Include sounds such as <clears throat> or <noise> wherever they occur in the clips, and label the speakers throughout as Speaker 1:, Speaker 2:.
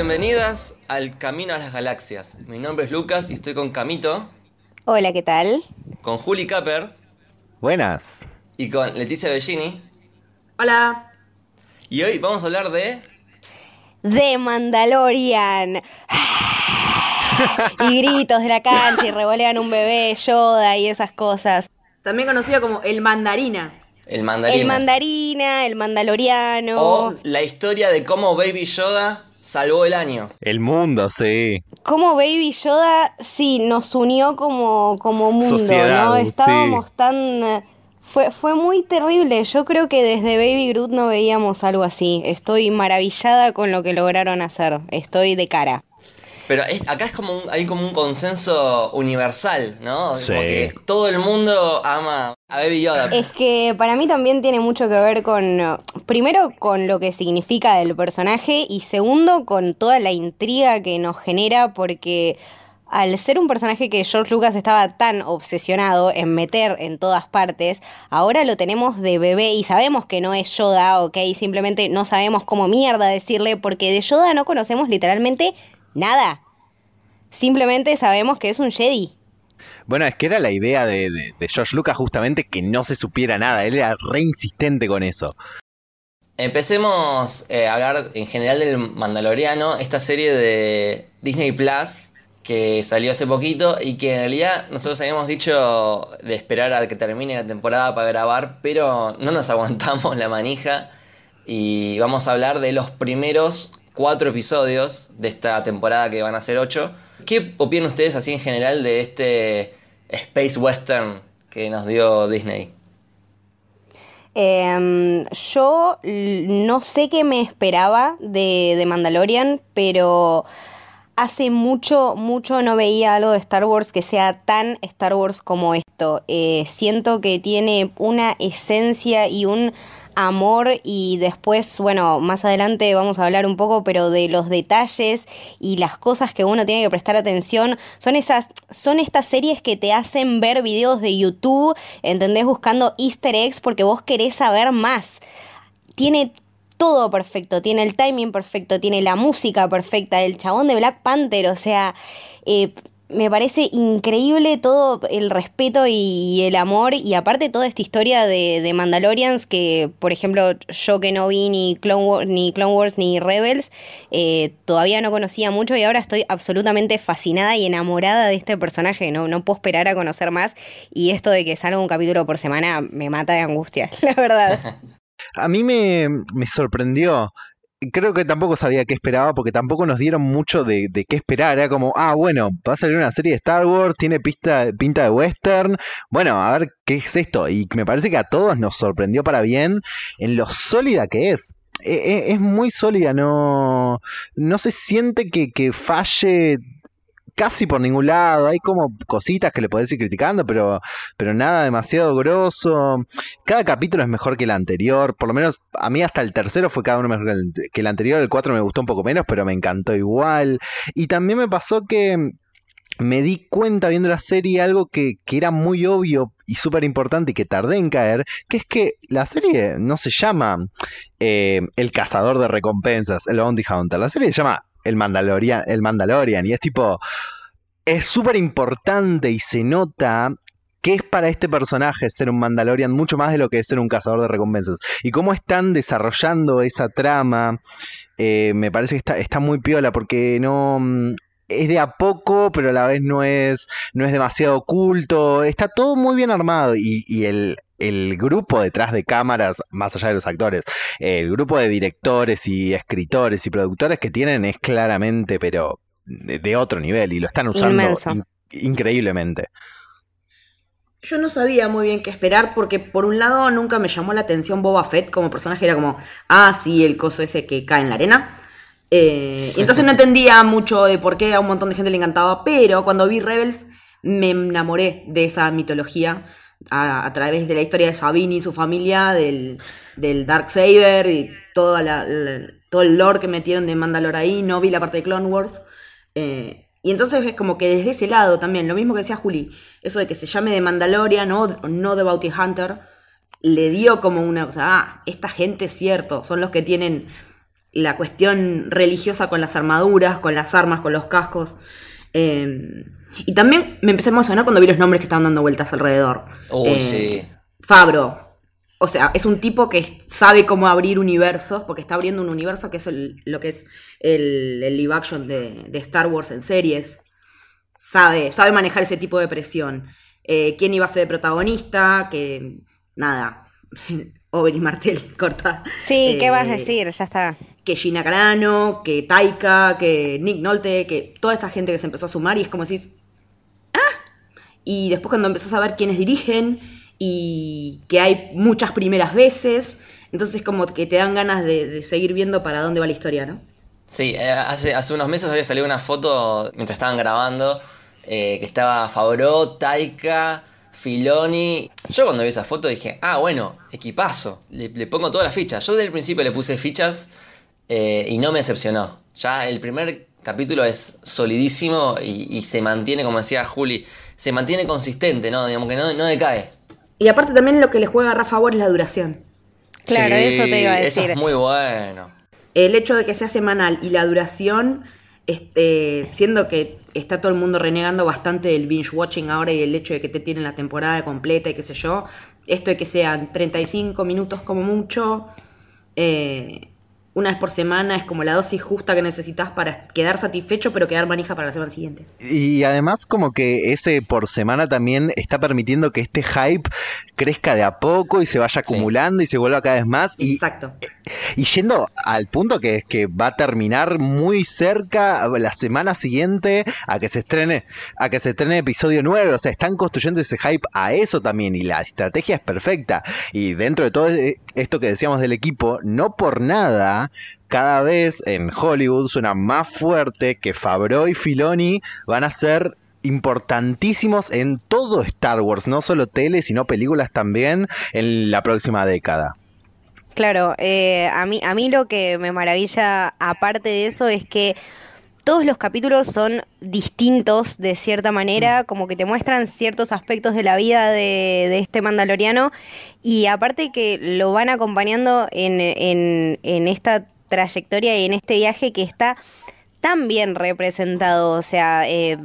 Speaker 1: bienvenidas al Camino a las Galaxias. Mi nombre es Lucas y estoy con Camito.
Speaker 2: Hola, ¿qué tal?
Speaker 1: Con Juli Capper.
Speaker 3: Buenas.
Speaker 1: Y con Leticia Bellini.
Speaker 4: Hola.
Speaker 1: Y hoy vamos a hablar de...
Speaker 2: De Mandalorian. y gritos de la cancha y revolean un bebé, Yoda y esas cosas.
Speaker 4: También conocido como el mandarina.
Speaker 1: El mandarina.
Speaker 2: El mandarina, el mandaloriano.
Speaker 1: O la historia de cómo Baby Yoda salvó el año.
Speaker 3: El mundo, sí.
Speaker 2: Como Baby Yoda, sí, nos unió como, como mundo,
Speaker 3: Sociedad,
Speaker 2: ¿no? Estábamos
Speaker 3: sí.
Speaker 2: tan... Fue, fue muy terrible. Yo creo que desde Baby Groot no veíamos algo así. Estoy maravillada con lo que lograron hacer. Estoy de cara.
Speaker 1: Pero es- acá es como un- hay como un consenso universal, ¿no?
Speaker 3: Sí.
Speaker 1: Como que todo el mundo ama a Baby Yoda.
Speaker 2: Es que para mí también tiene mucho que ver con, uh, primero, con lo que significa el personaje y segundo, con toda la intriga que nos genera porque al ser un personaje que George Lucas estaba tan obsesionado en meter en todas partes, ahora lo tenemos de bebé y sabemos que no es Yoda, ok, simplemente no sabemos cómo mierda decirle porque de Yoda no conocemos literalmente nada. Simplemente sabemos que es un Jedi.
Speaker 3: Bueno, es que era la idea de, de- de George Lucas justamente que no se supiera nada. Él era re insistente con eso.
Speaker 1: Empecemos eh, a hablar en general del Mandaloriano, esta serie de Disney Plus que salió hace poquito y que en realidad nosotros habíamos dicho de esperar a que termine la temporada para grabar, pero no nos <laughs> aguantamos la manija y vamos a hablar de los primeros cuatro episodios de esta temporada que van a ser ocho. ¿Qué opinan ustedes así en general de este Space Western que nos dio Disney?
Speaker 2: Em, yo no sé qué me esperaba de, de Mandalorian, pero hace mucho, mucho no veía algo de Star Wars que sea tan Star Wars como esto. Eh, siento que tiene una esencia y un amor y después, bueno, más adelante vamos a hablar un poco, pero de los detalles y las cosas que uno tiene que prestar atención. Son esas, son estas series que te hacen ver videos de YouTube, ¿entendés? Buscando easter eggs porque vos querés saber más. Tiene todo perfecto, tiene el timing perfecto, tiene la música perfecta, el chabón de Black Panther, o sea, eh, me parece increíble todo el respeto y el amor y aparte toda esta historia de, Mandalorians que, por ejemplo, yo que no vi ni Clone ni, Clone Wars, ni Rebels, eh, todavía no conocía mucho y ahora estoy absolutamente fascinada y enamorada de este personaje, no, no puedo esperar a conocer más y esto de que salga un capítulo por semana me mata de angustia, <laughs> la verdad. <laughs>
Speaker 3: A mí me, me sorprendió. Creo que tampoco sabía qué esperaba porque tampoco nos dieron mucho de, qué esperar. Era como, ah, bueno, va a salir una serie de Star Wars, tiene pista, pinta de western. Bueno, a ver qué es esto. Y me parece que a todos nos sorprendió para bien en lo sólida que es. E- e- Es muy sólida, no, no se siente que, que falle casi por ningún lado. Hay como cositas que le podés ir criticando, pero, pero nada demasiado grosso. Cada capítulo es mejor que el anterior. Por lo menos a mí hasta el tercero fue cada uno mejor que el, anterior. El cuatro me gustó un poco menos, pero me encantó igual. Y también me pasó que me di cuenta viendo la serie algo que, que era muy obvio y súper importante y que tardé en caer, que es que la serie no se llama eh, El cazador de recompensas, el Bounty Hunter. La serie se llama El Mandalorian, el Mandalorian y es tipo, es súper importante y se nota que es para este personaje ser un Mandalorian mucho más de lo que es ser un cazador de recompensas. Y cómo están desarrollando esa trama, eh, me parece que está, está muy piola porque no... Es de a poco, pero a la vez no es, no es demasiado oculto. Está todo muy bien armado y, y el, el grupo detrás de cámaras, más allá de los actores, el grupo de directores y escritores y productores que tienen es claramente, pero de, de otro nivel y lo están usando in- increíblemente.
Speaker 4: Yo no sabía muy bien qué esperar porque por un lado nunca me llamó la atención Boba Fett como personaje, era como, ah, sí, el coso ese que cae en la arena. Eh, y entonces no entendía mucho de por qué a un montón de gente le encantaba, pero cuando vi Rebels me enamoré de esa mitología a, través de la historia de Sabine y su familia, del, del Darksaber y toda la, la- todo el lore que metieron de Mandalore ahí. No vi la parte de Clone Wars. Eh, y entonces es como que desde ese lado también, lo mismo que decía Juli, eso de que se llame de Mandalorian o no de Bounty Hunter, le dio como una cosa, ah, esta gente es cierto, son los que tienen la cuestión religiosa con las armaduras, con las armas, con los cascos. Eh, y también me empecé a emocionar cuando vi los nombres que estaban dando vueltas alrededor.
Speaker 1: Uy,
Speaker 4: Eh,
Speaker 1: sí.
Speaker 4: Fabro. O sea, es un tipo que sabe cómo abrir universos, porque está abriendo un universo que es el- lo que es el, el live action de, de Star Wars en series. Sabe, sabe manejar ese tipo de presión. Eh, ¿Quién iba a ser protagonista? Que nada. <laughs> Oberyn Martel, <laughs> corta.
Speaker 2: Sí, ¿qué
Speaker 4: Eh,
Speaker 2: vas a decir? Ya está.
Speaker 4: que Gina Carano, que Taika, que Nick Nolte, que toda esta gente que se empezó a sumar y es como decís, ¡ah! Y después cuando empezás a ver quiénes dirigen y que hay muchas primeras veces, entonces como que te dan ganas de, seguir viendo para dónde va la historia, ¿no?
Speaker 1: Sí, eh, hace, hace unos meses había salido una foto mientras estaban grabando eh, que estaba Favreau, Taika, Filoni. Yo cuando vi esa foto dije, ah, bueno, equipazo, le, le pongo todas las fichas. Yo desde el principio le puse fichas eh, y no me decepcionó. Ya el primer capítulo es solidísimo y, y se mantiene, como decía Juli, se mantiene consistente, ¿no? Digamos que no, no decae.
Speaker 4: Y aparte también lo que le juega a Rafa Favor es la duración.
Speaker 2: Claro,
Speaker 1: Sí,
Speaker 2: eso te iba a
Speaker 1: Eso
Speaker 2: decir.
Speaker 1: es muy bueno.
Speaker 4: El hecho de que sea semanal y la duración, este, siendo que está todo el mundo renegando bastante del binge watching ahora y el hecho de que te tienen la temporada completa y qué sé yo, esto de que sean 35 minutos como mucho, eh, una vez por semana es como la dosis justa que necesitas para quedar satisfecho pero quedar manija para la semana siguiente.
Speaker 3: Y además como que ese por semana también está permitiendo que este hype crezca de a poco y se vaya
Speaker 1: Sí.
Speaker 3: acumulando y se vuelva cada vez más. Y,
Speaker 4: Exacto.
Speaker 3: y yendo al punto que es que va a terminar muy cerca la semana siguiente a que se estrene, a que se estrene episodio 9. O sea, están construyendo ese hype a eso también. Y la estrategia es perfecta. Y dentro de todo eh, esto que decíamos del equipo, no por nada. Cada vez en Hollywood suena más fuerte que Favreau y Filoni van a ser importantísimos en todo Star Wars, no solo tele, sino películas también en la próxima década.
Speaker 2: Claro, eh, a, mí, a mí lo que me maravilla aparte de eso es que todos los capítulos son distintos de cierta manera, como que te muestran ciertos aspectos de la vida de, de este mandaloriano y aparte que lo van acompañando en, en, en esta trayectoria y en este viaje que está tan bien representado, o sea... eh,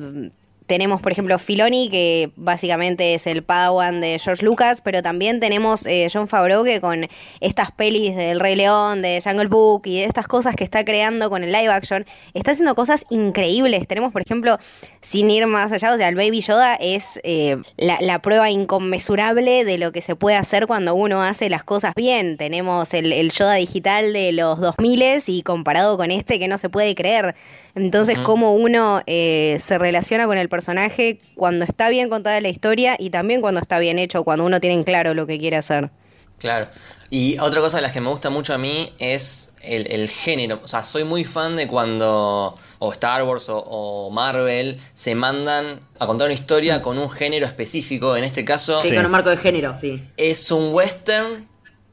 Speaker 2: tenemos, por ejemplo, Filoni, que básicamente es el Padawan de George Lucas, pero también tenemos eh, John Favreau, que con estas pelis del Rey León, de Jungle Book y de estas cosas que está creando con el live action, está haciendo cosas increíbles. Tenemos, por ejemplo, sin ir más allá, o sea, el Baby Yoda es eh, la, la prueba inconmensurable de lo que se puede hacer cuando uno hace las cosas bien. Tenemos el, el Yoda digital de los 2000 y comparado con este que no se puede creer. Entonces,
Speaker 1: Ujú.
Speaker 2: cómo uno eh, se relaciona con el personaje cuando está bien contada la historia y también cuando está bien hecho, cuando uno tiene en claro lo que quiere hacer.
Speaker 1: Claro. Y otra cosa de las que me gusta mucho a mí es el, el género. O sea, soy muy fan de cuando o Star Wars o, o Marvel se mandan a contar una historia con un género específico. En este caso
Speaker 4: Sí,
Speaker 3: Sí.
Speaker 4: con un marco de género, sí.
Speaker 1: es un western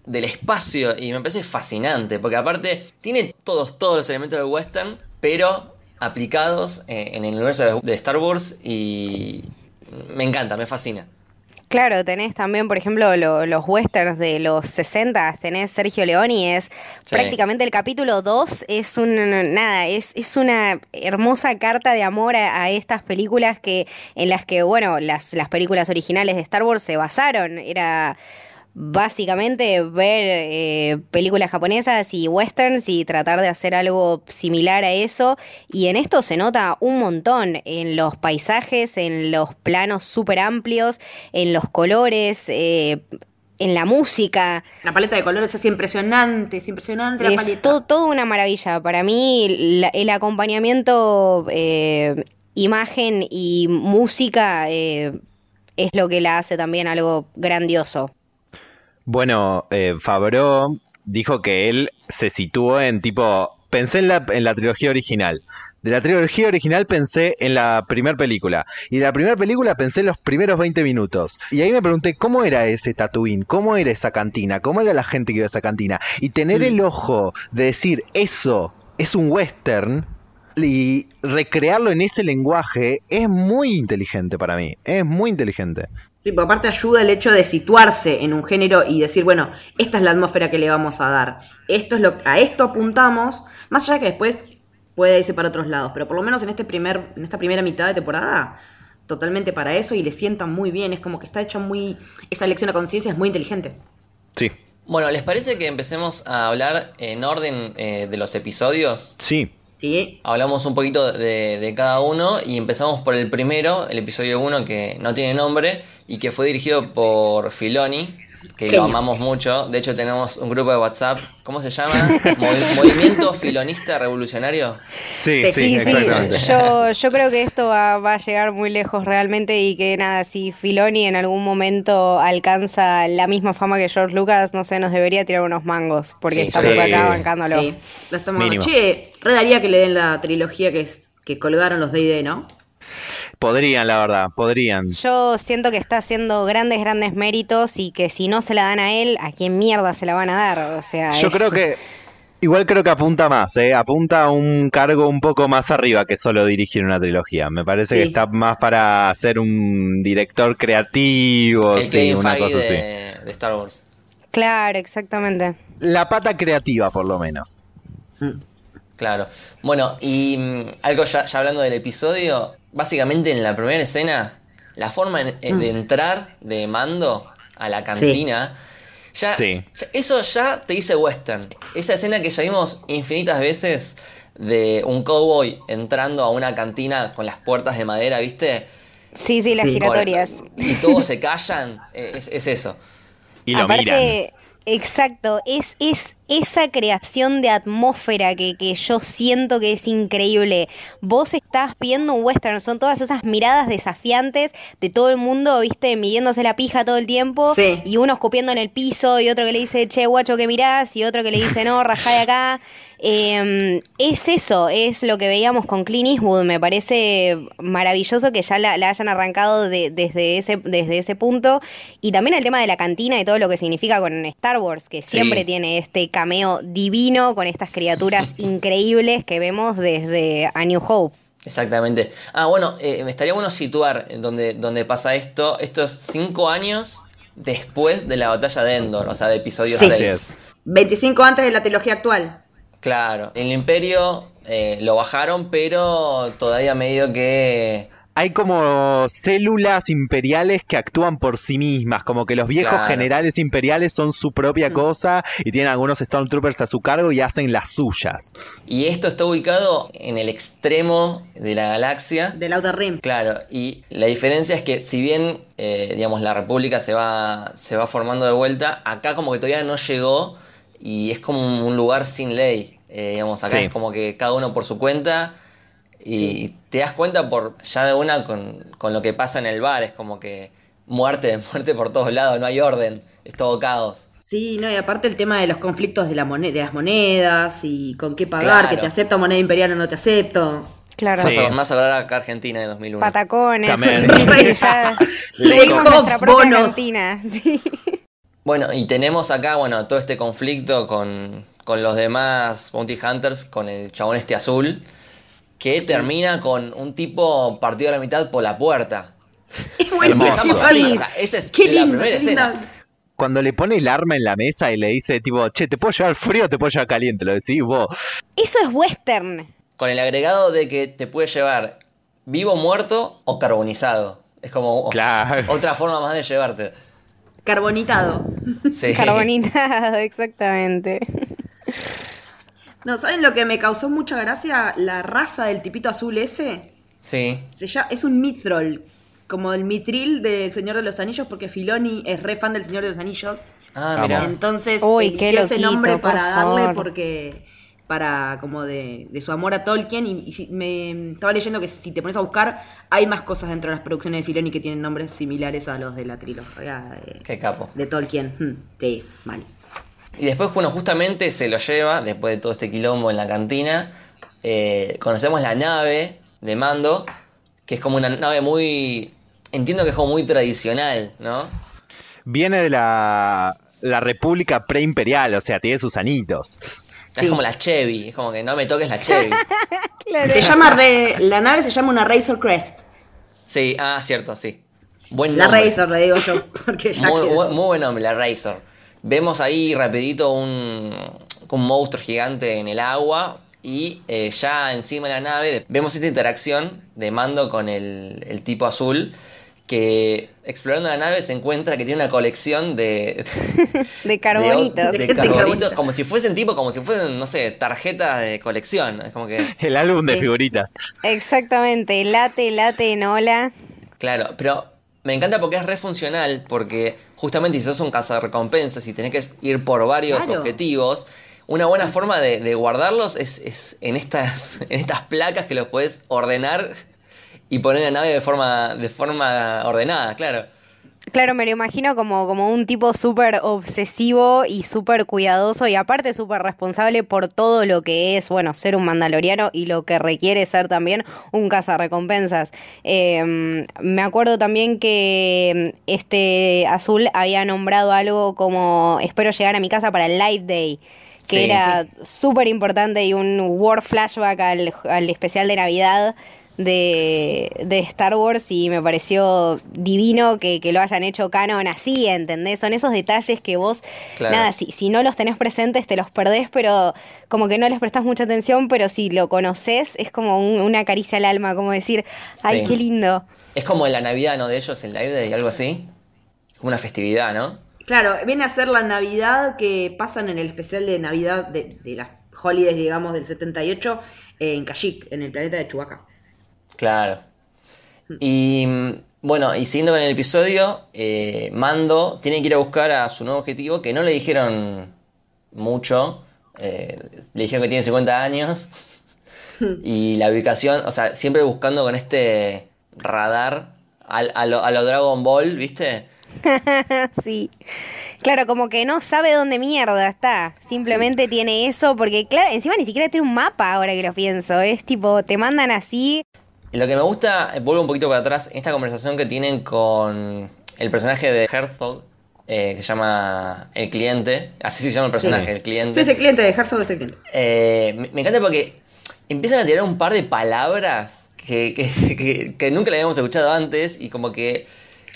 Speaker 1: del espacio y me parece fascinante porque aparte tiene todos, todos los elementos del western, pero aplicados eh, en el universo de- Star Wars y me encanta, me fascina.
Speaker 2: Claro, tenés también, por ejemplo, lo- los westerns de los 60, tenés Sergio Leone y es
Speaker 1: Sí.
Speaker 2: prácticamente el capítulo 2, es un, nada, es, es una hermosa carta de amor a, a estas películas que, en las que, bueno, las, las películas originales de Star Wars se basaron, era básicamente ver eh, películas japonesas y westerns y tratar de hacer algo similar a eso. Y en esto se nota un montón en los paisajes, en los planos súper amplios, en los colores, eh, en la música.
Speaker 4: La paleta de colores es impresionante, es impresionante la
Speaker 2: Es
Speaker 4: paleta.
Speaker 2: todo, todo una maravilla. Para mí, la- el acompañamiento, eh, imagen y música eh, es lo que la hace también algo grandioso.
Speaker 3: Bueno, eh, Favreau dijo que él se situó en tipo, pensé en la, en la trilogía original. De la trilogía original pensé en la primera película. Y de la primera película pensé en los primeros 20 minutos. Y ahí me pregunté cómo era ese Tatooine, cómo era esa cantina, cómo era la gente que iba a esa cantina. Y tener
Speaker 4: Mm.
Speaker 3: el ojo de decir eso es un western, y recrearlo en ese lenguaje es muy inteligente para mí. Es muy inteligente.
Speaker 4: Sí, por aparte ayuda el hecho de situarse en un género y decir, bueno, esta es la atmósfera que le vamos a dar. Esto es lo a esto apuntamos, más allá que después puede irse para otros lados, pero por lo menos en este primer en esta primera mitad de temporada totalmente para eso y le sienta muy bien, es como que está hecha muy esa lección a conciencia es muy inteligente.
Speaker 3: Sí.
Speaker 1: Bueno, ¿les parece que empecemos a hablar en orden eh, de los episodios?
Speaker 3: Sí.
Speaker 1: Hablamos un poquito de, de cada uno y empezamos por el primero, el episodio 1 que no tiene nombre y que fue dirigido por Filoni, que lo amamos mucho. De hecho tenemos un grupo de WhatsApp, ¿cómo se llama? Movi- Movimiento Filonista Revolucionario.
Speaker 3: Sí,
Speaker 4: Sí,
Speaker 3: sí,
Speaker 2: yo, yo creo que esto va, va a llegar muy lejos realmente y que nada, si Filoni en algún momento alcanza la misma fama que George Lucas, no sé, nos debería tirar unos mangos, porque
Speaker 1: Sí,
Speaker 2: estamos
Speaker 3: sí,
Speaker 2: acá
Speaker 3: sí.
Speaker 2: bancándolo.
Speaker 4: Sí, la estamos. Che, re daría que le den la trilogía que, es, que colgaron los D&D, ¿no?
Speaker 3: Podrían, la verdad, podrían.
Speaker 2: Yo siento que está haciendo grandes, grandes méritos y que si no se la dan a él, ¿a quién mierda se la van a dar? O sea,
Speaker 3: Yo
Speaker 2: es-
Speaker 3: creo que igual creo que apunta más, ¿eh? apunta a un cargo un poco más arriba que solo dirigir una trilogía. Me parece que está más para ser un director creativo,
Speaker 1: el
Speaker 3: sí, una cosa así.
Speaker 1: de, de Star Wars.
Speaker 2: Claro, exactamente.
Speaker 3: La pata creativa, por lo menos.
Speaker 1: Claro. Bueno, y mm, algo ya, ya hablando del episodio, básicamente en la primera escena, la forma en- eh, de entrar de Mando a la cantina, ya,
Speaker 3: Sí.
Speaker 1: ya- eso ya te dice western. Esa escena que ya vimos infinitas veces de un cowboy entrando a una cantina con las puertas de madera, ¿viste?
Speaker 2: Sí, sí, las
Speaker 4: Sí.
Speaker 2: giratorias.
Speaker 1: Y todos se <laughs> callan, eh, es, es eso.
Speaker 3: Y lo
Speaker 2: Aparte,
Speaker 3: miran.
Speaker 2: exacto, es, es esa creación de atmósfera que, que yo siento que es increíble. Vos estás viendo un western, son todas esas miradas desafiantes de todo el mundo, viste, midiéndose la pija todo el tiempo,
Speaker 4: Sí.
Speaker 2: y uno escupiendo en el piso, y otro que le dice, che, guacho, que mirás, y otro que le dice, no, rajá de acá. Eh, es eso, es lo que veíamos con Clint Eastwood. Me parece maravilloso que ya la, la hayan arrancado de- desde, ese, desde ese punto. Y también el tema de la cantina y todo lo que significa con Star Wars, que siempre
Speaker 1: Sí.
Speaker 2: tiene este cameo divino con estas criaturas <laughs> increíbles que vemos desde A New Hope.
Speaker 1: Exactamente. Ah, bueno, eh, me estaría bueno situar donde, donde pasa esto. Estos cinco años después de la batalla de Endor, o sea, de episodio
Speaker 4: Sí.
Speaker 1: 6.
Speaker 3: Así es.
Speaker 4: 25 antes de la trilogía actual.
Speaker 1: Claro, el imperio eh, lo bajaron, pero todavía medio que...
Speaker 3: Hay como células imperiales que actúan por sí mismas, como que los viejos
Speaker 1: Claro.
Speaker 3: generales imperiales son su propia
Speaker 4: Mm.
Speaker 3: cosa y tienen algunos Stormtroopers a su cargo y hacen las suyas.
Speaker 1: Y esto está ubicado en el extremo de la galaxia.
Speaker 4: Del Outer Rim.
Speaker 1: Claro, y la diferencia es que si bien, eh, digamos, la república se va, se va formando de vuelta, acá como que todavía no llegó y es como un lugar sin ley. Eh, digamos, acá
Speaker 3: Sí.
Speaker 1: es como que cada uno por su cuenta y te das cuenta por ya de una con, con lo que pasa en el bar, es como que muerte, <laughs> muerte por todos lados, no hay orden, es todo caos.
Speaker 4: Sí, no, y aparte el tema de los conflictos de, la mone- de las monedas y con qué pagar,
Speaker 1: Claro.
Speaker 4: que te acepto moneda imperial o no te acepto.
Speaker 2: Claro.
Speaker 1: Más,
Speaker 3: Sí.
Speaker 1: a, más a hablar acá Argentina de 2001.
Speaker 2: Patacones,
Speaker 3: También.
Speaker 2: sí, sí, ya <laughs> nuestra propia
Speaker 4: bonos.
Speaker 2: sí.
Speaker 1: Bueno, y tenemos acá, bueno, todo este conflicto con, con los demás Bounty Hunters, con el chabón este azul, que termina con un tipo partido a la mitad por la puerta.
Speaker 3: Hermoso.
Speaker 1: Empezamos así,
Speaker 4: Sí.
Speaker 1: o sea, esa es
Speaker 4: Qué
Speaker 1: la
Speaker 4: lindo,
Speaker 1: primera escena.
Speaker 4: linda.
Speaker 3: Cuando le pone el arma en la mesa y le dice tipo, che, ¿te puedo llevar frío o te puedo llevar caliente? Lo decís vos.
Speaker 2: Eso es western.
Speaker 1: Con el agregado de que te puede llevar vivo, muerto o carbonizado. Es como
Speaker 3: Claro.
Speaker 1: otra forma más de llevarte.
Speaker 4: Carbonitado.
Speaker 1: Sí.
Speaker 2: Carbonitado, <laughs> exactamente.
Speaker 4: No, ¿saben lo que me causó mucha gracia? La raza del tipito azul ese.
Speaker 1: Sí.
Speaker 4: Se llama, es un mithril. Como el mitril del Señor de los Anillos, porque Filoni es re fan del Señor de los Anillos.
Speaker 1: Ah, mira.
Speaker 4: Entonces,
Speaker 2: Uy, qué
Speaker 4: eligió ese nombre
Speaker 2: por
Speaker 4: para darle
Speaker 2: favor.
Speaker 4: porque para como de, de su amor a Tolkien y, y si- me estaba leyendo que si te pones a buscar hay más cosas dentro de las producciones de Filoni que tienen nombres similares a los de la trilogía de,
Speaker 1: Qué capo.
Speaker 4: de Tolkien. Hmm, sí, mal.
Speaker 1: Y después, bueno, justamente se lo lleva, después de todo este quilombo en la cantina, eh, conocemos la nave de mando, que es como una nave muy... Entiendo que es como muy tradicional, ¿no?
Speaker 3: Viene de la, la república preimperial, o sea, tiene sus anitos.
Speaker 1: Es como la Chevy, es como que no me toques la Chevy. <laughs>
Speaker 2: Claro.
Speaker 4: Se llama re- la nave se llama una Razor Crest.
Speaker 1: Sí, ah, cierto, sí. Buen
Speaker 4: La
Speaker 1: nombre.
Speaker 4: Razor, le digo yo, <laughs> porque ya
Speaker 1: Muy, muy buen nombre, la Razor. Vemos ahí rapidito un, un monstruo gigante en el agua y eh, ya encima de la nave vemos esta interacción de Mando con el, el tipo azul que explorando la nave se encuentra que tiene una colección de... <laughs>
Speaker 2: De carbonitos.
Speaker 1: De, de
Speaker 4: De
Speaker 1: carbonitos, como si fuesen tipo, como si fuesen, no sé, tarjetas de colección. Es como que...
Speaker 3: El álbum de
Speaker 2: Sí.
Speaker 3: figuritas.
Speaker 2: Exactamente, late, late en ola.
Speaker 1: Claro, pero me encanta porque es re funcional, porque justamente si sos un cazarrecompensas y tenés que ir por varios
Speaker 4: Claro.
Speaker 1: objetivos, una buena forma de, de guardarlos es, es en, estas, <laughs> en estas placas que los puedes ordenar y poner en la nave de forma, de forma ordenada, claro.
Speaker 2: Claro, me lo imagino como, como un tipo súper obsesivo y súper cuidadoso y aparte súper responsable por todo lo que es, bueno, ser un mandaloriano y lo que requiere ser también un cazarrecompensas. Eh, me acuerdo también que este Azul había nombrado algo como espero llegar a mi casa para el Live Day. Que
Speaker 1: Sí,
Speaker 2: era súper importante y un war flashback al, al especial de Navidad de, de Star Wars y me pareció divino que, que lo hayan hecho canon así, ¿entendés? Son esos detalles que vos,
Speaker 1: Claro.
Speaker 2: nada, si, si no los tenés presentes te los perdés, pero como que no les prestás mucha atención, pero si lo conoces es como un- una caricia al alma, como decir, ay,
Speaker 1: Sí.
Speaker 2: qué lindo.
Speaker 1: Es como la Navidad, ¿no? De ellos, el live y algo así. Como una festividad, ¿no?
Speaker 4: Claro, viene a ser la Navidad que pasan en el especial de Navidad de, de las holidays, digamos, del 78 eh, en Kashyyyk, en el planeta de Chewbacca.
Speaker 1: Claro. Y bueno, y siguiendo con el episodio, eh, Mando tiene que ir a buscar a su nuevo objetivo, que no le dijeron mucho. eh, le dijeron que tiene 50 años. <laughs> y la ubicación, o sea, siempre buscando con este radar a, lo, a lo Dragon Ball, ¿viste? <laughs>
Speaker 2: sí. Claro, como que no sabe dónde mierda está. Simplemente tiene eso, porque claro, encima ni siquiera tiene un mapa ahora que lo pienso. Es tipo, te mandan así.
Speaker 1: Y lo que me gusta, eh, vuelvo un poquito para atrás, esta conversación que tienen con el personaje de Herzog, eh, que se llama El Cliente, así se llama el personaje,
Speaker 3: Sí.
Speaker 1: El Cliente.
Speaker 4: Sí, ese cliente de Herzog es el cliente.
Speaker 1: Eh, me, me encanta porque empiezan a tirar un par de palabras que, que- <laughs> que- que nunca le habíamos escuchado antes y como que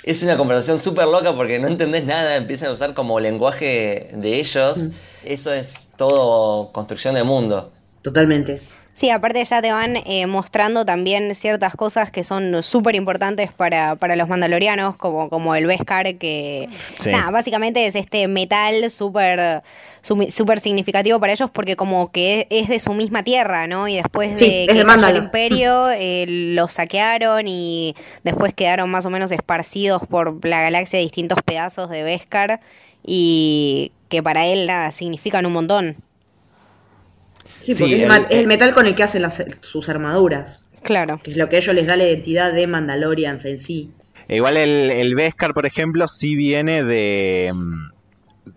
Speaker 1: es una conversación súper loca porque no entendés nada, empiezan a usar como lenguaje de ellos. Eso es todo construcción de mundo.
Speaker 4: Totalmente.
Speaker 2: Sí, aparte ya te van eh, mostrando también ciertas cosas que son súper importantes para, para los mandalorianos, como, como el Beskar, que
Speaker 3: Sí.
Speaker 2: nada, básicamente es este metal súper súper significativo para ellos porque como que es de su misma tierra, ¿no? Y después
Speaker 4: Sí,
Speaker 2: de que cayó el imperio, <laughs> eh, los saquearon y después quedaron más o menos esparcidos por la galaxia distintos pedazos de Beskar y que para él nada, significan un montón.
Speaker 4: Sí,
Speaker 3: Sí,
Speaker 4: porque es,
Speaker 3: el-
Speaker 4: ma- es el metal con el que hacen las- sus armaduras.
Speaker 2: Claro.
Speaker 4: Que es lo que a ellos les da la identidad de Mandalorians en sí.
Speaker 3: E Igual el, el Beskar, por ejemplo, sí viene de, mm,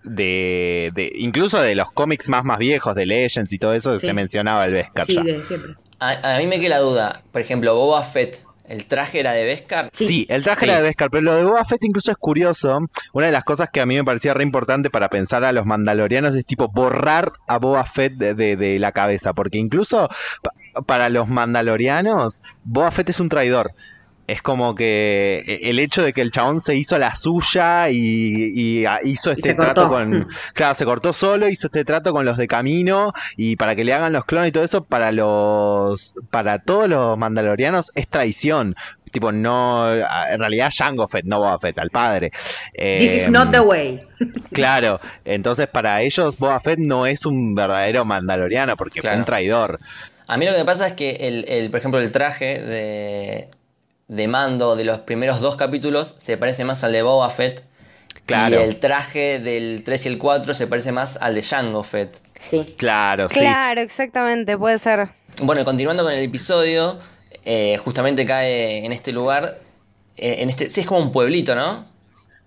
Speaker 3: de, de- incluso de los cómics más más viejos, de Legends y todo eso,
Speaker 4: Sí.
Speaker 3: se mencionaba el Beskar
Speaker 4: Sí,
Speaker 3: ya.
Speaker 4: de siempre.
Speaker 1: A, a mí me queda la duda, por ejemplo, Boba Fett, ¿el traje era de Beskar?
Speaker 4: Sí.
Speaker 3: Sí, el traje
Speaker 1: Sí.
Speaker 3: era de Beskar, pero lo de Boba Fett incluso es curioso. Una de las cosas que a mí me parecía re importante para pensar a los mandalorianos es tipo borrar a Boba Fett de, de- de la cabeza, porque incluso pa- para los mandalorianos, Boba Fett es un traidor. Es como que e- el hecho de que el chabón se hizo la suya y, y, ah, hizo este
Speaker 4: se
Speaker 3: trato
Speaker 4: cortó.
Speaker 3: con... <laughs> Claro, se cortó solo, hizo este trato con los de camino y para que le hagan los clones y todo eso, para los... Para todos los mandalorianos es traición. Tipo, no... En realidad Jango Fett, no Boba Fett, al padre.
Speaker 4: This is
Speaker 3: Eh,
Speaker 4: not the way. <laughs> <laughs>
Speaker 3: Claro, entonces para ellos Boba Fett no es un verdadero mandaloriano porque fue un traidor.
Speaker 1: A mí lo que me pasa es que, el, el, por ejemplo, el traje de, de mando de los primeros dos capítulos se parece más al de Boba Fett.
Speaker 3: Claro.
Speaker 1: Y el traje del 3 y el 4 se parece más al de Jango Fett.
Speaker 4: Sí.
Speaker 3: Claro, sí.
Speaker 2: Claro, exactamente, puede ser.
Speaker 1: Bueno, continuando con el episodio, eh, justamente cae en este lugar. eh, en este, sí, es como un pueblito, ¿no?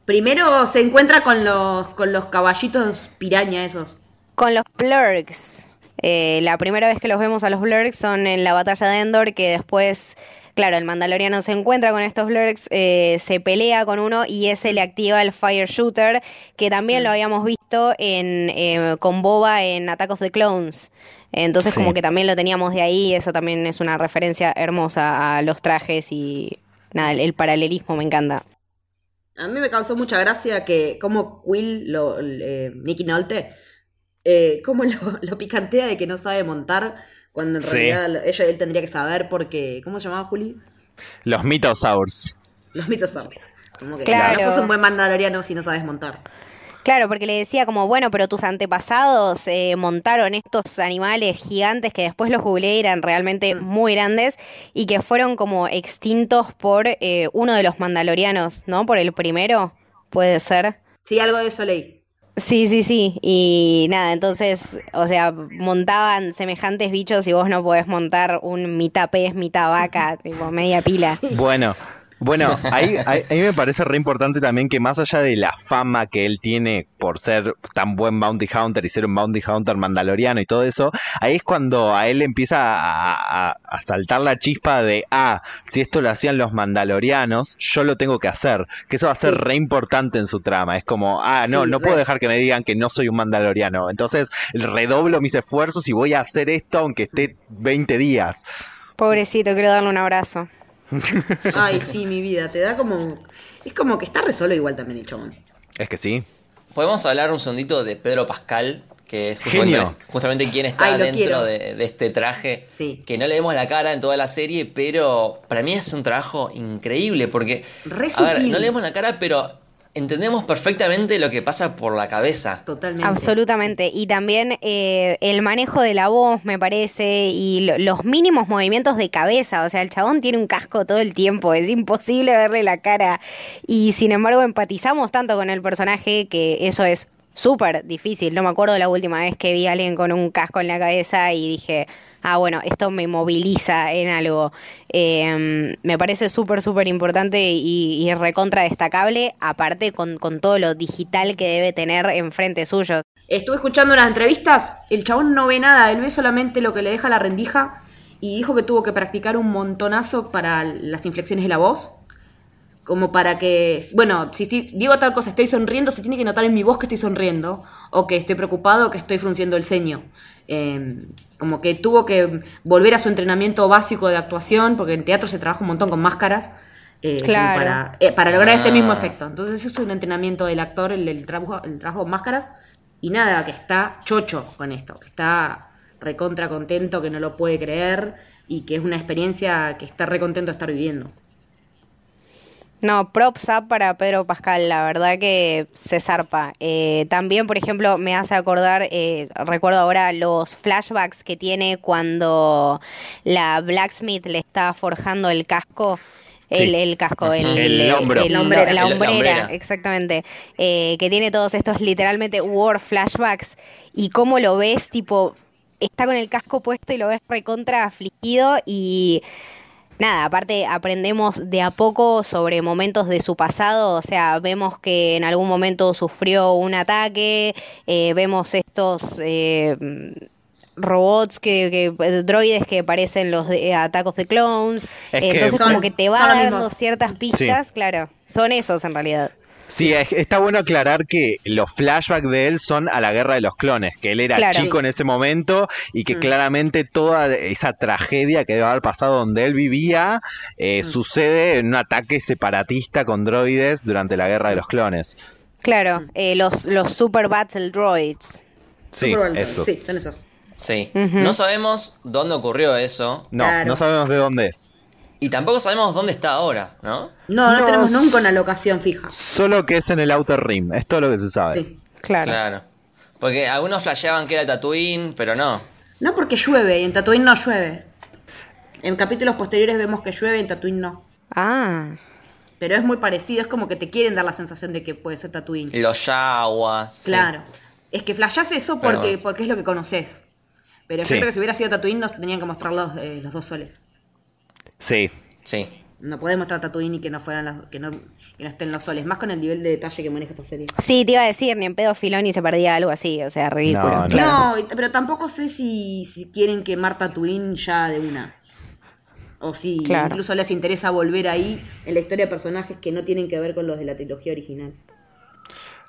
Speaker 4: Primero se encuentra con los, con los caballitos piraña esos.
Speaker 2: Con los Blurgs. Eh, la primera vez que los vemos a los Blurgs son en la batalla de Endor, que después claro, el mandaloriano se encuentra con estos Blurks, eh, se pelea con uno y ese le activa el Fire Shooter, que también lo
Speaker 3: Mm.
Speaker 2: habíamos visto en, eh, con Boba en Attack of the Clones. Entonces
Speaker 3: Sí.
Speaker 2: como que también lo teníamos de ahí, eso también es una referencia hermosa a los trajes y nada, el, el paralelismo me encanta.
Speaker 4: A mí me causó mucha gracia que como Quill, lo, eh, Nicky Nolte, eh, cómo lo, <laughs> lo picantea de que no sabe montar, cuando en realidad él tendría que saber porque... ¿Cómo se llamaba Juli?
Speaker 3: Los Mythosaurs.
Speaker 4: Los mitos son. Como que
Speaker 2: Claro.
Speaker 4: no sos un buen mandaloriano si no sabes montar.
Speaker 2: Claro, porque le decía como, bueno, pero tus antepasados eh, montaron estos animales gigantes que después los googleé y eran realmente
Speaker 4: Mm.
Speaker 2: muy grandes y que fueron como extintos por eh, uno de los mandalorianos, ¿no? Por el primero, puede ser.
Speaker 4: Sí, algo de eso leí.
Speaker 2: Sí, sí, sí. Y nada, entonces, o sea, montaban semejantes bichos y vos no podés montar un mitad pez, mitad vaca, <laughs> tipo media pila.
Speaker 3: Bueno, bueno, <laughs> ahí, me parece re importante también que más allá de la fama que él tiene por ser tan buen bounty hunter y ser un bounty hunter mandaloriano y todo eso, ahí es cuando a él empieza a, a- a saltar la chispa de, ah, si esto lo hacían los mandalorianos, yo lo tengo que hacer, que eso va a ser
Speaker 4: Sí.
Speaker 3: re importante en su trama, es como, ah, no,
Speaker 4: Sí,
Speaker 3: no
Speaker 4: re.
Speaker 3: puedo dejar que me digan que no soy un mandaloriano, entonces redoblo mis esfuerzos y voy a hacer esto aunque esté 20 días.
Speaker 2: Pobrecito, quiero darle un abrazo. <laughs>
Speaker 4: Ay, sí, mi vida, te da como... Es como que está re solo igual también el chabón.
Speaker 3: Es que sí.
Speaker 1: Podemos hablar un segundito de Pedro Pascal, que es justamente,
Speaker 3: Genio.
Speaker 1: justamente quien está
Speaker 4: Ay,
Speaker 1: dentro de, de este traje.
Speaker 4: Sí.
Speaker 1: Que no le vemos la cara en toda la serie, pero para mí es un trabajo increíble porque.
Speaker 4: Re
Speaker 1: a ver, no le vemos la cara, pero entendemos perfectamente lo que pasa por la cabeza.
Speaker 4: Totalmente.
Speaker 2: Absolutamente. Y también eh, el manejo de la voz, me parece, y lo- los mínimos movimientos de cabeza. O sea, el chabón tiene un casco todo el tiempo, es imposible verle la cara. Y sin embargo, empatizamos tanto con el personaje que eso es súper difícil. No me acuerdo la última vez que vi a alguien con un casco en la cabeza y dije, ah, bueno, esto me moviliza en algo. Eh, me parece súper, súper importante y, y recontra destacable, aparte con, con todo lo digital que debe tener enfrente suyo.
Speaker 4: Estuve escuchando unas entrevistas, el chabón no ve nada, él ve solamente lo que le deja la rendija y dijo que tuvo que practicar un montonazo para las inflexiones de la voz. Como para que, bueno, si digo tal cosa, estoy sonriendo, se tiene que notar en mi voz que estoy sonriendo, o que estoy preocupado, o que estoy frunciendo el ceño. Eh, como que tuvo que volver a su entrenamiento básico de actuación, porque en teatro se trabaja un montón con máscaras, eh,
Speaker 2: Claro.
Speaker 4: para, eh, para lograr este
Speaker 1: Ah.
Speaker 4: mismo efecto. Entonces, eso es un entrenamiento del actor, el, el trabajo, el trabajo con máscaras, y nada, que está chocho con esto, que está recontra contento, que no lo puede creer, y que es una experiencia que está recontento de estar viviendo.
Speaker 2: No, props up para Pedro Pascal, la verdad que se zarpa. Eh, también, por ejemplo, me hace acordar, eh, recuerdo ahora los flashbacks que tiene cuando la blacksmith le está forjando el casco. El,
Speaker 3: Sí.
Speaker 2: el casco, el,
Speaker 3: El hombro.
Speaker 2: el-
Speaker 4: La hombrera.
Speaker 2: la hombrera. exactamente. Eh, que tiene todos estos literalmente war flashbacks y cómo lo ves, tipo, está con el casco puesto y lo ves recontra afligido y nada, aparte aprendemos de a poco sobre momentos de su pasado, o sea, vemos que en algún momento sufrió un ataque, eh, vemos estos eh, robots que, que- droides que aparecen los de Attack of the Clones,
Speaker 3: Es
Speaker 2: eh,
Speaker 3: que-
Speaker 2: entonces
Speaker 4: Son-
Speaker 2: como que te va dando ciertas pistas, claro, son esos en realidad.
Speaker 3: Sí, es- está bueno aclarar que los flashbacks de él son a la guerra de los clones, que él era
Speaker 2: Claro.
Speaker 3: chico en ese momento y que
Speaker 4: Mm.
Speaker 3: claramente toda esa tragedia que debe haber pasado donde él vivía eh,
Speaker 4: Mm.
Speaker 3: sucede en un ataque separatista con droides durante la guerra de los clones.
Speaker 2: Claro, eh, los, los Super Battle Droids.
Speaker 3: Sí,
Speaker 4: Super Bowl,
Speaker 3: eso.
Speaker 4: Sí, son esos.
Speaker 1: Sí. No sabemos dónde ocurrió eso.
Speaker 3: No,
Speaker 4: Claro.
Speaker 3: no sabemos de dónde es.
Speaker 1: Y tampoco sabemos dónde está ahora, ¿no?
Speaker 4: No, no,
Speaker 3: No.
Speaker 4: tenemos nunca una locación fija.
Speaker 3: Solo que es en el Outer Rim, es todo lo que se sabe.
Speaker 4: Sí.
Speaker 2: Claro.
Speaker 1: Claro. Porque algunos flasheaban que era Tatooine, pero no.
Speaker 4: No porque llueve y en Tatooine no llueve. En capítulos posteriores vemos que llueve y en Tatooine no.
Speaker 2: Ah,
Speaker 4: Pero es muy parecido, es como que te quieren dar la sensación de que puede ser Tatooine.
Speaker 1: Y los yaguas. sí.
Speaker 4: Claro. Es que flashás eso porque,
Speaker 1: bueno.
Speaker 4: porque es lo que conoces. Pero yo
Speaker 3: Sí.
Speaker 4: creo que si hubiera sido Tatooine nos tenían que mostrar los, eh, los dos soles.
Speaker 3: Sí,
Speaker 1: Sí.
Speaker 4: No podés mostrar Tatooine y que no fueran los- que no, que no estén los soles. Más con el nivel de detalle que maneja esta serie.
Speaker 2: sí, te iba a decir, ni en pedo Filoni se perdía algo así, o sea, ridículo.
Speaker 3: No, no.
Speaker 2: claro.
Speaker 4: No, y- pero tampoco sé si, si quieren quemar Tatooine ya de una. O si
Speaker 2: Claro.
Speaker 4: incluso les interesa volver ahí en la historia de personajes que no tienen que ver con los de la trilogía original.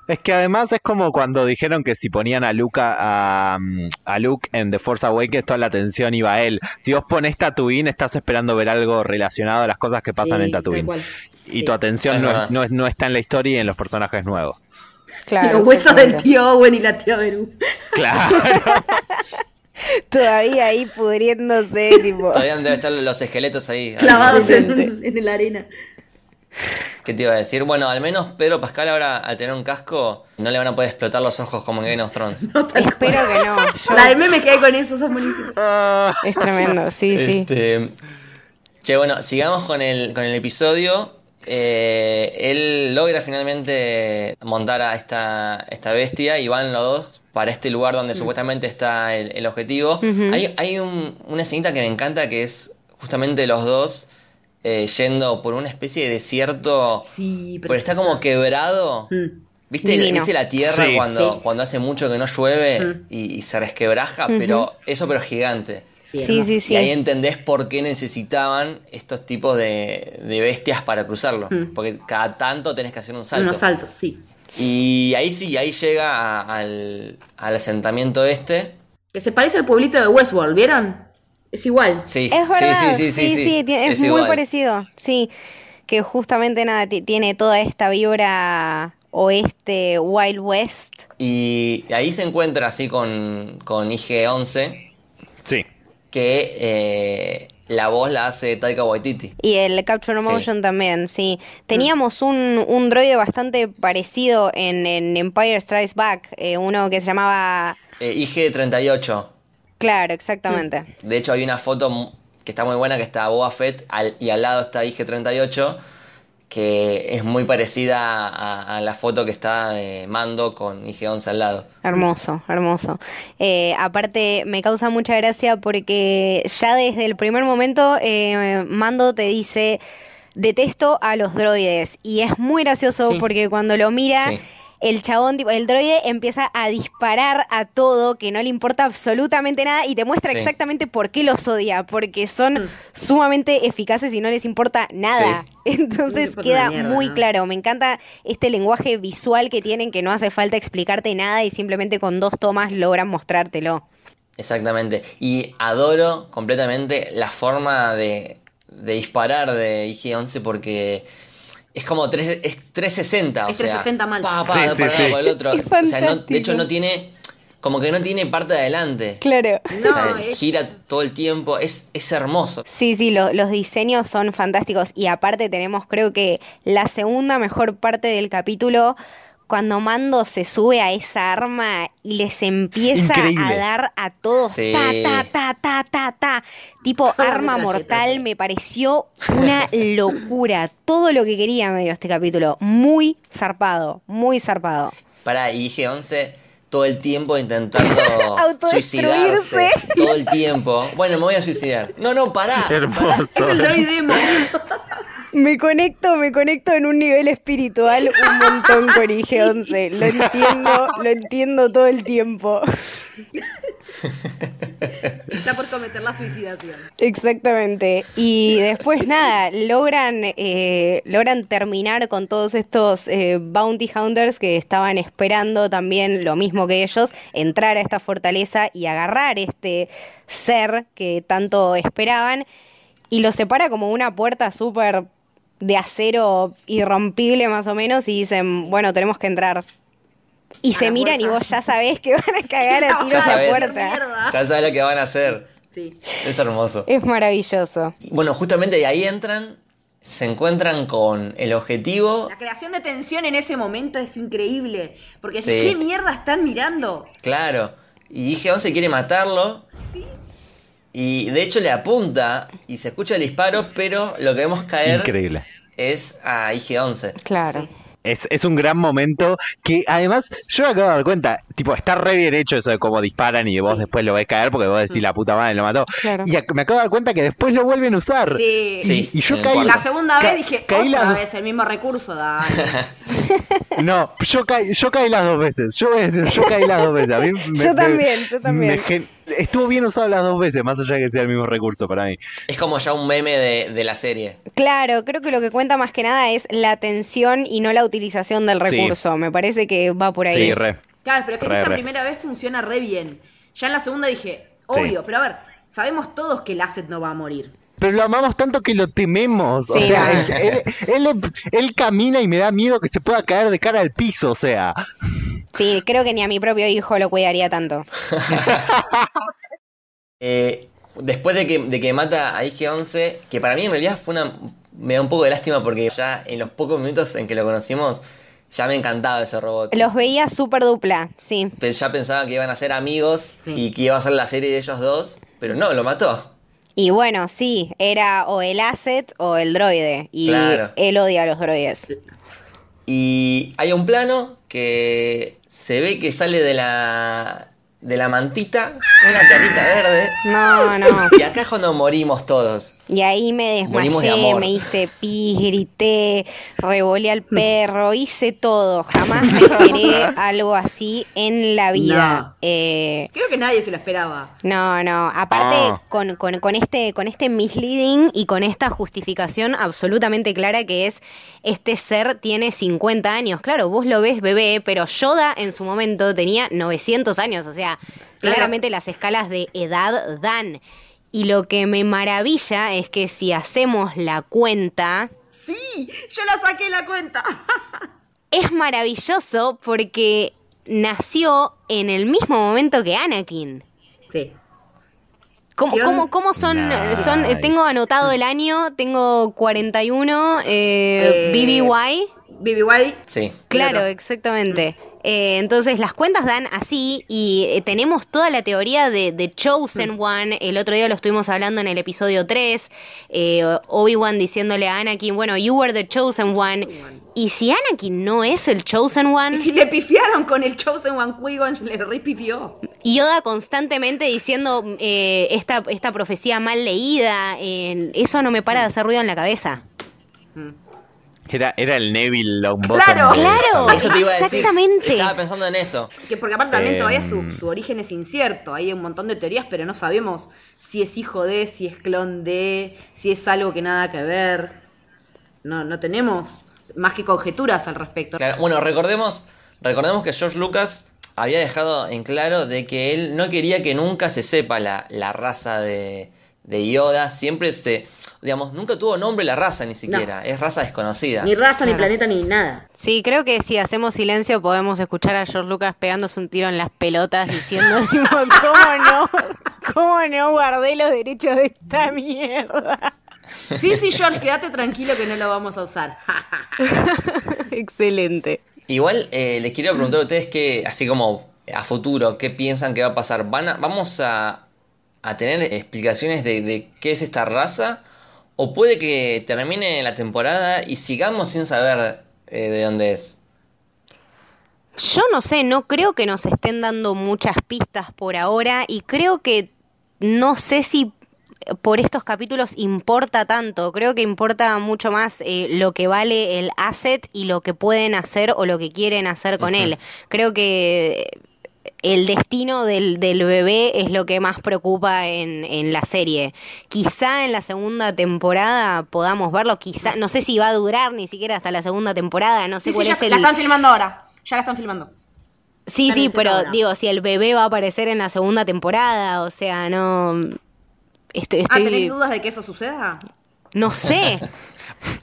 Speaker 3: Es que además es como cuando dijeron que si ponían a Luca a, mm, a Luke en The Force Awakens toda la atención iba a él. Si vos pones Tatooine estás esperando ver algo relacionado a las cosas que pasan
Speaker 4: Sí,
Speaker 3: en Tatooine. Y
Speaker 4: Sí.
Speaker 3: tu atención no,
Speaker 1: verdad.
Speaker 3: es- no, es- no está en la historia y en los personajes nuevos.
Speaker 2: Claro.
Speaker 4: Los huesos del tío Owen y la tía Beru.
Speaker 3: Claro. <laughs>
Speaker 2: Todavía ahí pudriéndose, tipo.
Speaker 1: Todavía deben estar los esqueletos ahí.
Speaker 4: Clavados en, en la arena.
Speaker 1: ¿Qué te iba a decir? Bueno, al menos Pedro Pascal ahora, al tener un casco, no le van a poder explotar los ojos como en Game of Thrones. <laughs>
Speaker 4: No,
Speaker 2: Espero
Speaker 4: cual.
Speaker 2: que no. Yo- <laughs>
Speaker 4: La de memes que hay con eso son buenísimos.
Speaker 3: Ah,
Speaker 2: Es tremendo, sí, sí.
Speaker 1: Este, che, bueno, sigamos con el, con el episodio. Eh, él logra finalmente montar a esta, esta bestia y van los dos para este lugar donde supuestamente está el, el objetivo. Hay, hay un- una escenita que me encanta que es justamente los dos eh, yendo por una especie de desierto,
Speaker 4: Sí,
Speaker 1: pero está como quebrado.
Speaker 4: Mm.
Speaker 1: ¿Viste. ¿Viste la tierra
Speaker 3: Sí.
Speaker 1: cuando,
Speaker 4: Sí.
Speaker 1: cuando hace mucho que no llueve y, y se resquebraja? Pero eso pero gigante.
Speaker 4: Sí,
Speaker 2: Sí, sí, sí.
Speaker 1: Y ahí entendés por qué necesitaban estos tipos de, de bestias para cruzarlo.
Speaker 4: Mm.
Speaker 1: Porque cada tanto tenés que hacer un salto.
Speaker 4: Unos saltos, sí.
Speaker 1: Y ahí sí, ahí llega a- al, al asentamiento este.
Speaker 4: Que se parece al pueblito de Westworld, ¿vieron? Es igual.
Speaker 1: Sí,
Speaker 2: Es verdad,
Speaker 1: sí, sí, sí, sí, sí.
Speaker 2: es,
Speaker 1: Es
Speaker 2: muy
Speaker 1: igual.
Speaker 2: parecido, sí, que justamente nada, ti- tiene toda esta vibra oeste, Wild West,
Speaker 1: Y ahí se encuentra así con, con IG-11,
Speaker 3: sí.
Speaker 1: que eh, la voz la hace Taika Waititi.
Speaker 2: y el Capture
Speaker 1: Sí.
Speaker 2: Motion también, sí. Teníamos un, un droide bastante parecido en, en Empire Strikes Back, eh, uno que se llamaba...
Speaker 1: Eh, IG-38.
Speaker 2: Claro, exactamente.
Speaker 1: De hecho, hay una foto que está muy buena que está Boba Fett al- y al lado está IG-38, que es muy parecida a, a la foto que está de Mando con IG-11 al lado.
Speaker 2: Hermoso, hermoso. Eh, aparte, me causa mucha gracia porque ya desde el primer momento eh, Mando te dice, detesto a los droides. Y es muy gracioso
Speaker 4: Sí.
Speaker 2: porque cuando lo mira,
Speaker 1: Sí.
Speaker 2: El chabón, tipo, el droide empieza a disparar a todo, que no le importa absolutamente nada y te muestra
Speaker 1: Sí.
Speaker 2: exactamente por qué los odia, porque son
Speaker 4: Mm.
Speaker 2: sumamente eficaces y no les importa nada. <laughs> Entonces queda
Speaker 4: mierda,
Speaker 2: muy
Speaker 4: ¿no?
Speaker 2: claro. Me encanta este lenguaje visual que tienen, que no hace falta explicarte nada y simplemente con dos tomas logran mostrártelo.
Speaker 1: Exactamente. Y adoro completamente la forma de, de disparar de IG-11 porque es como tres, es 360. O
Speaker 4: Es
Speaker 1: sea,
Speaker 4: 360 mal.
Speaker 1: Pa, pa,
Speaker 3: Sí,
Speaker 1: el otro.
Speaker 2: Es
Speaker 1: O sea, no- de hecho no tiene, como que no tiene parte de adelante.
Speaker 2: Claro.
Speaker 1: o sea,
Speaker 4: es-
Speaker 1: gira todo el tiempo. Es, es hermoso.
Speaker 2: Sí, sí, lo- los diseños son fantásticos y aparte tenemos creo que la segunda mejor parte del capítulo cuando Mando se sube a esa arma y les empieza
Speaker 3: Increíble.
Speaker 2: a dar a todos
Speaker 1: Sí.
Speaker 2: ta ta ta ta ta ta tipo <laughs> arma mortal me pareció una locura todo lo que quería medio este capítulo muy zarpado muy zarpado
Speaker 1: Para IG-11 todo el tiempo intentando <laughs> suicidarse. Todo el tiempo. Bueno, me voy a suicidar. No, no, pará.
Speaker 4: Es el droid emo. <laughs>
Speaker 2: Me conecto, me conecto en un nivel espiritual un montón con IG-11. Lo entiendo, lo entiendo todo el tiempo.
Speaker 4: Está por cometer la suicidación.
Speaker 2: Exactamente. Y después nada, logran, eh, logran terminar con todos estos eh, bounty hunters que estaban esperando también lo mismo que ellos, entrar a esta fortaleza y agarrar este ser que tanto esperaban. Y lo separa como una puerta súper de acero irrompible más o menos y dicen, bueno, tenemos que entrar. Y
Speaker 4: A
Speaker 2: se miran y vos ya sabés que van a cagar a <laughs> tiro
Speaker 1: Ya
Speaker 2: a la
Speaker 1: sabés.
Speaker 2: puerta.
Speaker 1: Ya sabes lo que van a hacer.
Speaker 4: Sí.
Speaker 1: Es hermoso.
Speaker 2: Es maravilloso.
Speaker 1: Bueno, justamente de ahí entran, se encuentran con el objetivo.
Speaker 4: La creación de tensión en ese momento es increíble. Porque
Speaker 1: Sí.
Speaker 4: ¿qué mierda están mirando?
Speaker 1: Claro. Y IG-11 quiere matarlo.
Speaker 4: Sí.
Speaker 1: Y de hecho le apunta y se escucha el disparo, pero lo que vemos caer
Speaker 3: Increíble.
Speaker 1: Es a IG-11.
Speaker 2: Claro.
Speaker 3: Es, es un gran momento que además yo me acabo de dar cuenta, tipo, está re bien hecho eso de cómo disparan y vos después lo ves caer porque vos decís la puta madre lo mató.
Speaker 2: Claro.
Speaker 3: Y ac- me acabo de dar cuenta que después lo vuelven a usar.
Speaker 4: Sí.
Speaker 1: Sí.
Speaker 3: Y yo caí-.
Speaker 4: La segunda
Speaker 3: Ca-
Speaker 4: vez dije,
Speaker 3: caí
Speaker 4: otra
Speaker 3: la-
Speaker 4: vez el mismo recurso, Dani. <laughs>
Speaker 3: No, yo caí, yo caí las dos veces. Yo caí las dos veces. A mí <laughs> me-
Speaker 2: Yo también, yo también.
Speaker 3: me estuvo bien usado las dos veces, más allá de que sea el mismo recurso para mí.
Speaker 1: Es como ya un meme de, de la serie.
Speaker 2: Claro, creo que lo que cuenta más que nada es la tensión y no la utilización del
Speaker 3: Sí.
Speaker 2: recurso. Me parece que va por ahí.
Speaker 3: Sí, re.
Speaker 4: Claro, pero es que en esta
Speaker 3: re.
Speaker 4: primera vez funciona re bien. Ya en la segunda dije, obvio, pero a ver, sabemos todos que el asset no va a morir.
Speaker 3: Pero lo amamos tanto que lo tememos. o sea, él, <laughs> él- él- él camina y me da miedo que se pueda caer de cara al piso. O sea,
Speaker 2: Sí, creo que ni a mi propio hijo lo cuidaría tanto. <laughs>
Speaker 1: Eh, después de que, de que mata a Ige 11, que para mí en realidad fue una. Me da un poco de lástima porque ya en los pocos minutos en que lo conocimos, ya me encantaba ese robot.
Speaker 2: Los veía súper dupla, sí.
Speaker 1: Ya pensaba que iban a ser amigos
Speaker 4: Sí.
Speaker 1: y que iba a ser la serie de ellos dos, pero no, lo mató.
Speaker 2: Y bueno, sí, era o el asset o el droide. Y
Speaker 1: Claro.
Speaker 2: él odia a los droides.
Speaker 1: Y hay un plano que se ve que sale de la. De la mantita, una carita verde.
Speaker 2: No, no.
Speaker 1: Y acá es cuando morimos todos.
Speaker 2: Y ahí me
Speaker 1: Morimos de
Speaker 2: desmayé,
Speaker 1: amor.
Speaker 2: me hice pis, grité, revolé al perro, hice todo. Jamás me esperé <laughs> algo así en la vida.
Speaker 4: No.
Speaker 2: Eh,
Speaker 4: Creo que nadie se lo esperaba.
Speaker 2: no, no. Aparte,
Speaker 3: Ah.
Speaker 2: con, con- con este, con este misleading y con esta justificación absolutamente clara que es este ser tiene 50 años. Claro, vos lo ves bebé, pero Yoda en su momento tenía 900 años. O sea,
Speaker 4: Claro.
Speaker 2: claramente las escalas de edad dan. Y lo que me maravilla es que si hacemos la cuenta,
Speaker 4: Sí, yo la saqué la cuenta. <laughs>
Speaker 2: es maravilloso porque nació en el mismo momento que Anakin.
Speaker 4: Sí.
Speaker 2: ¿Cómo, son?
Speaker 3: Nice.
Speaker 2: son eh, tengo anotado el año, tengo 41, eh,
Speaker 4: Eh,
Speaker 2: BBY.
Speaker 4: BBY.
Speaker 1: Sí.
Speaker 2: Claro, exactamente. Eh, entonces las cuentas dan así y eh, tenemos toda la teoría de, de Chosen One. El otro día lo estuvimos hablando en el episodio 3. eh, Obi-Wan diciéndole a Anakin, bueno, you were the Chosen One. Y si Anakin no es el Chosen One,
Speaker 4: Y si le pifiaron con el Chosen One Qui-Gon, le repifió.
Speaker 2: Yoda constantemente diciendo eh, esta, esta profecía mal leída, eso no me para de hacer ruido en la cabeza.
Speaker 3: Era, era el Neville Longbottom.
Speaker 4: Claro,
Speaker 3: de-
Speaker 2: claro.
Speaker 1: Eso te iba a decir.
Speaker 2: Exactamente.
Speaker 1: Estaba pensando en eso.
Speaker 4: Que porque aparte también todavía su,
Speaker 3: Em.
Speaker 4: su origen es incierto. Hay un montón de teorías, pero no sabemos si es hijo de, si es clon de, si es algo que nada que ver. No, no tenemos más que conjeturas al respecto.
Speaker 1: Claro, Bueno, recordemos, recordemos que George Lucas había dejado en claro de que él no quería que nunca se sepa la, la raza de, de Yoda. Siempre se, digamos, nunca tuvo nombre la raza ni siquiera. Es raza desconocida.
Speaker 4: Ni raza, ni planeta, ni nada.
Speaker 2: Sí, creo que si hacemos silencio podemos escuchar a George Lucas pegándose un tiro en las pelotas diciendo, <laughs> tipo, ¿cómo no? ¿Cómo no guardé los derechos de esta mierda?
Speaker 4: Sí, sí, George, quédate tranquilo que no lo vamos a usar. <laughs>
Speaker 2: Excelente.
Speaker 1: Igual eh, les quiero preguntar a ustedes que, así como a futuro, ¿qué piensan que va a pasar? ¿Van a- ¿Vamos a, a tener explicaciones de, de qué es esta raza? ¿O puede que termine la temporada y sigamos sin saber eh, de dónde es?
Speaker 2: Yo no sé, no creo que nos estén dando muchas pistas por ahora y creo que no sé si por estos capítulos importa tanto, creo que importa mucho más eh, lo que vale el asset y lo que pueden hacer o lo que quieren hacer con él. Creo que el destino del, del bebé es lo que más preocupa en, en la serie. Quizá en la segunda temporada podamos verlo, quizá, no sé si va a durar ni siquiera hasta la segunda temporada, no sé
Speaker 4: Sí, sí,
Speaker 2: cuál
Speaker 4: ya
Speaker 2: es el...
Speaker 4: la están filmando ahora. Ya la están filmando.
Speaker 2: Sí,
Speaker 4: Están
Speaker 2: sí, pero
Speaker 4: ahora.
Speaker 2: digo, si el bebé va a aparecer en la segunda temporada, o sea, no. Estoy,
Speaker 4: Ah, ¿tenés
Speaker 2: estoy
Speaker 4: dudas de que eso suceda?
Speaker 2: no sé. <laughs>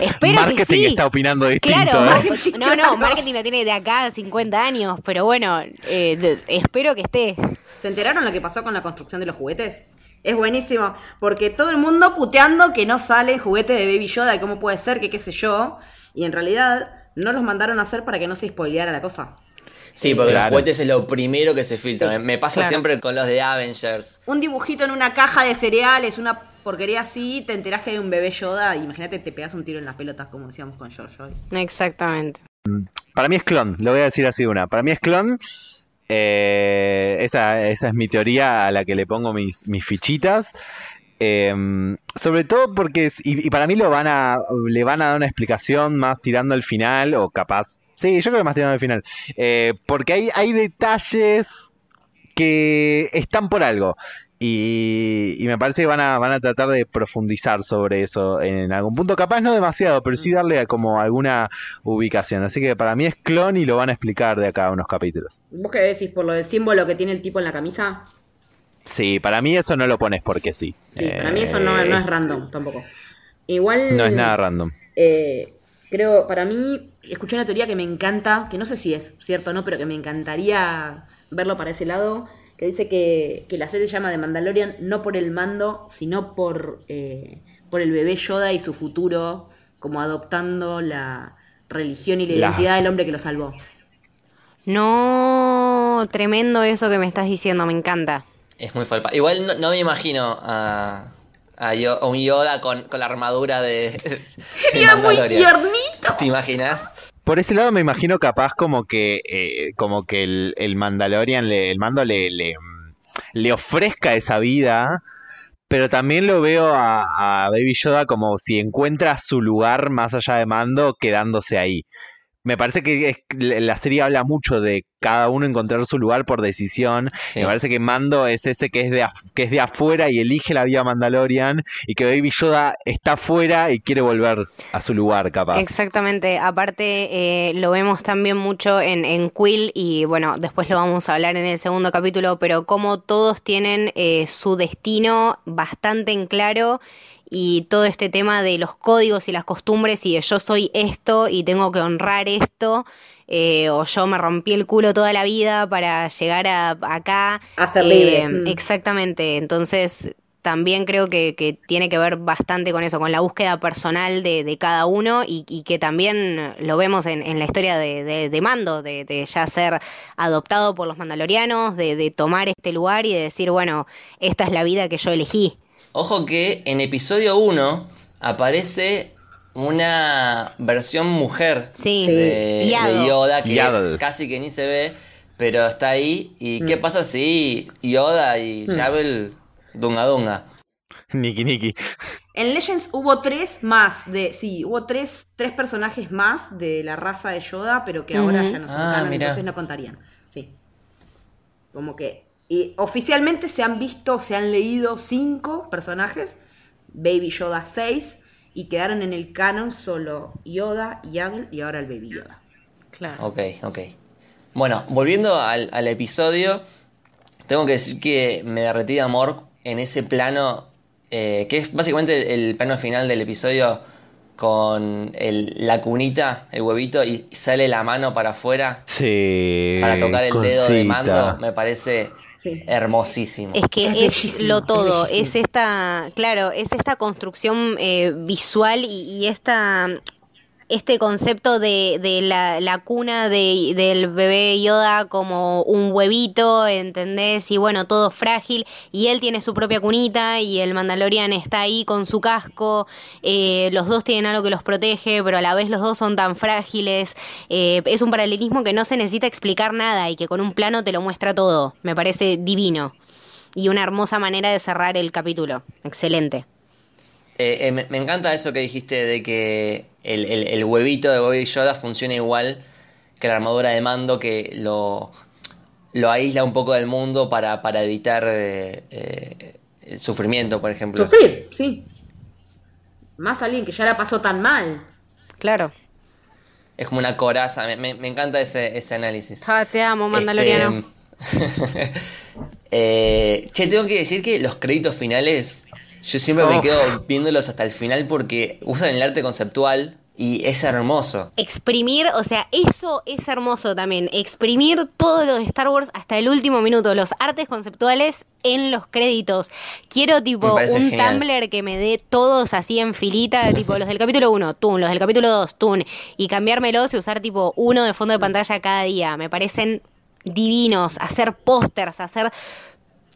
Speaker 2: Espero
Speaker 3: Marketing
Speaker 2: que sí.
Speaker 3: está opinando distinto.
Speaker 2: Claro,
Speaker 3: ¿eh?
Speaker 2: No, no, marketing lo tiene de acá a 50 años, pero bueno, eh, de- espero que esté.
Speaker 4: ¿Se enteraron lo que pasó con la construcción de los juguetes? Es buenísimo, porque todo el mundo puteando que no sale juguete de Baby Yoda, y cómo puede ser, que qué sé yo, y en realidad no los mandaron a hacer para que no se spoileara la cosa.
Speaker 1: Sí, porque
Speaker 3: Claro.
Speaker 1: los juguetes es lo primero que se filtra.
Speaker 4: Sí,
Speaker 1: me, me pasa
Speaker 2: claro.
Speaker 1: siempre con los de Avengers.
Speaker 4: Un dibujito en una caja de cereales, una porquería así, te enterás que hay un bebé Yoda, imagínate te pegas un tiro en las pelotas, como decíamos con George hoy.
Speaker 2: Exactamente.
Speaker 3: para mí es clon, lo voy a decir así una. Para mí es clon. Eh, esa, esa es mi teoría a la que le pongo mis, mis fichitas. Eh, sobre todo porque, es- y, y para mí lo van a, le van a dar una explicación más tirando al final, o capaz, sí, yo creo que más tirando al final, Eh, porque hay, hay detalles que están por algo. Y, y me parece que van a, van a tratar de profundizar sobre eso en algún punto, capaz no demasiado, pero sí darle a como alguna ubicación. Así que para mí es clon y lo van a explicar de acá a unos capítulos.
Speaker 4: ¿Vos qué decís por lo del símbolo que tiene el tipo en la camisa?
Speaker 3: Sí, para mí eso no lo pones porque sí.
Speaker 4: Sí, para mí eso no,
Speaker 3: Eh,
Speaker 4: no es random tampoco. Igual.
Speaker 3: no es nada random.
Speaker 4: Eh, creo, para mí, escuché una teoría que me encanta, que no sé si es cierto o no, pero que me encantaría verlo para ese lado, que dice que, que la serie se llama The Mandalorian no por el mando, sino por, eh, por el bebé Yoda y su futuro, como adoptando la religión y la
Speaker 3: La-
Speaker 4: identidad del hombre que lo salvó.
Speaker 2: No, tremendo eso que me estás diciendo, me encanta.
Speaker 1: Es muy falpa. Igual no, no me imagino a, a, Yo- a un Yoda con, con la armadura de. <laughs> de
Speaker 4: Sería muy
Speaker 1: Mandalorian.
Speaker 4: tiernito.
Speaker 1: ¿Te imaginas?
Speaker 3: Por ese lado me imagino capaz como que eh, como que el, el Mandalorian, le- el mando le, le, ofrezca esa vida, pero también lo veo a, a Baby Yoda como si encuentra su lugar más allá de mando quedándose ahí. Me parece que es- la serie habla mucho de cada uno encontrar su lugar por decisión.
Speaker 1: Sí.
Speaker 3: Me parece que Mando es ese que es de af- que es de afuera y elige la vida Mandalorian y que Baby Yoda está afuera y quiere volver a su lugar capaz.
Speaker 2: Exactamente, aparte eh, lo vemos también mucho en, en Quill y bueno, después lo vamos a hablar en el segundo capítulo, pero como todos tienen eh, su destino bastante en claro y todo este tema de los códigos y las costumbres y de yo soy esto y tengo que honrar esto. eh, o yo me rompí el culo toda la vida para llegar a, acá.
Speaker 4: A ser
Speaker 2: Eh,
Speaker 4: libre. Mm.
Speaker 2: Exactamente, entonces también creo que, que tiene que ver bastante con eso, con la búsqueda personal de, de cada uno y, y que también lo vemos en, en la historia de, de- de Mando, de, de ya ser adoptado por los mandalorianos, de, de tomar este lugar y de decir, bueno, esta es la vida que yo elegí.
Speaker 1: Ojo que en episodio 1 aparece una versión mujer
Speaker 2: Sí,
Speaker 1: de. Yoda que
Speaker 3: Yaddle.
Speaker 1: casi que ni se ve, pero está ahí. ¿Y qué pasa si Yoda y Yabel dunga dunga?
Speaker 3: Niki Niki.
Speaker 4: En Legends hubo tres más de. Sí, hubo tres, tres personajes más de la raza de Yoda, pero que ahora ya no son
Speaker 1: Ah,
Speaker 4: entonces no contarían. Sí. Como que. Y oficialmente se han visto, se han leído cinco personajes. Baby Yoda seis. Y quedaron en el canon solo Yoda, Yaddle y ahora el Baby Yoda.
Speaker 2: Claro.
Speaker 1: Ok, ok. Bueno, volviendo al, al episodio, tengo que decir que me derretí de amor en ese plano, eh, que es básicamente el, el plano final del episodio con el- la cunita, el huevito, y sale la mano para afuera
Speaker 3: Sí.
Speaker 1: para tocar el dedo de mando, me parece
Speaker 4: Sí.
Speaker 1: hermosísimo.
Speaker 2: Es que
Speaker 4: Es
Speaker 2: lo todo, es esta, claro, es esta construcción eh, visual y, y esta este concepto de, la, cuna de- del bebé Yoda como un huevito, ¿entendés? Y bueno, todo frágil, y él tiene su propia cunita, y el Mandalorian está ahí con su casco, eh, los dos tienen algo que los protege, pero a la vez los dos son tan frágiles, eh, es un paralelismo que no se necesita explicar nada y que con un plano te lo muestra todo, me parece divino. Y una hermosa manera de cerrar el capítulo, excelente.
Speaker 1: Eh, me encanta eso que dijiste de que el, el- el huevito de Baby Yoda funciona igual que la armadura de mando, que lo, lo aísla un poco del mundo para, para evitar eh, eh, el sufrimiento, por ejemplo.
Speaker 4: Sufrir, sí. Más alguien que ya la pasó tan mal.
Speaker 2: Claro.
Speaker 1: Es como una coraza, me, me- me encanta ese, ese análisis.
Speaker 2: Ah, te amo, Mandaloriano.
Speaker 1: Este, <laughs> eh, che, tengo que decir que los créditos finales, yo siempre me quedo viéndolos hasta el final porque usan el arte conceptual y es hermoso.
Speaker 2: Exprimir, o sea, eso es hermoso también. Exprimir todo lo de Star Wars hasta el último minuto. Los artes conceptuales en los créditos. Quiero tipo un
Speaker 1: genial.
Speaker 2: Tumblr que me dé todos así en filita, <laughs> tipo los del capítulo 1, Tun, los del capítulo 2, Tun. Y cambiármelos y usar tipo uno de fondo de pantalla cada día. Me parecen divinos. Hacer pósters, hacer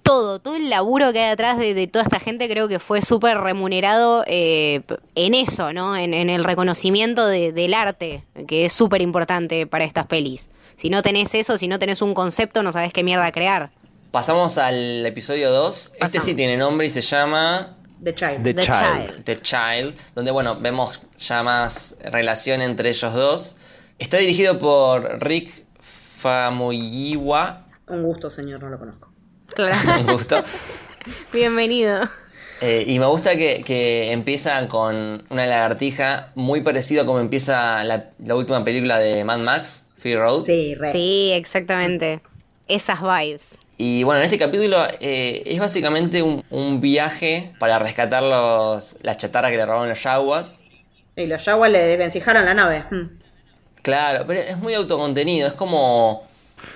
Speaker 2: todo, todo el laburo que hay atrás de, de toda esta gente creo que fue súper remunerado eh, en eso, ¿no? En, en el reconocimiento de- del arte, que es súper importante para estas pelis. Si no tenés eso, si no tenés un concepto, no sabés qué mierda crear.
Speaker 1: Pasamos al episodio 2. Este sí tiene nombre y se llama
Speaker 4: The Child.
Speaker 3: The
Speaker 2: The
Speaker 3: Child.
Speaker 2: Child.
Speaker 1: The Child, donde bueno, vemos ya más relación entre ellos dos. Está dirigido por Rick Famuyiwa,
Speaker 4: Un gusto, señor, no lo conozco.
Speaker 2: Claro. <laughs>
Speaker 1: un gusto.
Speaker 2: Bienvenido.
Speaker 1: Eh, y me gusta que, que empiezan con una lagartija muy parecido a como empieza la, la última película de Mad Max, Fury Road.
Speaker 4: Sí, re.
Speaker 2: Sí, exactamente. Esas vibes.
Speaker 1: Y bueno, en este capítulo eh, es básicamente un, un viaje para rescatar los, las chatarras que le robaron los yaguas.
Speaker 4: Y los Yaguas le desvencijaron la nave. Mm.
Speaker 1: Claro, pero es muy autocontenido, es como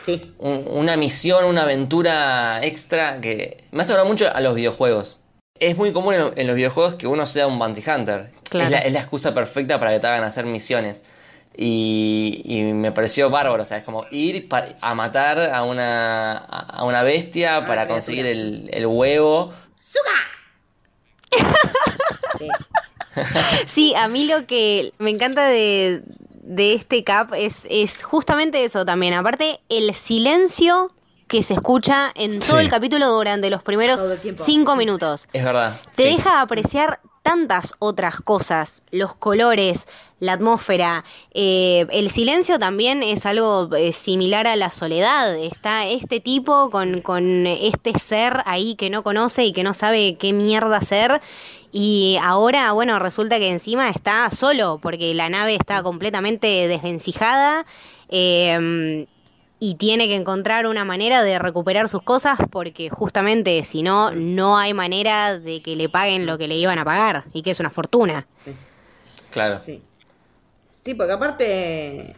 Speaker 4: Sí.
Speaker 1: un- una misión, una aventura extra que me hace mucho a los videojuegos. Es muy común en, en los videojuegos que uno sea un bounty hunter.
Speaker 2: Claro.
Speaker 1: Es, la, es la excusa perfecta para que te hagan hacer misiones. Y, y me pareció bárbaro, o sea, es como ir a matar a una, a una bestia para conseguir el, el huevo. <laughs>
Speaker 4: Sí.
Speaker 2: Sí, a mí lo que me encanta de, de este cap es, es justamente eso también. Aparte, el silencio que se escucha en todo
Speaker 3: Sí.
Speaker 2: el capítulo durante los primeros cinco minutos.
Speaker 1: Es verdad.
Speaker 2: Te
Speaker 1: sí.
Speaker 2: deja apreciar tantas otras cosas, los colores, la atmósfera. eh, el silencio también es algo eh, similar a la soledad. Está este tipo con, con este ser ahí que no conoce y que no sabe qué mierda hacer. Y ahora, bueno, resulta que encima está solo, porque la nave está completamente desvencijada. eh, y tiene que encontrar una manera de recuperar sus cosas porque justamente si no, no hay manera de que le paguen lo que le iban a pagar y que es una fortuna.
Speaker 4: Sí.
Speaker 1: Claro.
Speaker 4: Sí. Sí, porque aparte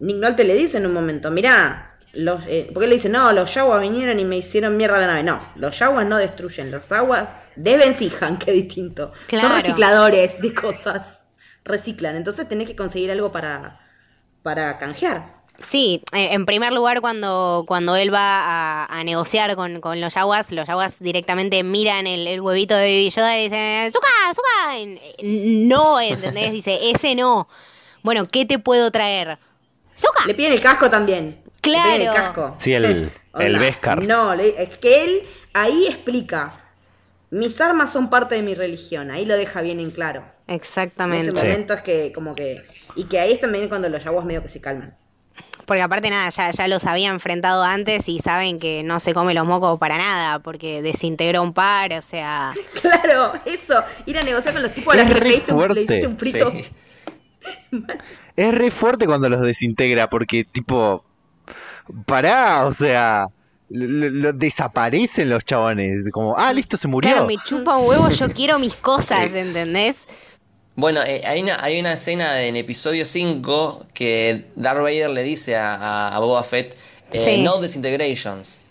Speaker 4: Nick Nolte le dice en un momento, mirá, los, eh, porque él le dice, no, los Yaguas vinieron y me hicieron mierda la nave. No, los Yaguas no destruyen, los Yaguas desvencijan, <laughs> qué distinto.
Speaker 2: Claro.
Speaker 4: Son recicladores de cosas. Reciclan, entonces tenés que conseguir algo para, para canjear.
Speaker 2: Sí, eh, en primer lugar cuando, cuando él va a, a negociar con, con los yaguas, los yaguas directamente miran el, el huevito de Baby Yoda y dicen, ¡Zuka, Zuka! No, ¿entendés? <laughs> Dice, ese no. Bueno, ¿qué te puedo traer? ¡Zuka!
Speaker 4: Le piden el casco también.
Speaker 2: Claro.
Speaker 4: El casco.
Speaker 3: Sí, el- <laughs> el Beskar.
Speaker 4: No, es que él ahí explica. Mis armas son parte de mi religión. Ahí lo deja bien en claro. En ese
Speaker 2: Exactamente.
Speaker 3: Sí.
Speaker 4: momento es que como que... Y que ahí es también cuando los yaguas medio que se calman.
Speaker 2: Porque aparte nada, ya, ya los había enfrentado antes y saben que no se come los mocos para nada, porque desintegró un par, o sea... <laughs>
Speaker 4: Claro, eso. Ir a negociar con los tipos a
Speaker 3: Es
Speaker 4: los que le, hiciste un frito.
Speaker 1: Sí. <laughs>
Speaker 3: Es re fuerte cuando los desintegra, porque tipo, pará, o sea, lo- lo- desaparecen los chabones, como, ah, listo, se murió.
Speaker 2: Claro, me chupa un huevo, yo quiero mis <laughs> cosas, ¿entendés?
Speaker 1: Bueno, eh, hay, una, hay una escena en episodio 5 que Darth Vader le dice a, a- a Boba Fett, eh,
Speaker 2: Sí.
Speaker 1: no disintegrations.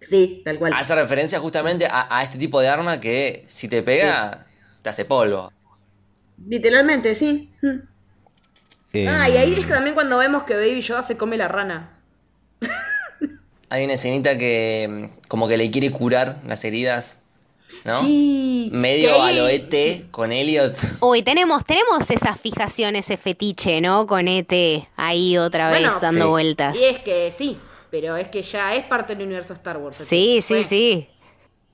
Speaker 4: Sí, tal cual.
Speaker 1: Hace referencia justamente a, a este tipo de arma que si te pega, te hace polvo.
Speaker 4: Literalmente, sí. Mm.
Speaker 3: Eh,
Speaker 4: Ah, y ahí es también cuando vemos que Baby Yoda se come la rana.
Speaker 1: Hay una escenita que mm, como que le quiere curar las heridas, ¿no?
Speaker 4: Sí.
Speaker 1: Medio a lo ET con Elliot. <laughs>
Speaker 2: Uy, tenemos, tenemos esa fijación, ese fetiche, ¿no? Con ET ahí otra vez
Speaker 4: Bueno,
Speaker 2: dando
Speaker 1: sí.
Speaker 2: vueltas.
Speaker 4: Y es que sí, pero es que ya es parte del universo Star Wars.
Speaker 2: Sí, sí,
Speaker 4: Fue.
Speaker 2: sí.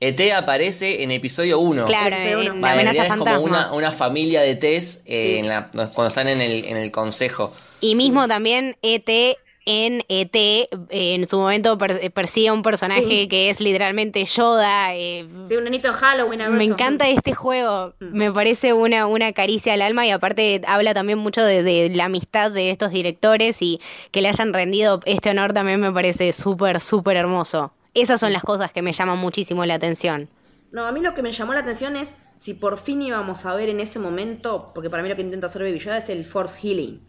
Speaker 1: ET aparece en episodio 1.
Speaker 2: Claro, en amenaza
Speaker 1: es como una, una familia de T's eh,
Speaker 4: Sí.
Speaker 1: en la- cuando están en el, en el consejo.
Speaker 2: Y mismo también ET en ET, eh, en su momento per- persigue a un personaje
Speaker 4: Sí.
Speaker 2: que es literalmente Yoda. eh,
Speaker 4: Sí, un nenito en Halloween.
Speaker 2: me encanta este juego, me parece una, una caricia al alma y aparte habla también mucho de, de la amistad de estos directores y que le hayan rendido este honor también me parece súper, súper hermoso. Esas son las cosas que me llaman muchísimo la atención.
Speaker 4: No, a mí lo que me llamó la atención es si por fin íbamos a ver en ese momento, porque para mí lo que intenta hacer Baby Yoda es el Force Healing.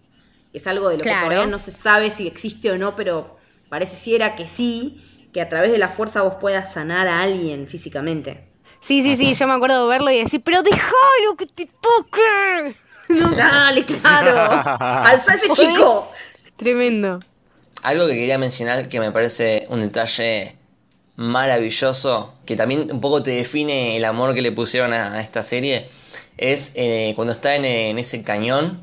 Speaker 4: Que Es algo de lo
Speaker 2: Claro.
Speaker 4: que todavía no se sabe si existe o no, pero pareciera que sí, que a través de la fuerza vos puedas sanar a alguien físicamente.
Speaker 2: Sí, sí, sí, yo me acuerdo de verlo y decir, pero déjalo que te toque. <laughs>
Speaker 4: Dale, claro. <laughs> Alza ese chico.
Speaker 2: Tremendo.
Speaker 1: Algo que quería mencionar que me parece un detalle maravilloso, que también un poco te define el amor que le pusieron a, a esta serie, es eh, cuando está en, en ese cañón,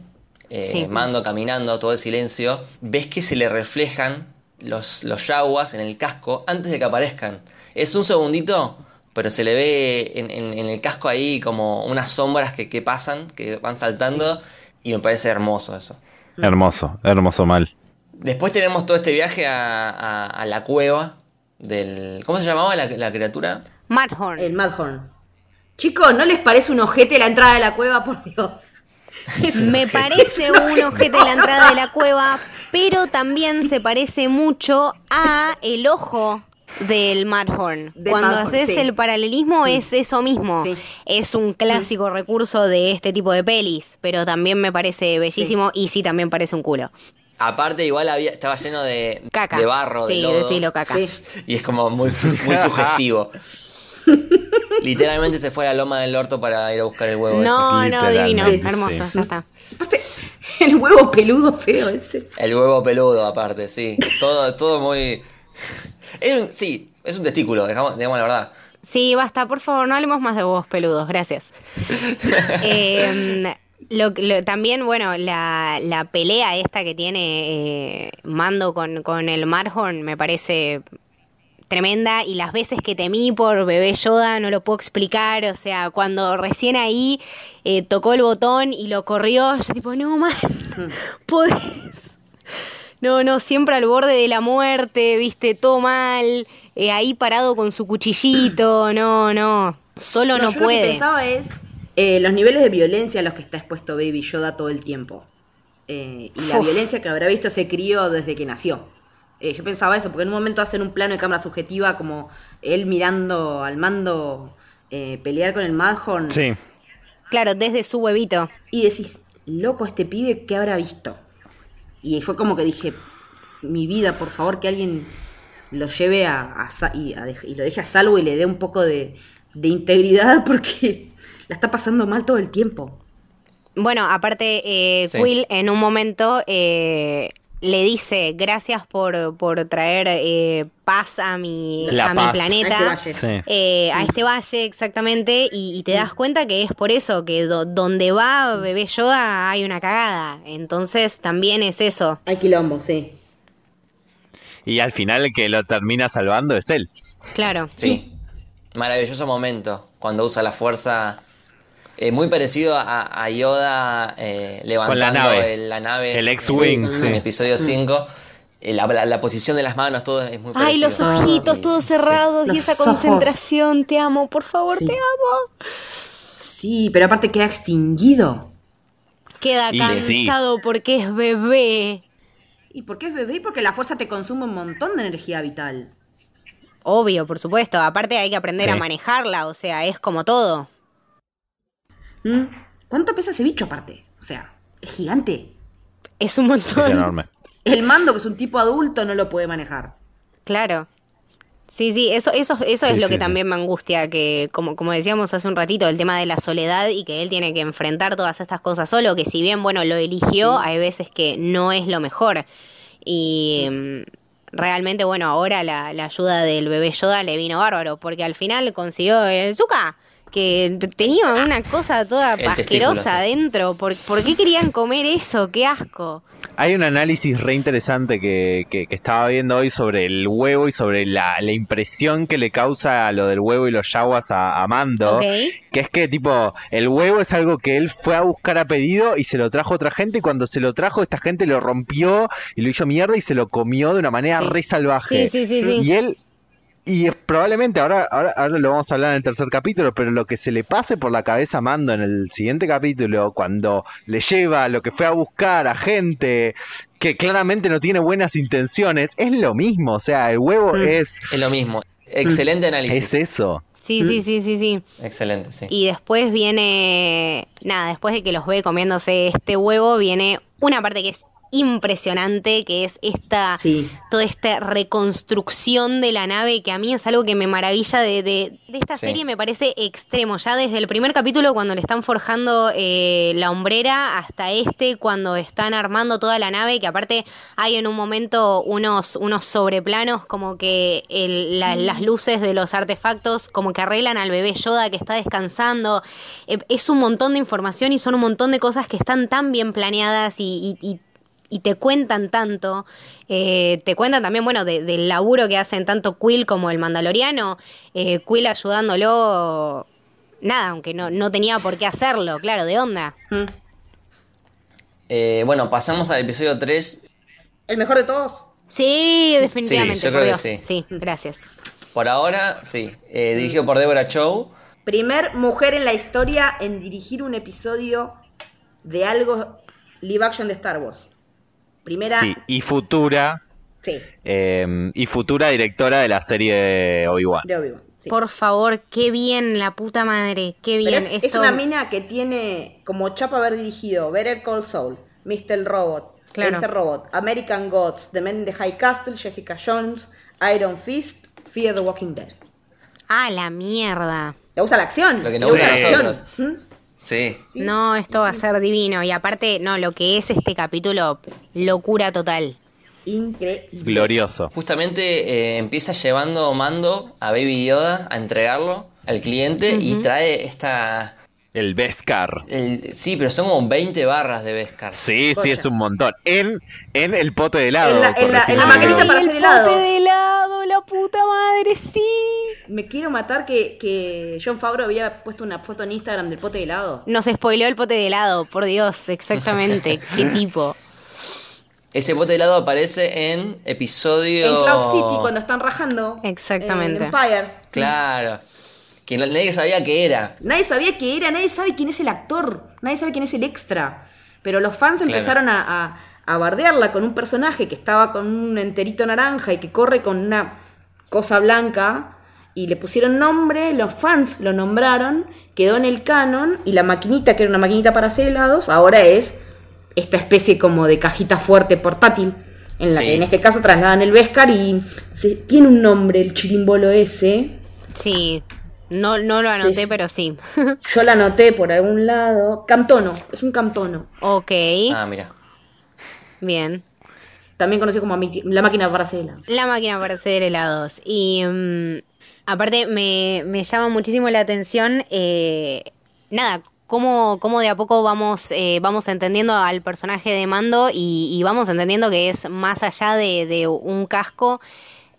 Speaker 1: eh,
Speaker 2: Sí.
Speaker 1: Mando caminando, todo el silencio, ves que se le reflejan los, los yaguas en el casco antes de que aparezcan. Es un segundito, pero se le ve en, en- en el casco ahí como unas sombras que, que pasan, que van saltando, y me parece hermoso eso.
Speaker 3: Hermoso, hermoso mal.
Speaker 1: Después tenemos todo este viaje a, a- a la cueva del... ¿Cómo se llamaba la, la criatura?
Speaker 2: Madhorn.
Speaker 4: El Madhorn. Chicos, ¿no les parece un ojete la entrada de la cueva? Por Dios.
Speaker 2: Me parece un ojete la entrada de la cueva, pero también se parece mucho a el ojo del Madhorn.
Speaker 4: Del
Speaker 2: Cuando
Speaker 4: Madhorn,
Speaker 2: haces
Speaker 4: sí.
Speaker 2: el paralelismo es eso mismo.
Speaker 4: Sí.
Speaker 2: Es un clásico recurso de este tipo de pelis, pero también me parece bellísimo y sí también parece un culo.
Speaker 1: Aparte igual había, estaba lleno de,
Speaker 2: Caca.
Speaker 1: de barro, de
Speaker 2: Sí,
Speaker 1: lodo.
Speaker 2: decilo, caca.
Speaker 4: Sí.
Speaker 1: Y es como muy, muy sugestivo. <laughs> <laughs> Literalmente se fue a la loma del orto para ir a buscar el huevo
Speaker 2: No,
Speaker 3: ese.
Speaker 2: no, divino, hermoso,
Speaker 3: sí.
Speaker 2: ya está.
Speaker 4: Aparte, el huevo peludo feo ese.
Speaker 1: ese. El huevo peludo aparte, sí. Todo, todo muy... Es un- sí, es un testículo, digamos, digamos la verdad.
Speaker 2: Sí, basta, por favor, no hablemos más de huevos peludos, gracias. <laughs> Eh, lo, lo- también, bueno, la, la pelea esta que tiene eh, Mando con, con el Marhorn me parece tremenda y las veces que temí por bebé Yoda no lo puedo explicar, o sea, cuando recién ahí eh, tocó el botón y lo corrió, yo tipo, no, man, <laughs> podés. No, no, siempre al borde de la muerte, viste, todo mal, eh, ahí parado con su cuchillito, <clears throat> no, no, solo no,
Speaker 4: yo Lo que
Speaker 2: puede.
Speaker 4: pensaba es eh, los niveles de violencia a los que está expuesto Baby Yoda todo el tiempo. Y la
Speaker 2: Uf.
Speaker 4: violencia que habrá visto ese crío desde que nació. Eh, yo pensaba eso, porque en un momento hacen un plano de cámara subjetiva como él mirando al mando eh, pelear con el Madhorn.
Speaker 3: Sí.
Speaker 2: Claro, desde su huevito.
Speaker 4: Y decís, loco, este pibe, ¿qué habrá visto? Y fue como que dije, mi vida, por favor, que alguien lo lleve a, a y, a dej- y lo deje a salvo y le dé un poco de, de integridad <laughs> porque la está pasando mal todo el tiempo.
Speaker 2: Bueno, aparte, eh,
Speaker 1: Sí.
Speaker 2: Quill en un momento eh, le dice gracias por, por traer eh, paz a mi,
Speaker 3: La
Speaker 2: a
Speaker 3: paz.
Speaker 2: mi planeta.
Speaker 4: A este valle.
Speaker 3: Sí.
Speaker 2: eh, a este valle exactamente y, y te das cuenta que es por eso que do- donde va bebé Yoda hay una cagada entonces también es eso
Speaker 4: Hay quilombo, sí.
Speaker 3: Y al final el que lo termina salvando es él.
Speaker 2: claro
Speaker 1: Sí. Maravilloso momento cuando usa la fuerza. Eh, muy parecido a, a Yoda eh, levantando
Speaker 3: nave.
Speaker 1: el- la nave.
Speaker 3: El X-Wing,
Speaker 1: en
Speaker 3: sí.
Speaker 1: episodio 5. Eh, La, la- la posición de las manos, todo es muy
Speaker 2: ay los
Speaker 1: parecido.
Speaker 2: ojitos todos
Speaker 1: sí.
Speaker 2: cerrados y
Speaker 4: Los
Speaker 2: esa
Speaker 4: ojos.
Speaker 2: concentración te amo por favor
Speaker 4: Sí.
Speaker 2: te amo
Speaker 4: Sí, pero aparte queda extinguido.
Speaker 2: queda
Speaker 3: Y sí.
Speaker 2: cansado porque es bebé
Speaker 4: ¿Y por qué es bebé? Porque la fuerza te consume un montón de energía vital.
Speaker 2: obvio por supuesto aparte hay que aprender
Speaker 3: Sí.
Speaker 2: a manejarla o sea es como todo
Speaker 4: ¿Mm? ¿Cuánto pesa ese bicho aparte? O sea, es gigante.
Speaker 2: es un
Speaker 3: Es
Speaker 2: montón
Speaker 3: enorme.
Speaker 4: El mando, que es un tipo adulto, no lo puede manejar.
Speaker 2: Claro. Sí, sí, eso, eso, eso es
Speaker 3: Sí,
Speaker 2: lo
Speaker 3: sí,
Speaker 2: que
Speaker 3: sí.
Speaker 2: también me angustia, que como, como decíamos hace un ratito, el tema de la soledad y que él tiene que enfrentar todas estas cosas solo, que si bien, bueno, lo eligió, hay veces que no es lo mejor. Y mm, realmente, bueno, ahora la, la ayuda del bebé Yoda le vino bárbaro, porque al final consiguió el Zuka, que tenía una cosa toda
Speaker 1: El testículo,
Speaker 2: asquerosa
Speaker 1: sí.
Speaker 2: adentro. ¿Por, ¿Por qué querían comer eso? ¡Qué asco!
Speaker 3: Hay un análisis re interesante que, que- que estaba viendo hoy sobre el huevo y sobre la, la impresión que le causa lo del huevo y los yaguas a, a Mando. Que es que, tipo, el huevo es algo que él fue a buscar a pedido y se lo trajo otra gente. Y cuando se lo trajo, esta gente lo rompió y lo hizo mierda y se lo comió de una manera
Speaker 2: Sí.
Speaker 3: re salvaje.
Speaker 2: Sí, sí, sí, sí.
Speaker 3: Y él. Y es probablemente, ahora, ahora, ahora lo vamos a hablar en el tercer capítulo, pero lo que se le pase por la cabeza a Mando en el siguiente capítulo, cuando le lleva lo que fue a buscar a gente que claramente no tiene buenas intenciones, es lo mismo. O sea, el huevo
Speaker 4: Mm.
Speaker 3: es,
Speaker 1: Es lo mismo. Excelente análisis.
Speaker 3: es eso.
Speaker 2: Sí, sí, sí, sí, sí.
Speaker 1: Excelente, sí.
Speaker 2: Y después viene, nada, después de que los ve comiéndose este huevo, viene una parte que es impresionante, que es esta,
Speaker 4: Sí.
Speaker 2: toda esta reconstrucción de la nave, que a mí es algo que me maravilla de, de- de esta
Speaker 1: Sí.
Speaker 2: serie, me parece extremo. Ya desde el primer capítulo, cuando le están forjando eh, la hombrera, hasta este, cuando están armando toda la nave, que aparte hay en un momento unos, unos sobreplanos, como que el- la- las luces de los artefactos, como que arreglan al bebé Yoda que está descansando. Eh, es un montón de información y son un montón de cosas que están tan bien planeadas y, y- y- y te cuentan tanto. Eh, te cuentan también, bueno, de- del laburo que hacen tanto Quill como el Mandaloriano. Eh, Quill ayudándolo. Nada, aunque no, no tenía por qué hacerlo, claro, de onda.
Speaker 4: Mm.
Speaker 1: Eh, bueno, pasamos al episodio 3.
Speaker 4: El mejor de todos.
Speaker 2: Sí, definitivamente.
Speaker 1: Sí, yo creo que
Speaker 2: Dios.
Speaker 1: sí.
Speaker 2: gracias.
Speaker 1: Por ahora, sí. Eh, dirigido por Deborah Chow.
Speaker 4: Primer mujer en la historia en dirigir un episodio de algo live action de Star Wars. Primera.
Speaker 3: Sí, y futura,
Speaker 4: Sí,
Speaker 3: eh, y futura directora de la serie de Obi-Wan.
Speaker 4: de Obi-Wan. sí.
Speaker 2: Por favor, qué bien, la puta madre, qué bien.
Speaker 4: es, una mina que tiene como chapa haber dirigido Better Call Saul, Mr. Robot,
Speaker 2: Claro.
Speaker 4: Mr. Robot, American Gods, The Men in the High Castle, Jessica Jones, Iron Fist, Fear the Walking Dead.
Speaker 2: Ah, la mierda.
Speaker 4: ¿Le gusta la acción?
Speaker 1: Lo que
Speaker 4: ¿Le
Speaker 1: nos
Speaker 4: gusta
Speaker 1: a
Speaker 4: la
Speaker 1: nosotros.
Speaker 4: acción? ¿Mm?
Speaker 1: Sí.
Speaker 4: Sí.
Speaker 2: No, esto va a ser divino. Y aparte, no, lo que es este capítulo, locura total.
Speaker 4: Increíble.
Speaker 3: Glorioso.
Speaker 1: Justamente eh, empieza llevando mando a Baby Yoda a entregarlo al cliente y trae esta...
Speaker 3: El Beskar.
Speaker 1: el- sí, pero son como 20 barras de Beskar.
Speaker 3: Sí, sí, es un montón. En, en el pote de helado.
Speaker 4: En la- en la- en la
Speaker 3: corregime.
Speaker 4: maquinita para hacer helados.
Speaker 2: de helado, la puta madre, sí.
Speaker 4: Me quiero matar que, que John Favreau había puesto una foto en Instagram del pote de helado.
Speaker 2: Nos spoileó el pote de helado, por Dios, exactamente. <laughs> Qué tipo.
Speaker 1: Ese bote de helado aparece en episodio...
Speaker 4: En Cloud City, cuando están rajando.
Speaker 2: Exactamente.
Speaker 4: En Empire.
Speaker 1: Claro. Que nadie sabía qué era.
Speaker 4: Nadie sabía qué era, nadie sabe quién es el actor, nadie sabe quién es el extra. Pero los fans
Speaker 1: Claro.
Speaker 4: empezaron a, a, a bardearla con un personaje que estaba con un enterito naranja y que corre con una cosa blanca. Y le pusieron nombre, los fans lo nombraron, quedó en el canon. Y la maquinita, que era una maquinita para hacer helados, ahora es esta especie como de cajita fuerte portátil. En la
Speaker 1: Sí.
Speaker 4: que en este caso trasladan el Beskar y se- tiene un nombre el chirimbolo ese.
Speaker 2: Sí, no, no lo anoté,
Speaker 4: Sí.
Speaker 2: pero sí. <laughs>
Speaker 4: Yo la anoté por algún lado. Camtono, es un camtono.
Speaker 2: ok,
Speaker 1: Ah, mira.
Speaker 2: bien.
Speaker 4: También conocido como la máquina para hacer helado.
Speaker 2: La máquina para hacer helados. Y mm, aparte me, me llama muchísimo la atención, eh, nada, cómo, cómo de a poco vamos, eh, vamos entendiendo al personaje de Mando y, y vamos entendiendo que es más allá de, de un casco.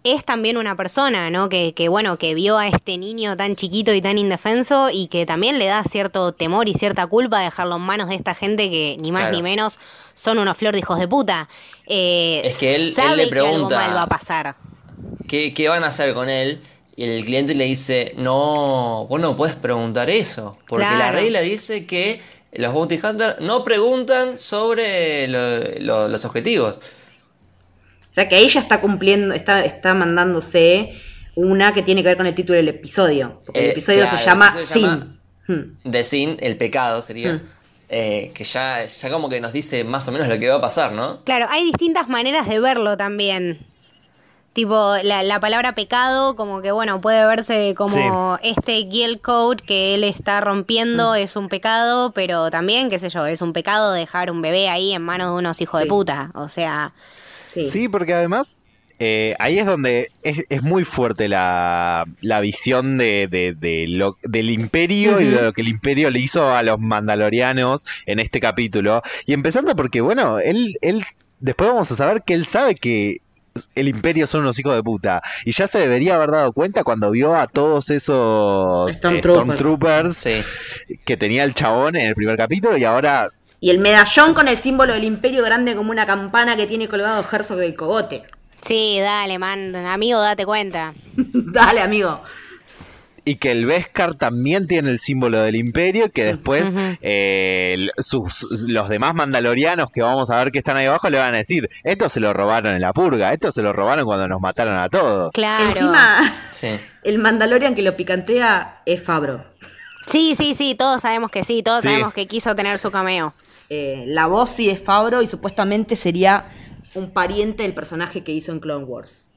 Speaker 2: Es también una persona, ¿no? Que, que, bueno, que vio a este niño tan chiquito y tan indefenso y que también le da cierto temor y cierta culpa dejarlo en manos de esta gente que ni más
Speaker 1: Claro.
Speaker 2: ni menos son unos flor de hijos de puta. Eh,
Speaker 1: Es que él- él
Speaker 2: sabe
Speaker 1: le
Speaker 2: que algo
Speaker 1: pregunta-
Speaker 2: mal va a pasar.
Speaker 1: ¿Qué, qué van a hacer con él? Y el cliente le dice, no, vos no puedes preguntar eso. Porque la regla dice que los bounty hunters no preguntan sobre lo- lo- los objetivos.
Speaker 4: O sea que ahí ya está cumpliendo, está, está mandándose una que tiene que ver con el título del episodio. Porque el
Speaker 1: Eh,
Speaker 4: episodio
Speaker 1: claro,
Speaker 4: se llama Sin. Hmm.
Speaker 1: De sin, el pecado sería.
Speaker 4: Mm.
Speaker 1: eh, que ya, ya como que nos dice más o menos lo que va a pasar, ¿no?
Speaker 2: Claro, hay distintas maneras de verlo también. Tipo, la, la palabra pecado, como que bueno, puede verse como este Gill Code que él está rompiendo es un pecado, pero también, qué sé yo, es un pecado dejar un bebé ahí en manos de unos hijos de puta. O sea,
Speaker 4: Sí.
Speaker 3: Sí, porque además eh, ahí es donde es, es muy fuerte la, la visión de, de- de lo- del imperio y de lo que el imperio le hizo a los mandalorianos en este capítulo. Y empezando porque, bueno, él, él después vamos a saber que él sabe que el imperio son unos hijos de puta. Y ya se debería haber dado cuenta cuando vio a todos esos eh,
Speaker 4: Stormtroopers.
Speaker 3: Stormtroopers
Speaker 1: Sí.
Speaker 3: que tenía el chabón en el primer capítulo y ahora
Speaker 4: Y el medallón con el símbolo del imperio grande como una campana que tiene colgado Herzog del Cogote.
Speaker 2: sí, dale, man, amigo, date cuenta. <laughs>
Speaker 4: Dale, amigo.
Speaker 3: Y que el Beskar también tiene el símbolo del imperio y que después eh, sus, los demás mandalorianos que vamos a ver que están ahí abajo le van a decir, esto se lo robaron en la purga, esto se lo robaron cuando nos mataron a todos.
Speaker 2: Claro.
Speaker 4: Encima,
Speaker 1: Sí. <laughs>
Speaker 4: el Mandalorian que lo picantea es Fabro.
Speaker 2: Sí, sí, sí, todos sabemos que sí, todos
Speaker 3: Sí.
Speaker 2: sabemos que quiso tener su cameo.
Speaker 4: Eh, la voz sí es Fabro y supuestamente sería un pariente del personaje que hizo en Clone Wars.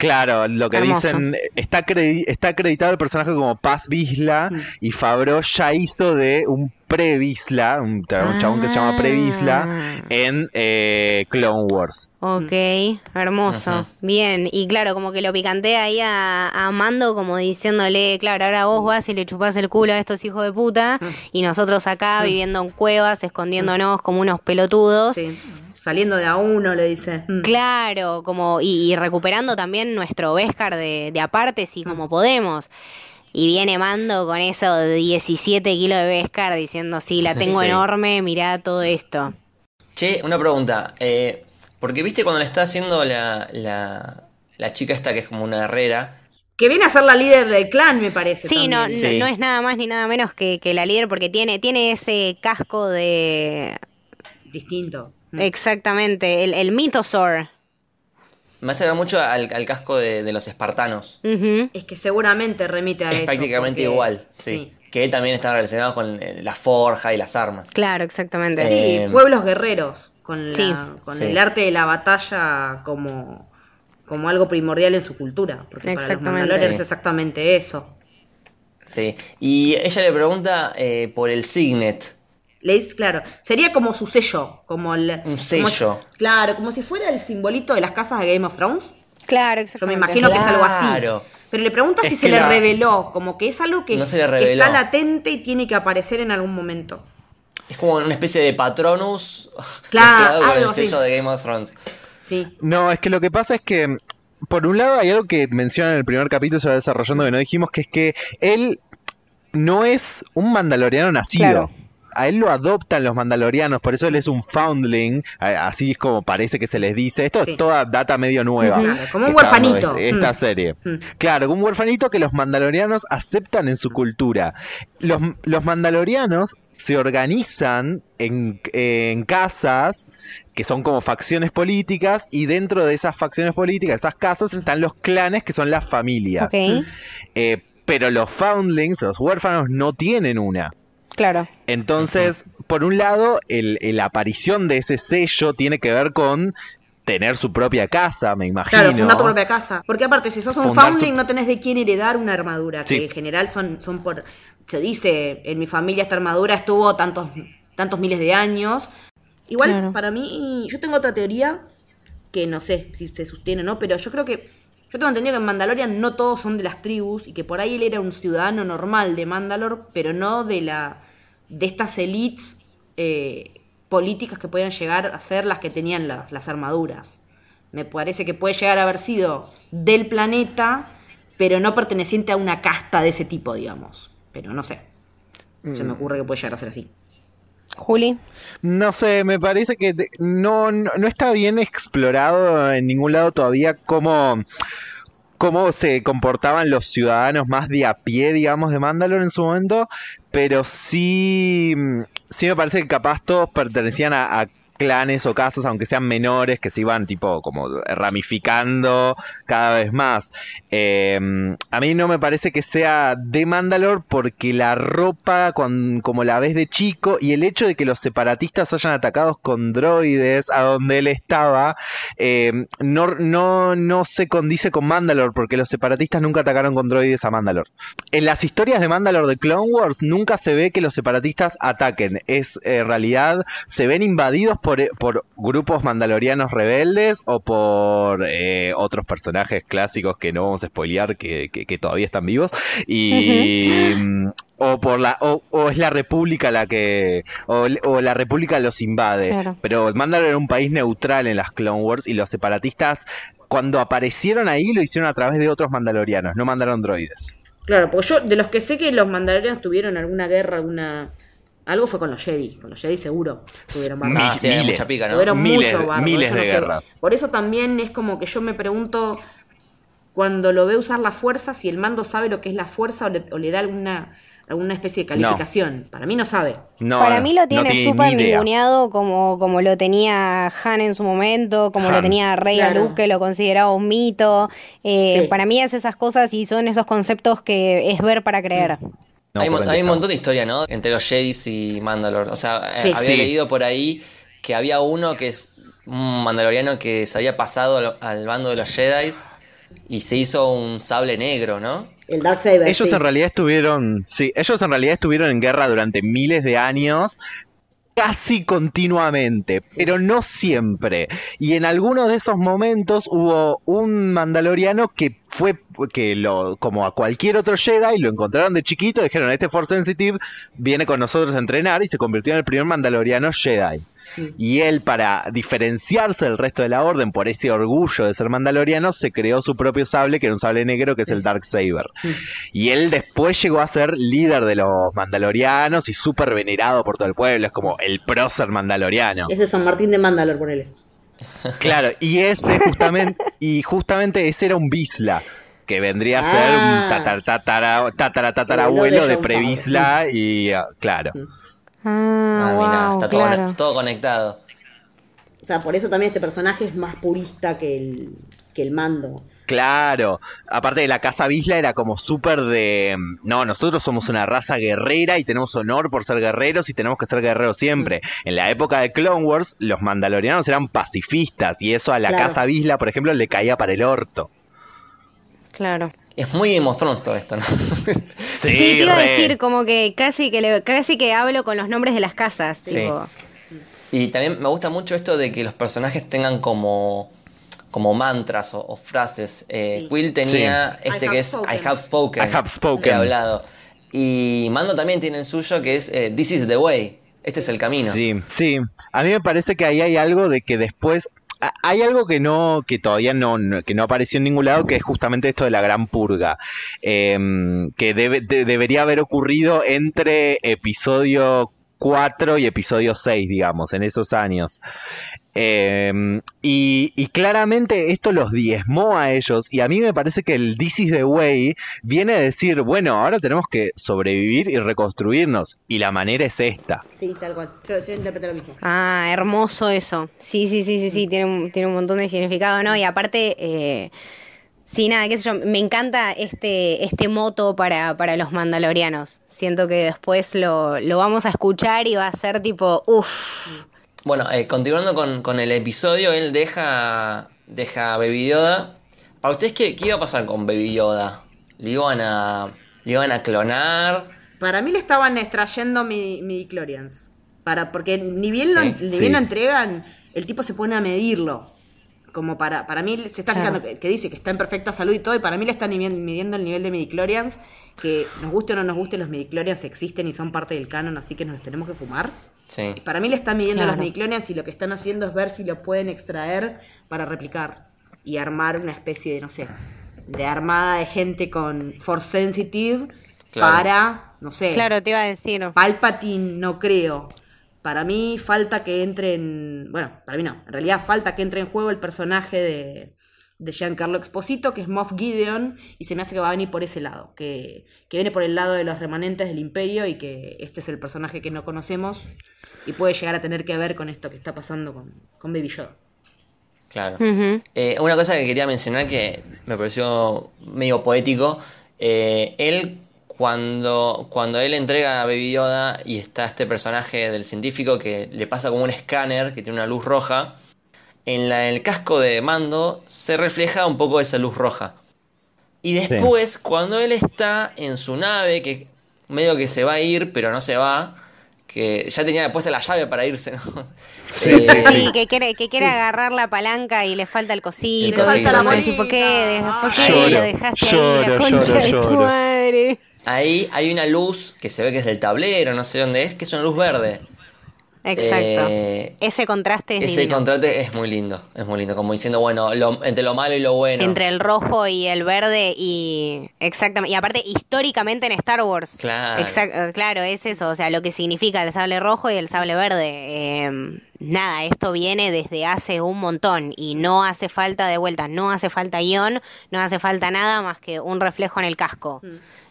Speaker 3: Claro, lo que
Speaker 2: Hermoso.
Speaker 3: dicen, está, está acreditado el personaje como Paz Vizla
Speaker 4: Mm.
Speaker 3: y Favreau ya hizo de un pre-Vizla, un, un chabón que se llama pre-Vizla,
Speaker 2: Ah.
Speaker 3: en eh, Clone Wars.
Speaker 2: Ok, hermoso.
Speaker 1: Ajá.
Speaker 2: Bien, y claro, como que lo picantea ahí a, a Mando como diciéndole, claro, ahora vos vas y le chupás el culo a estos hijos de puta y nosotros acá viviendo en cuevas, escondiéndonos como unos pelotudos.
Speaker 4: Sí. Saliendo de a uno, le dice. Mm.
Speaker 2: Claro, como y, y recuperando también nuestro Vescar de, de aparte si como podemos. Y viene Mando con eso de 17 kilos de Vescar diciendo, sí, la tengo
Speaker 1: Sí.
Speaker 2: enorme, mirá todo esto.
Speaker 1: Che, una pregunta. eh, porque viste cuando le está haciendo la, la, la chica esta que es como una herrera.
Speaker 4: Que viene a ser la líder del clan, me parece.
Speaker 2: Sí, no,
Speaker 4: también.
Speaker 2: no,
Speaker 1: Sí.
Speaker 2: no es nada más ni nada menos que, que la líder porque tiene, tiene ese casco de...
Speaker 4: Distinto. Mm.
Speaker 2: Exactamente, el, el mitosaur.
Speaker 1: Me hace ver mucho al, al casco de, de los espartanos.
Speaker 4: Es que seguramente remite a
Speaker 1: Es
Speaker 4: eso.
Speaker 1: prácticamente
Speaker 4: porque-
Speaker 1: igual, sí. Que también están relacionados con eh, la forja y las armas.
Speaker 2: Claro, exactamente.
Speaker 4: Sí,
Speaker 1: Eh,
Speaker 4: pueblos guerreros, con, la-
Speaker 2: Sí.
Speaker 4: con
Speaker 1: Sí.
Speaker 4: el arte de la batalla como, como algo primordial en su cultura. Porque para los mandalorianos
Speaker 1: Sí.
Speaker 4: es exactamente eso.
Speaker 1: Sí. Y ella le pregunta eh, por el signet.
Speaker 4: Le dice, claro, sería como su sello, como el...
Speaker 1: Un sello.
Speaker 4: si- claro, como si fuera el simbolito de las casas de Game of Thrones.
Speaker 2: Claro,
Speaker 4: Yo me
Speaker 2: exactamente.
Speaker 4: imagino que es algo así.
Speaker 1: Claro.
Speaker 4: Pero le pregunta
Speaker 3: Es
Speaker 4: si se le reveló, como que es algo que,
Speaker 1: No se le
Speaker 4: que
Speaker 1: reveló.
Speaker 4: está latente y tiene que aparecer en algún momento.
Speaker 1: Es como una especie de patronus
Speaker 4: Claro, <laughs>
Speaker 1: con el sello de Game of Thrones.
Speaker 4: Sí.
Speaker 3: No, es que lo que pasa es que, por un lado, hay algo que menciona en el primer capítulo, se va desarrollando que no dijimos, que es que él no es un mandaloriano nacido.
Speaker 2: Claro.
Speaker 3: A él lo adoptan los mandalorianos, por eso él es un foundling, así es como parece que se les dice. Esto
Speaker 4: Sí.
Speaker 3: es toda data medio nueva.
Speaker 4: Como un huerfanito.
Speaker 3: esta
Speaker 4: Mm.
Speaker 3: serie.
Speaker 4: Mm.
Speaker 3: Claro, como un huerfanito que los mandalorianos aceptan en su cultura. Los, los mandalorianos se organizan en, en casas que son como facciones políticas y dentro de esas facciones políticas, esas casas, están los clanes que son las familias.
Speaker 2: Ok,
Speaker 3: Eh, pero los foundlings, los huérfanos, no tienen una.
Speaker 2: Claro.
Speaker 3: Entonces, por un lado, el, el- la aparición de ese sello tiene que ver con tener su propia casa, me imagino.
Speaker 4: Claro, fundar tu propia casa. Porque aparte, si sos un
Speaker 3: Fundar
Speaker 4: foundling,
Speaker 3: su-
Speaker 4: no tenés de quién heredar una armadura. Que en general son, son por. Se dice, en mi familia esta armadura estuvo tantos, tantos miles de años. Igual,
Speaker 2: Claro.
Speaker 4: para mí, yo tengo otra teoría que no sé si se sostiene o no, pero yo creo que. Yo tengo entendido que en Mandalorian no todos son de las tribus y que por ahí él era un ciudadano normal de Mandalor, pero no de la de estas elites eh, políticas que podían llegar a ser las que tenían las, las armaduras. Me parece que puede llegar a haber sido del planeta, pero no perteneciente a una casta de ese tipo, digamos. Pero no sé. Se me ocurre que puede llegar a ser así.
Speaker 2: Juli.
Speaker 3: No sé, me parece que no, no, no está bien explorado en ningún lado todavía cómo, cómo se comportaban los ciudadanos más de a pie, digamos, de Mandalore en su momento, pero sí, mm, sí me parece que capaz todos pertenecían a clanes o casas, aunque sean menores, que se iban tipo como ramificando cada vez más. Eh, a mí no me parece que sea de Mandalore porque la ropa como la ves de chico y el hecho de que los separatistas hayan atacado con droides a donde él estaba eh, no, no, no se condice con Mandalore porque los separatistas nunca atacaron con droides a Mandalore. En las historias de Mandalore de Clone Wars nunca se ve que los separatistas ataquen. Es eh, realidad se ven invadidos por, por grupos mandalorianos rebeldes o por eh, otros personajes clásicos que no vamos a spoilear que, que- que todavía están vivos y mm, o por la o, o es la república la que o, o la república los invade
Speaker 2: Claro.
Speaker 3: pero Mandalore era un país neutral en las Clone Wars y los separatistas cuando aparecieron ahí lo hicieron a través de otros mandalorianos no mandaron droides
Speaker 4: Claro, porque yo, de los que sé que los mandalorianos tuvieron alguna guerra, alguna. Algo fue con los Jedi. Con los Jedi seguro tuvieron.
Speaker 1: Ah, sí, hay
Speaker 3: Miles.
Speaker 1: mucha pica, ¿no?
Speaker 4: Tuvieron
Speaker 3: Miles-
Speaker 4: mucho bardo.
Speaker 3: miles
Speaker 4: eso no
Speaker 3: de
Speaker 4: sé.
Speaker 3: guerras.
Speaker 4: Por eso también es como que yo me pregunto. Cuando lo ve usar la fuerza, si el mando sabe lo que es la fuerza o le, o le da alguna, alguna especie de calificación. Para mí no sabe.
Speaker 3: no,
Speaker 2: Para mí lo tiene
Speaker 3: tiene
Speaker 2: súper ninguneado como, como lo tenía Han en su momento, como lo tenía Rey
Speaker 4: Claro.
Speaker 2: Luke, que lo consideraba un mito. Eh,
Speaker 4: Sí.
Speaker 2: Para mí es esas cosas y son esos conceptos que es ver para creer.
Speaker 3: No,
Speaker 1: hay,
Speaker 3: ¿por
Speaker 1: mo-
Speaker 3: dónde
Speaker 1: hay un montón de historia, ¿no? Entre los Jedis y Mandalor. O sea, eh,
Speaker 4: Sí.
Speaker 1: había
Speaker 3: Sí.
Speaker 1: leído por ahí que había uno que es un mandaloriano que se había pasado al, al bando de los Jedis y se hizo un sable negro, ¿no?
Speaker 4: El Darksaber.
Speaker 3: Ellos
Speaker 4: sí.
Speaker 3: en realidad estuvieron, sí, ellos en realidad estuvieron en guerra durante miles de años, casi continuamente, pero no siempre. Y en algunos de esos momentos hubo un mandaloriano que fue que lo como a cualquier otro Jedi lo encontraron de chiquito, dijeron, este Force Sensitive viene con nosotros a entrenar y se convirtió en el primer mandaloriano Jedi. Y él, para diferenciarse del resto de la orden por ese orgullo de ser mandaloriano, se creó su propio sable, que era un sable negro, que es el Dark Saber. Y él después llegó a ser líder de los mandalorianos y súper venerado por todo el pueblo. Es como el prócer mandaloriano.
Speaker 4: Es de San Martín de Mandalor, ponele.
Speaker 3: Claro, y ese <laughs> justamente, y justamente ese era un Bisla. Que vendría a ser
Speaker 4: Ah.
Speaker 3: un tatar, tatara, tatara,
Speaker 4: Abuelo
Speaker 3: tatarabuelo
Speaker 4: de
Speaker 3: de Previsla y ah, claro.
Speaker 2: Ah,
Speaker 1: Ah, mira,
Speaker 2: wow,
Speaker 1: está todo,
Speaker 2: claro.
Speaker 1: todo conectado.
Speaker 4: O sea, por eso también este personaje es más purista que el, que el mando.
Speaker 3: Claro, aparte de la casa Bisla era como súper de, no, nosotros somos una raza guerrera y tenemos honor por ser guerreros y tenemos que ser guerreros siempre. En la época de Clone Wars, los mandalorianos eran pacifistas y eso a la
Speaker 4: Claro.
Speaker 3: casa Bisla, por ejemplo, le caía para el orto.
Speaker 2: Claro.
Speaker 1: Es muy todo esto, ¿no? <laughs>
Speaker 2: Sí, te iba a decir como que casi que le- casi que hablo con los nombres de las casas.
Speaker 1: Sí.
Speaker 2: tipo.
Speaker 1: Y también me gusta mucho esto de que los personajes tengan como, como mantras o, o frases. Eh,
Speaker 4: Sí.
Speaker 1: Quill tenía
Speaker 4: Sí.
Speaker 1: este
Speaker 4: I
Speaker 1: que
Speaker 4: have
Speaker 1: es
Speaker 4: spoken.
Speaker 1: I have spoken.
Speaker 3: I have spoken.
Speaker 1: He hablado. Y Mando también tiene el suyo que es eh, This is the way. Este es el camino.
Speaker 3: Sí, sí. A mí me parece que ahí hay algo de que después hay algo que no que todavía no, no- que no apareció en ningún lado que es justamente esto de la gran purga Em, que debe, de- debería haber ocurrido entre episodio 4 y episodio 6 digamos en esos años Em, y, y claramente esto los diezmó a ellos y a mí me parece que el This is the way viene a decir bueno ahora tenemos que sobrevivir y reconstruirnos y la manera es esta
Speaker 4: Sí, tal cual. Yo, yo interpreté lo mismo.
Speaker 2: Ah, hermoso eso. Sí, sí, sí, sí, sí, tiene un, tiene un montón de significado, ¿no? Y aparte, eh, sí, nada, qué sé yo, me encanta este, este moto para, para los mandalorianos. Siento que después lo, lo vamos a escuchar y va a ser tipo, uff.
Speaker 1: Bueno, eh, continuando con, con el episodio, él deja, deja a Baby Yoda. ¿Para ustedes qué, qué iba a pasar con Baby Yoda? ¿Le iban a, le iban a clonar?
Speaker 4: Para mí le estaban extrayendo mi. Para, porque ni bien, lo, ni
Speaker 3: sí.
Speaker 4: bien lo entregan, el tipo se pone a medirlo. Como para, para mí se está
Speaker 2: Claro.
Speaker 4: fijando que, que dice que está en perfecta salud y todo, y para mí le están midiendo, midiendo el nivel de midichlorians, que nos guste o no nos guste, los midichlorians existen y son parte del canon, así que nos los tenemos que fumar.
Speaker 1: Sí.
Speaker 4: Para mí le están midiendo
Speaker 2: Claro.
Speaker 4: los midichlorians y lo que están haciendo es ver si lo pueden extraer para replicar y armar una especie de, no sé, de armada de gente con Force Sensitive
Speaker 1: Claro.
Speaker 4: para, no sé,
Speaker 2: Claro, te iba a decir.
Speaker 4: Palpatine no creo. Para mí falta que entre en... Bueno, para mí no. En realidad falta que entre en juego el personaje de, de Giancarlo Exposito, que es Moff Gideon, y se me hace que va a venir por ese lado. Que, que viene por el lado de los remanentes del imperio y que este es el personaje que no conocemos y puede llegar a tener que ver con esto que está pasando con, con Baby Yoda.
Speaker 1: Claro. Eh, una cosa que quería mencionar que me pareció medio poético. eh, él, cuando, cuando él entrega a Baby Yoda y está este personaje del científico que le pasa como un escáner que tiene una luz roja, en la- el casco de mando se refleja un poco esa luz roja. Y después, cuando él está en su nave, que medio que se va a ir, pero no se va, que ya tenía puesta la llave para irse, <laughs> ¿no?
Speaker 3: Sí,
Speaker 1: Eh,
Speaker 2: Sí, que quiere, que quiere agarrar la palanca y le falta el cosito. Todo
Speaker 1: sí.
Speaker 2: eso. ¿Por qué, ¿Por qué
Speaker 3: Lloro,
Speaker 2: lo dejaste ahí,
Speaker 3: lloro,
Speaker 2: la concha
Speaker 3: lloro,
Speaker 2: de tu madre?
Speaker 1: Ahí hay una luz que se ve que es del tablero, no sé dónde es, que es una luz verde.
Speaker 2: Exacto.
Speaker 1: Eh,
Speaker 2: Ese contraste es
Speaker 1: Ese
Speaker 2: divino.
Speaker 1: contraste es muy lindo, es muy lindo, como diciendo, bueno, lo- entre lo malo y lo bueno.
Speaker 2: Entre el rojo y el verde y exactamente y aparte históricamente en Star Wars
Speaker 1: Claro.
Speaker 2: Exact- claro es eso o sea lo que significa el sable rojo y el sable verde Eh, nada esto viene desde hace un montón y no hace falta de vuelta no hace falta guion no hace falta nada más que un reflejo en el casco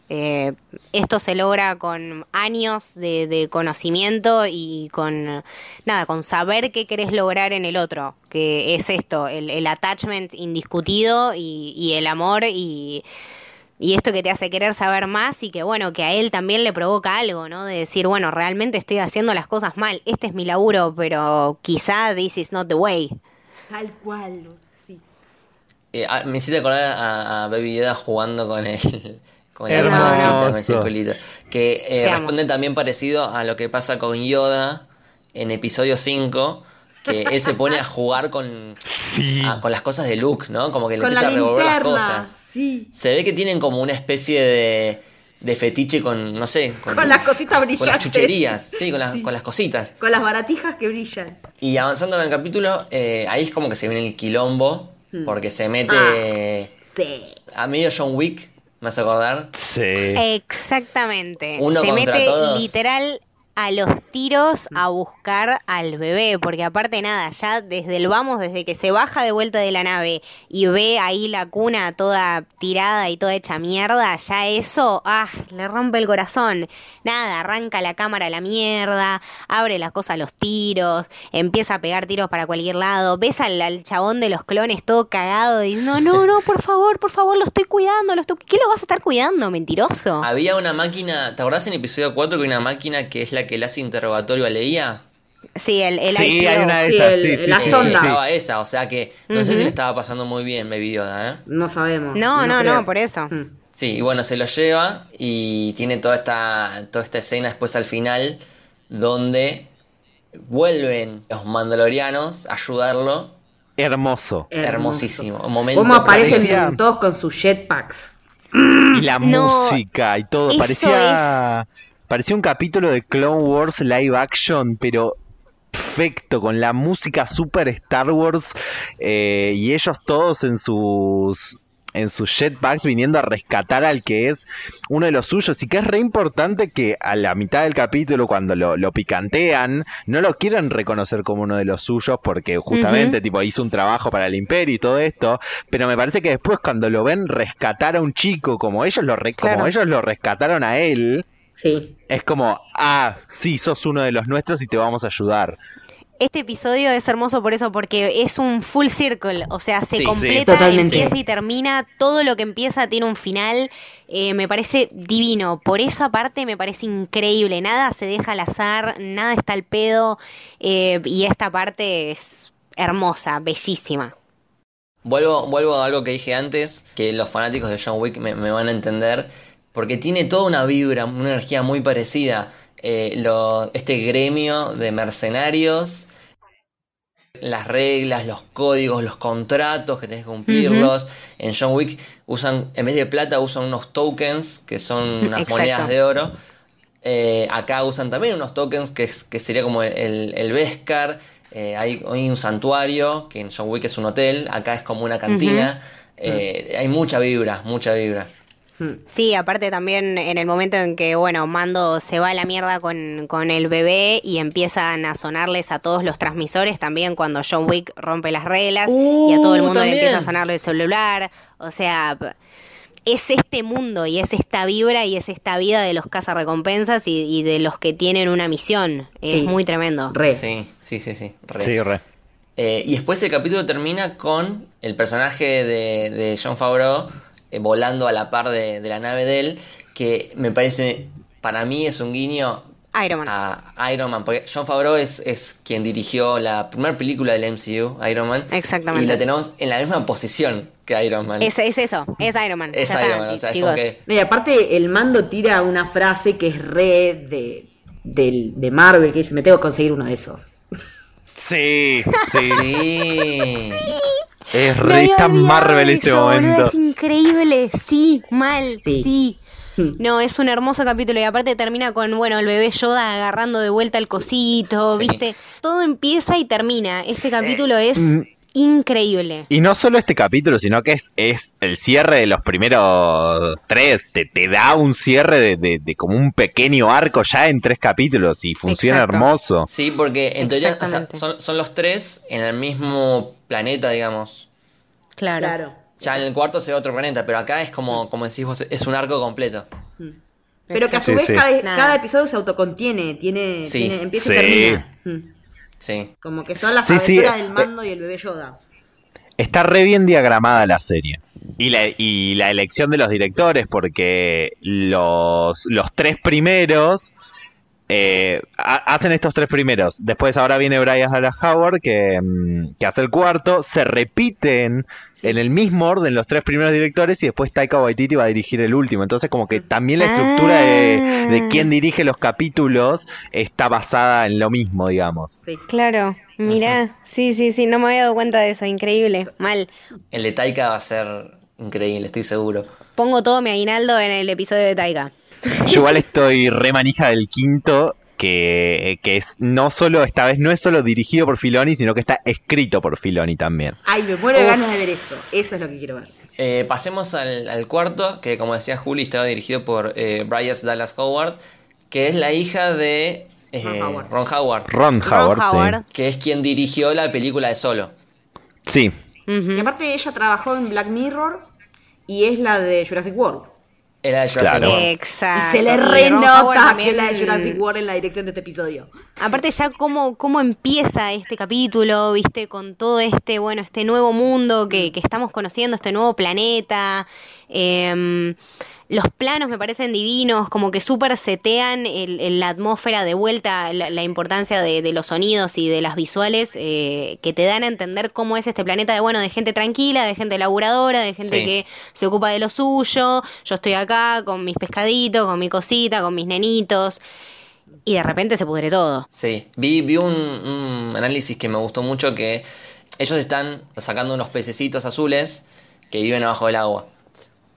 Speaker 2: Eh, esto se logra con años de, de conocimiento y con nada, con saber qué querés lograr en el otro, que es esto, el, el attachment indiscutido y, y el amor y y esto que te hace querer saber más y que bueno, que a él también le provoca algo, ¿no? De decir, bueno, realmente estoy haciendo las cosas mal, este es mi laburo, pero quizá this is not the way.
Speaker 4: Tal cual. Sí.
Speaker 1: Eh, ah, me hiciste acordar a, a Baby Yoda jugando con el. Con el el circulito. Que eh,
Speaker 2: Te amo.
Speaker 1: responde también parecido a lo que pasa con Yoda en episodio 5. Que <laughs> él se pone a jugar con,
Speaker 3: Sí.
Speaker 1: a- con las cosas de Luke, ¿no? Como que le
Speaker 4: Con la
Speaker 1: empieza a revolver las cosas.
Speaker 4: Sí.
Speaker 1: Se ve que tienen como una especie de, de fetiche con, no sé,
Speaker 4: Con las cositas
Speaker 1: Con las
Speaker 4: brillantes.
Speaker 1: chucherías, sí, con las,
Speaker 4: Sí.
Speaker 1: con las cositas.
Speaker 4: Con las baratijas que brillan.
Speaker 1: Y avanzando en el capítulo, eh, ahí es como que se viene el quilombo,
Speaker 4: Hmm.
Speaker 1: porque se mete
Speaker 4: Sí.
Speaker 1: a medio John Wick, me hace acordar.
Speaker 3: Sí.
Speaker 2: Exactamente.
Speaker 1: Uno
Speaker 2: Se
Speaker 1: contra
Speaker 2: mete
Speaker 1: todos.
Speaker 2: literal a los tiros a buscar al bebé, porque aparte nada, ya desde el vamos, desde que se baja de vuelta de la nave y ve ahí la cuna toda tirada y toda hecha mierda, ya eso, ah, le rompe el corazón. Nada, arranca la cámara a la mierda, abre las cosas a los tiros, empieza a pegar tiros para cualquier lado, ves al, al chabón de los clones todo cagado diciendo, no, no, por favor, por favor, lo estoy cuidando, lo estoy... ¿qué lo vas a estar cuidando, mentiroso?
Speaker 1: Había una máquina, ¿te acordás en episodio 4 que hay una máquina que es la que le hace interrogatorio a Leia?
Speaker 2: Sí, el, el
Speaker 3: Sí,
Speaker 2: ITO.
Speaker 3: hay una de
Speaker 4: Sí,
Speaker 3: esas,
Speaker 4: el-
Speaker 3: sí, sí,
Speaker 4: la
Speaker 3: sí,
Speaker 4: sonda.
Speaker 1: Estaba esa, o sea que no sé si le estaba pasando muy bien Baby Yoda, ¿eh?
Speaker 4: No sabemos.
Speaker 2: No, no,
Speaker 4: creo.
Speaker 2: no, por eso.
Speaker 4: Mm.
Speaker 1: Sí, y bueno, se lo lleva y tiene toda esta, toda esta escena después al final donde vuelven los mandalorianos a ayudarlo.
Speaker 3: Hermoso.
Speaker 1: Hermosísimo. Un momento
Speaker 4: ¿Cómo aparecen
Speaker 1: precioso.
Speaker 4: todos con sus jetpacks?
Speaker 3: Y la
Speaker 2: No,
Speaker 3: música y todo. Parecía, parecía un capítulo de Clone Wars live action, pero perfecto, con la música super Star Wars eh, y ellos todos en sus en sus jetpacks viniendo a rescatar al que es uno de los suyos y que es re importante que a la mitad del capítulo cuando lo, lo picantean no lo quieren reconocer como uno de los suyos porque justamente tipo hizo un trabajo para el imperio y todo esto pero me parece que después cuando lo ven rescatar a un chico como ellos lo re- como ellos lo rescataron a él
Speaker 4: Sí.
Speaker 3: es como ah sí sos uno de los nuestros y te vamos a ayudar.
Speaker 2: Este episodio es hermoso por eso, porque es un full circle, o sea, se
Speaker 1: Sí,
Speaker 2: completa, empieza y termina, todo lo que empieza tiene un final, eh, me parece divino, por eso aparte me parece increíble, nada se deja al azar, nada está al pedo, eh, y esta parte es hermosa, bellísima.
Speaker 1: Vuelvo, vuelvo a algo que dije antes, que los fanáticos de John Wick me, me van a entender, porque tiene toda una vibra, una energía muy parecida. Eh, lo- este gremio de mercenarios, las reglas, los códigos, los contratos que tenés que cumplirlos. En John Wick usan, en vez de plata, usan unos tokens que son unas
Speaker 2: Exacto.
Speaker 1: monedas de oro. Eh, acá usan también unos tokens que, sería como el, el Beskar. Eh, hay, hay un santuario, que en John Wick es un hotel, acá es como una cantina. Eh, hay mucha vibra, mucha vibra.
Speaker 2: Sí, aparte también en el momento en que, bueno, Mando se va a la mierda con, con el bebé y empiezan a sonarles a todos los transmisores, también cuando John Wick rompe las reglas y a todo el
Speaker 1: Uh,
Speaker 2: mundo le empieza a sonarle el celular. O sea, es este mundo y es esta vibra y es esta vida de los cazarrecompensas y, y de los que tienen una misión. Es
Speaker 4: Sí.
Speaker 2: muy tremendo.
Speaker 4: Re.
Speaker 1: Sí, sí, sí, sí. re.
Speaker 3: sí re
Speaker 1: Eh, y después el capítulo termina con el personaje de, de John Favreau eh, volando a la par de, de la nave de él, que me parece, para mí es un guiño
Speaker 2: Iron Man.
Speaker 1: a Iron Man, porque John Favreau es, es quien dirigió la primera película del MCU, Iron Man.
Speaker 2: Exactamente.
Speaker 1: Y la tenemos en la misma posición que Iron Man.
Speaker 2: Es, es eso, es Iron Man.
Speaker 1: Es
Speaker 2: Ya
Speaker 1: Iron
Speaker 2: está,
Speaker 1: Man, o sea, es
Speaker 2: chicos.
Speaker 1: como que...
Speaker 4: No, y aparte el mando tira una frase que es re de, del- de Marvel, que dice, me tengo que conseguir uno de esos.
Speaker 3: sí sí
Speaker 1: Sí.
Speaker 3: Es
Speaker 2: Me
Speaker 3: re
Speaker 2: había
Speaker 3: tan
Speaker 2: olvidado
Speaker 3: Marvel este
Speaker 2: eso, boludo,
Speaker 3: momento
Speaker 2: Es increíble, sí, mal,
Speaker 4: Sí.
Speaker 2: sí.
Speaker 4: Hmm.
Speaker 2: No, es un hermoso capítulo y aparte termina con, bueno, el bebé Yoda agarrando de vuelta el cosito,
Speaker 1: Sí.
Speaker 2: ¿viste? Todo empieza y termina. Este capítulo es
Speaker 3: mm.
Speaker 2: Increíble.
Speaker 3: Y no solo este capítulo, sino que es, es el cierre de los primeros tres. Te, te da un cierre de, de- de como un pequeño arco ya en tres capítulos y funciona
Speaker 2: Exacto.
Speaker 3: hermoso.
Speaker 1: Sí, porque en teoría o sea, son, son los tres en el mismo planeta, digamos.
Speaker 2: Claro.
Speaker 4: Claro.
Speaker 1: Ya en el cuarto se ve otro planeta, pero acá es como, como decís vos, es un arco completo.
Speaker 4: Pero que a su
Speaker 3: Sí,
Speaker 4: vez
Speaker 3: sí.
Speaker 4: cada, cada episodio se autocontiene, tiene,
Speaker 1: Sí.
Speaker 4: tiene- empieza y
Speaker 3: Sí.
Speaker 4: termina. Mm.
Speaker 1: Sí.
Speaker 4: Como que son las
Speaker 3: Sí,
Speaker 4: aventuras
Speaker 3: eh,
Speaker 4: del mando y el bebé Yoda.
Speaker 3: Está re bien diagramada la serie. Y la, y la elección de los directores, porque los, los tres primeros eh, ha- hacen estos tres primeros. Después ahora viene Brian Dallas Howard, que, mm, que hace el cuarto. Se repiten en el mismo orden los tres primeros directores y después Taika Waititi va a dirigir el último. Entonces como que también la estructura de, de quién dirige los capítulos está basada en lo mismo, digamos.
Speaker 4: Sí.
Speaker 2: Claro, mirá, sí, sí, sí, no me había dado cuenta de eso, increíble, mal.
Speaker 1: El de Taika va a ser increíble, estoy seguro.
Speaker 2: Pongo todo mi aguinaldo en el episodio de Taika.
Speaker 3: Yo igual estoy re manija del quinto, que, que es no solo, esta vez no es solo dirigido por Filoni, sino que está escrito por Filoni también.
Speaker 4: Ay, me muero de
Speaker 2: Uf.
Speaker 4: ganas de ver eso. Eso es lo que quiero ver.
Speaker 1: Eh, pasemos al, al cuarto, que como decía Juli, estaba dirigido por eh, Bryce Dallas Howard, que es la hija de eh,
Speaker 4: Ron Howard.
Speaker 1: Ron Howard,
Speaker 3: Ron Howard,
Speaker 2: Ron Howard.
Speaker 1: que es quien dirigió la película de Solo.
Speaker 3: sí.
Speaker 4: Y aparte ella trabajó en Black Mirror y es la de Jurassic World.
Speaker 1: De Jurassic
Speaker 3: Claro.
Speaker 1: World.
Speaker 2: Exacto.
Speaker 4: y se le renota que
Speaker 2: también-
Speaker 4: es la de Jurassic World en la dirección de este episodio.
Speaker 2: Aparte ya cómo, cómo empieza este capítulo, viste, con todo este, bueno, este nuevo mundo que, que estamos conociendo, este nuevo planeta. em, los planos me parecen divinos, como que súper setean el- el- la atmósfera de vuelta, la, la importancia de, de los sonidos y de las visuales eh, que te dan a entender cómo es este planeta de, bueno, de gente tranquila, de gente laburadora, de gente
Speaker 1: Sí.
Speaker 2: que se ocupa de lo suyo. Yo estoy acá con mis pescaditos, con mi cosita, con mis nenitos. Y de repente se pudre todo.
Speaker 1: Sí, vi, vi un, un análisis que me gustó mucho que ellos están sacando unos pececitos azules que viven abajo del agua.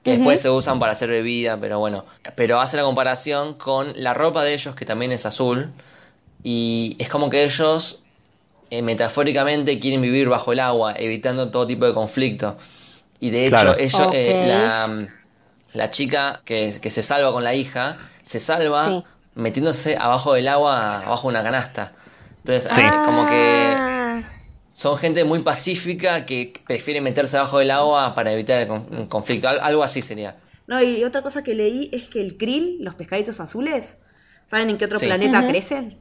Speaker 1: Que después se usan para hacer bebida, pero bueno. Pero hace la comparación con la ropa de ellos, que también es azul. Y es como que ellos, eh, metafóricamente, quieren vivir bajo el agua, evitando todo tipo de conflicto. Y de hecho,
Speaker 3: Claro.
Speaker 1: ellos, eh, la, la chica que, que se salva con la hija, se salva
Speaker 2: Sí.
Speaker 1: metiéndose abajo del agua, abajo de una canasta. Entonces,
Speaker 3: Sí.
Speaker 1: eh, como que
Speaker 2: Ah,
Speaker 1: son gente muy pacífica que prefiere meterse abajo del agua para evitar el conflicto. Al- algo así sería.
Speaker 4: No, y otra cosa que leí es que el krill, los pescaditos azules, ¿saben en qué otro
Speaker 1: Sí.
Speaker 4: planeta crecen?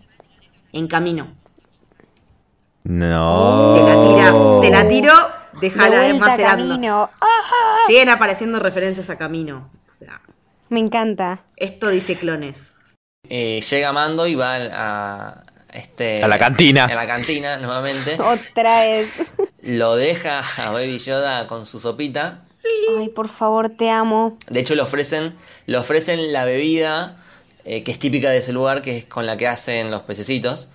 Speaker 4: En camino.
Speaker 3: No.
Speaker 4: Te la tira, te la tiro,
Speaker 2: de
Speaker 4: déjala
Speaker 2: vuelta
Speaker 4: macerando.
Speaker 2: camino. Ah, <laughs>
Speaker 4: Siguen apareciendo referencias a camino. O sea,
Speaker 2: me encanta.
Speaker 4: esto dice clones.
Speaker 1: Eh, llega Mando y va a, este,
Speaker 3: A la cantina.
Speaker 1: A la cantina nuevamente.
Speaker 2: Otra vez.
Speaker 1: Lo deja a Baby Yoda con su sopita.
Speaker 2: Ay, por favor, te amo.
Speaker 1: De hecho, le ofrecen, le ofrecen la bebida eh, que es típica de ese lugar, que es con la que hacen los pececitos.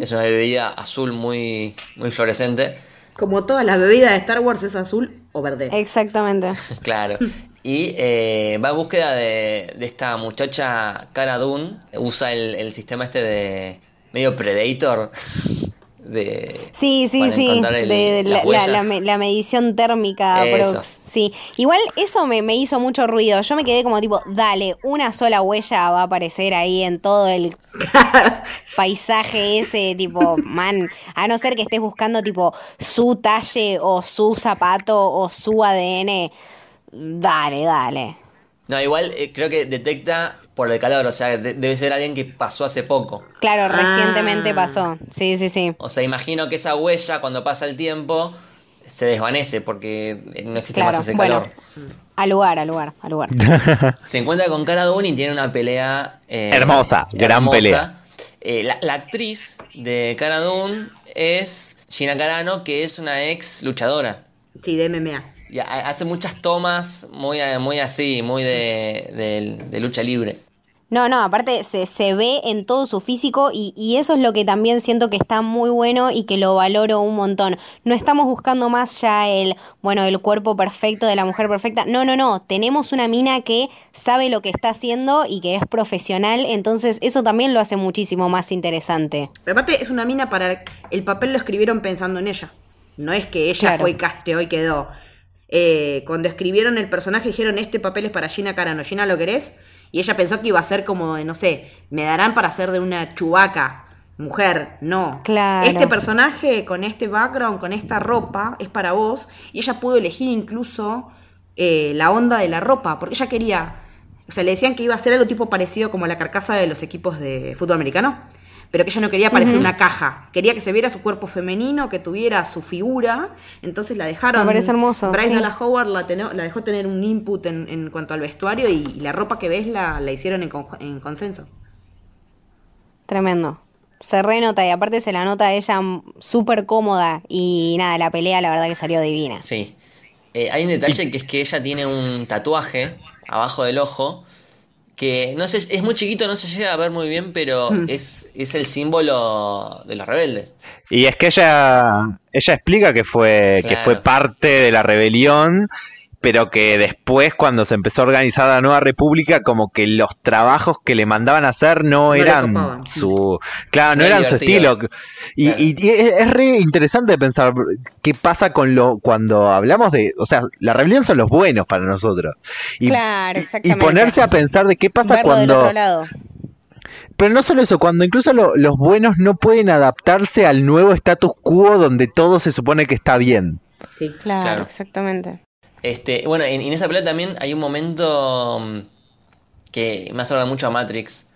Speaker 1: Es una bebida azul muy, muy fluorescente.
Speaker 4: Como todas las bebidas de Star Wars es azul o verde.
Speaker 2: Exactamente. <laughs>
Speaker 1: Claro. Y eh, va en búsqueda de, de esta muchacha Cara Dune. Usa el, el sistema este de medio Predator. <laughs> De,
Speaker 2: Sí, sí,
Speaker 1: el-
Speaker 2: de la, la- la me- la medición térmica. Prox. Sí. Igual eso me, me hizo mucho ruido. Yo me quedé como tipo, dale, una sola huella va a aparecer ahí en todo el <laughs> paisaje ese, tipo, man. A no ser que estés buscando tipo su talle o su zapato o su ADN. Dale, dale.
Speaker 1: No, igual eh, creo que detecta por el calor. O sea, de- debe ser alguien que pasó hace poco.
Speaker 2: Claro,
Speaker 4: Ah.
Speaker 2: recientemente pasó. Sí, sí, sí.
Speaker 1: O sea, imagino que esa huella, cuando pasa el tiempo, se desvanece porque no existe
Speaker 2: Claro,
Speaker 1: más ese
Speaker 2: bueno.
Speaker 1: calor.
Speaker 2: Al lugar, al lugar, al lugar. <laughs>
Speaker 1: Se encuentra con Cara Dune y tiene una pelea eh,
Speaker 3: Hermosa, gran pelea.
Speaker 1: Eh, la, la actriz de Cara Dune es Gina Carano, que es una ex luchadora.
Speaker 4: Sí, de MMA.
Speaker 1: Y hace muchas tomas muy, eh, muy así, muy de, de- de lucha libre.
Speaker 2: No, no, aparte se, se ve en todo su físico y, y eso es lo que también siento que está muy bueno y que lo valoro un montón. No estamos buscando más ya el, bueno, el cuerpo perfecto de la mujer perfecta. No, no, no. Tenemos una mina que sabe lo que está haciendo y que es profesional, entonces eso también lo hace muchísimo más interesante.
Speaker 4: Pero aparte es una mina para... El papel lo escribieron pensando en ella. No es que ella
Speaker 2: Claro.
Speaker 4: fue y casteó y quedó. Eh, cuando escribieron el personaje dijeron, este papel es para Gina Carano. Gina, ¿lo querés? Y ella pensó que iba a ser como, de, no sé, me darán para hacer de una chubaca. Mujer, no.
Speaker 2: Claro.
Speaker 4: Este personaje con este background, con esta ropa, es para vos. Y ella pudo elegir incluso eh, la onda de la ropa, porque ella quería. O sea, le decían que iba a ser algo tipo parecido como la carcasa de los equipos de fútbol americano. Pero que ella no quería parecer una caja. Quería que se viera su cuerpo femenino, que tuviera su figura. Entonces la dejaron.
Speaker 2: Me parece hermoso,
Speaker 4: Bryce
Speaker 2: sí.
Speaker 4: Dallas Howard la, teno- la dejó tener un input en, en cuanto al vestuario y, la ropa que ves la, la hicieron en, consenso.
Speaker 2: Tremendo. Se renota y aparte se la nota a ella súper cómoda y nada, la pelea la verdad que salió divina.
Speaker 1: Sí. Eh, hay un detalle que es que ella tiene un tatuaje abajo del ojo que no sé, es muy chiquito, no se llega a ver muy bien, pero
Speaker 2: Mm.
Speaker 1: es, es el símbolo de los rebeldes.
Speaker 3: Y es que ella, ella explica que fue, que fue parte de la rebelión, pero que después cuando se empezó a organizar la nueva república, como que los trabajos que le mandaban a hacer no, eran su, claro, no eran su estilo. Y,
Speaker 1: Claro.
Speaker 3: y- y es, es re interesante pensar qué pasa con lo, cuando hablamos de, o sea, la rebelión son los buenos para nosotros. Y,
Speaker 2: Claro,
Speaker 3: y
Speaker 2: exactamente.
Speaker 3: ponerse a pensar de qué pasa
Speaker 2: Verlo
Speaker 3: cuando pero no solo eso, cuando incluso lo- los buenos no pueden adaptarse al nuevo status quo donde todo se supone que está bien.
Speaker 4: Sí.
Speaker 2: Claro,
Speaker 1: Claro.
Speaker 2: exactamente.
Speaker 1: Este, bueno, en, en esa pelea también hay un momento mm, que me hace acordar mucho a Matrix,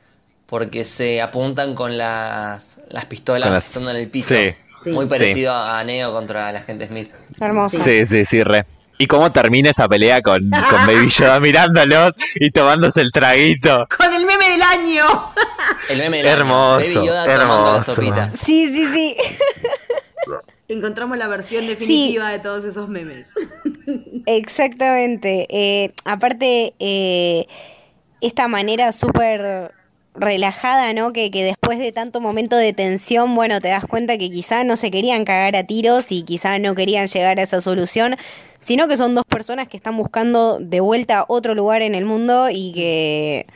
Speaker 1: porque se apuntan con las, las pistolas
Speaker 3: Con las-
Speaker 1: estando en el piso.
Speaker 3: Sí.
Speaker 4: Sí.
Speaker 1: Muy parecido a Neo contra la gente Smith.
Speaker 2: Hermoso.
Speaker 3: Sí, sí, sí, re. ¿Y cómo termina esa pelea con, con <laughs> Baby Yoda mirándolos y tomándose el traguito?
Speaker 4: Con el meme del año.
Speaker 1: El meme del año.
Speaker 3: Hermoso,
Speaker 1: Baby Yoda tomando la
Speaker 3: hermoso.
Speaker 1: sopita.
Speaker 2: Sí, sí, sí. <laughs>
Speaker 4: Encontramos la versión definitiva de todos esos memes.
Speaker 2: Exactamente. Eh, aparte, eh, esta manera súper relajada, ¿no? Que, después de tanto momento de tensión, bueno, te das cuenta que quizá no se querían cagar a tiros y quizá no querían llegar a esa solución, sino que son dos personas que están buscando de vuelta otro lugar en el mundo y que,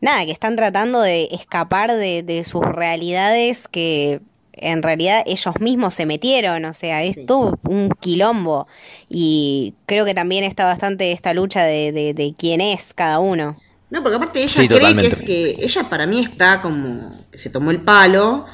Speaker 2: nada, que están tratando de escapar de sus realidades que en realidad ellos mismos se metieron, o sea, es
Speaker 4: Sí.
Speaker 2: todo un quilombo. Y creo que también está bastante esta lucha de, de, de quién es cada uno.
Speaker 4: No, porque aparte ella
Speaker 3: Sí,
Speaker 4: cree
Speaker 3: totalmente.
Speaker 4: que es que ella para mí está como se tomó el palo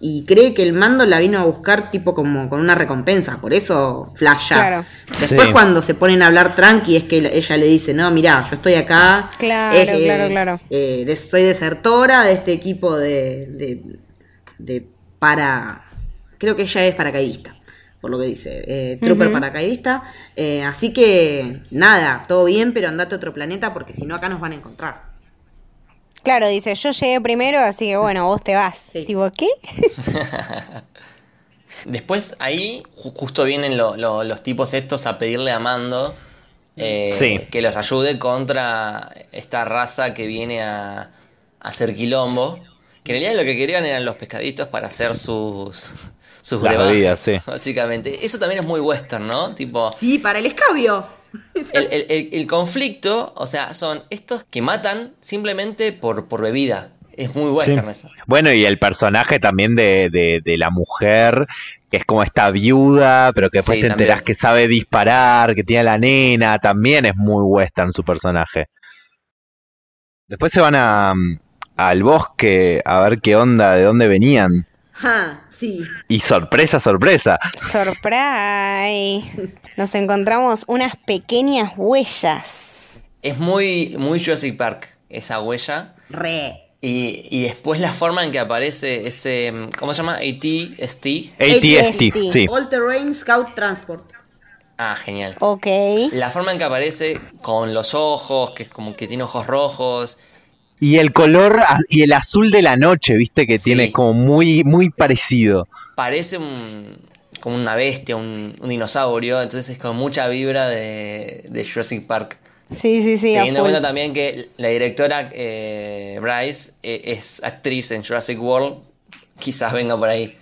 Speaker 4: y cree que el mando la vino a buscar tipo como con una recompensa, por eso flasha.
Speaker 2: Claro.
Speaker 4: Después
Speaker 3: Sí.
Speaker 4: cuando se ponen a hablar tranqui es que ella le dice, no, mira, yo estoy acá.
Speaker 2: Claro,
Speaker 4: eh,
Speaker 2: claro, claro.
Speaker 4: eh, soy desertora de este equipo de, de, de para... Creo que ella es paracaidista, por lo que dice. Eh, trooper paracaidista. Eh, así que, nada, todo bien, pero andate a otro planeta porque si no acá nos van a encontrar.
Speaker 2: Claro, dice, yo llegué primero, así que bueno, vos te vas.
Speaker 4: Sí.
Speaker 2: Tipo, ¿qué? <laughs>
Speaker 1: Después ahí ju- justo vienen lo- lo- los tipos estos a pedirle a Mando eh,
Speaker 3: Sí.
Speaker 1: que los ayude contra esta raza que viene a, a hacer quilombo. Que en realidad lo que querían eran los pescaditos para hacer sus, sus
Speaker 3: bebidas, sí.
Speaker 1: Básicamente. Eso también es muy western, ¿no? Tipo,
Speaker 4: Sí, para el escabio.
Speaker 1: el, el- el- el conflicto, o sea, son estos que matan simplemente por, por bebida. Es muy western eso.
Speaker 3: Bueno, y el personaje también de, de, de la mujer, que es como esta viuda, pero que después
Speaker 1: Sí,
Speaker 3: te
Speaker 1: también.
Speaker 3: enterás que sabe disparar, que tiene a la nena, también es muy western su personaje. Después se van a, mm, al bosque a ver qué onda, de dónde venían.
Speaker 4: Ja, sí.
Speaker 3: Y sorpresa, sorpresa.
Speaker 2: Surprise. Nos encontramos unas pequeñas huellas.
Speaker 1: Es muy, muy Jurassic Park esa huella.
Speaker 4: Re.
Speaker 1: Y, y después la forma en que aparece ese. ¿Cómo se llama? AT-ST.
Speaker 3: ATST, sí.
Speaker 4: All Terrain Scout Transport.
Speaker 1: Ah, genial.
Speaker 2: Ok.
Speaker 1: La forma en que aparece con los ojos, que es como que tiene ojos rojos.
Speaker 3: Y el color y el azul de la noche, viste, que
Speaker 1: Sí.
Speaker 3: tiene como muy, muy parecido.
Speaker 1: Parece un, como una bestia, un, un dinosaurio. Entonces es como mucha vibra de, de Jurassic Park.
Speaker 2: Sí, sí, sí. a
Speaker 1: Teniendo en cuenta también que la directora eh, Bryce eh, es actriz en Jurassic World. Quizás venga por ahí.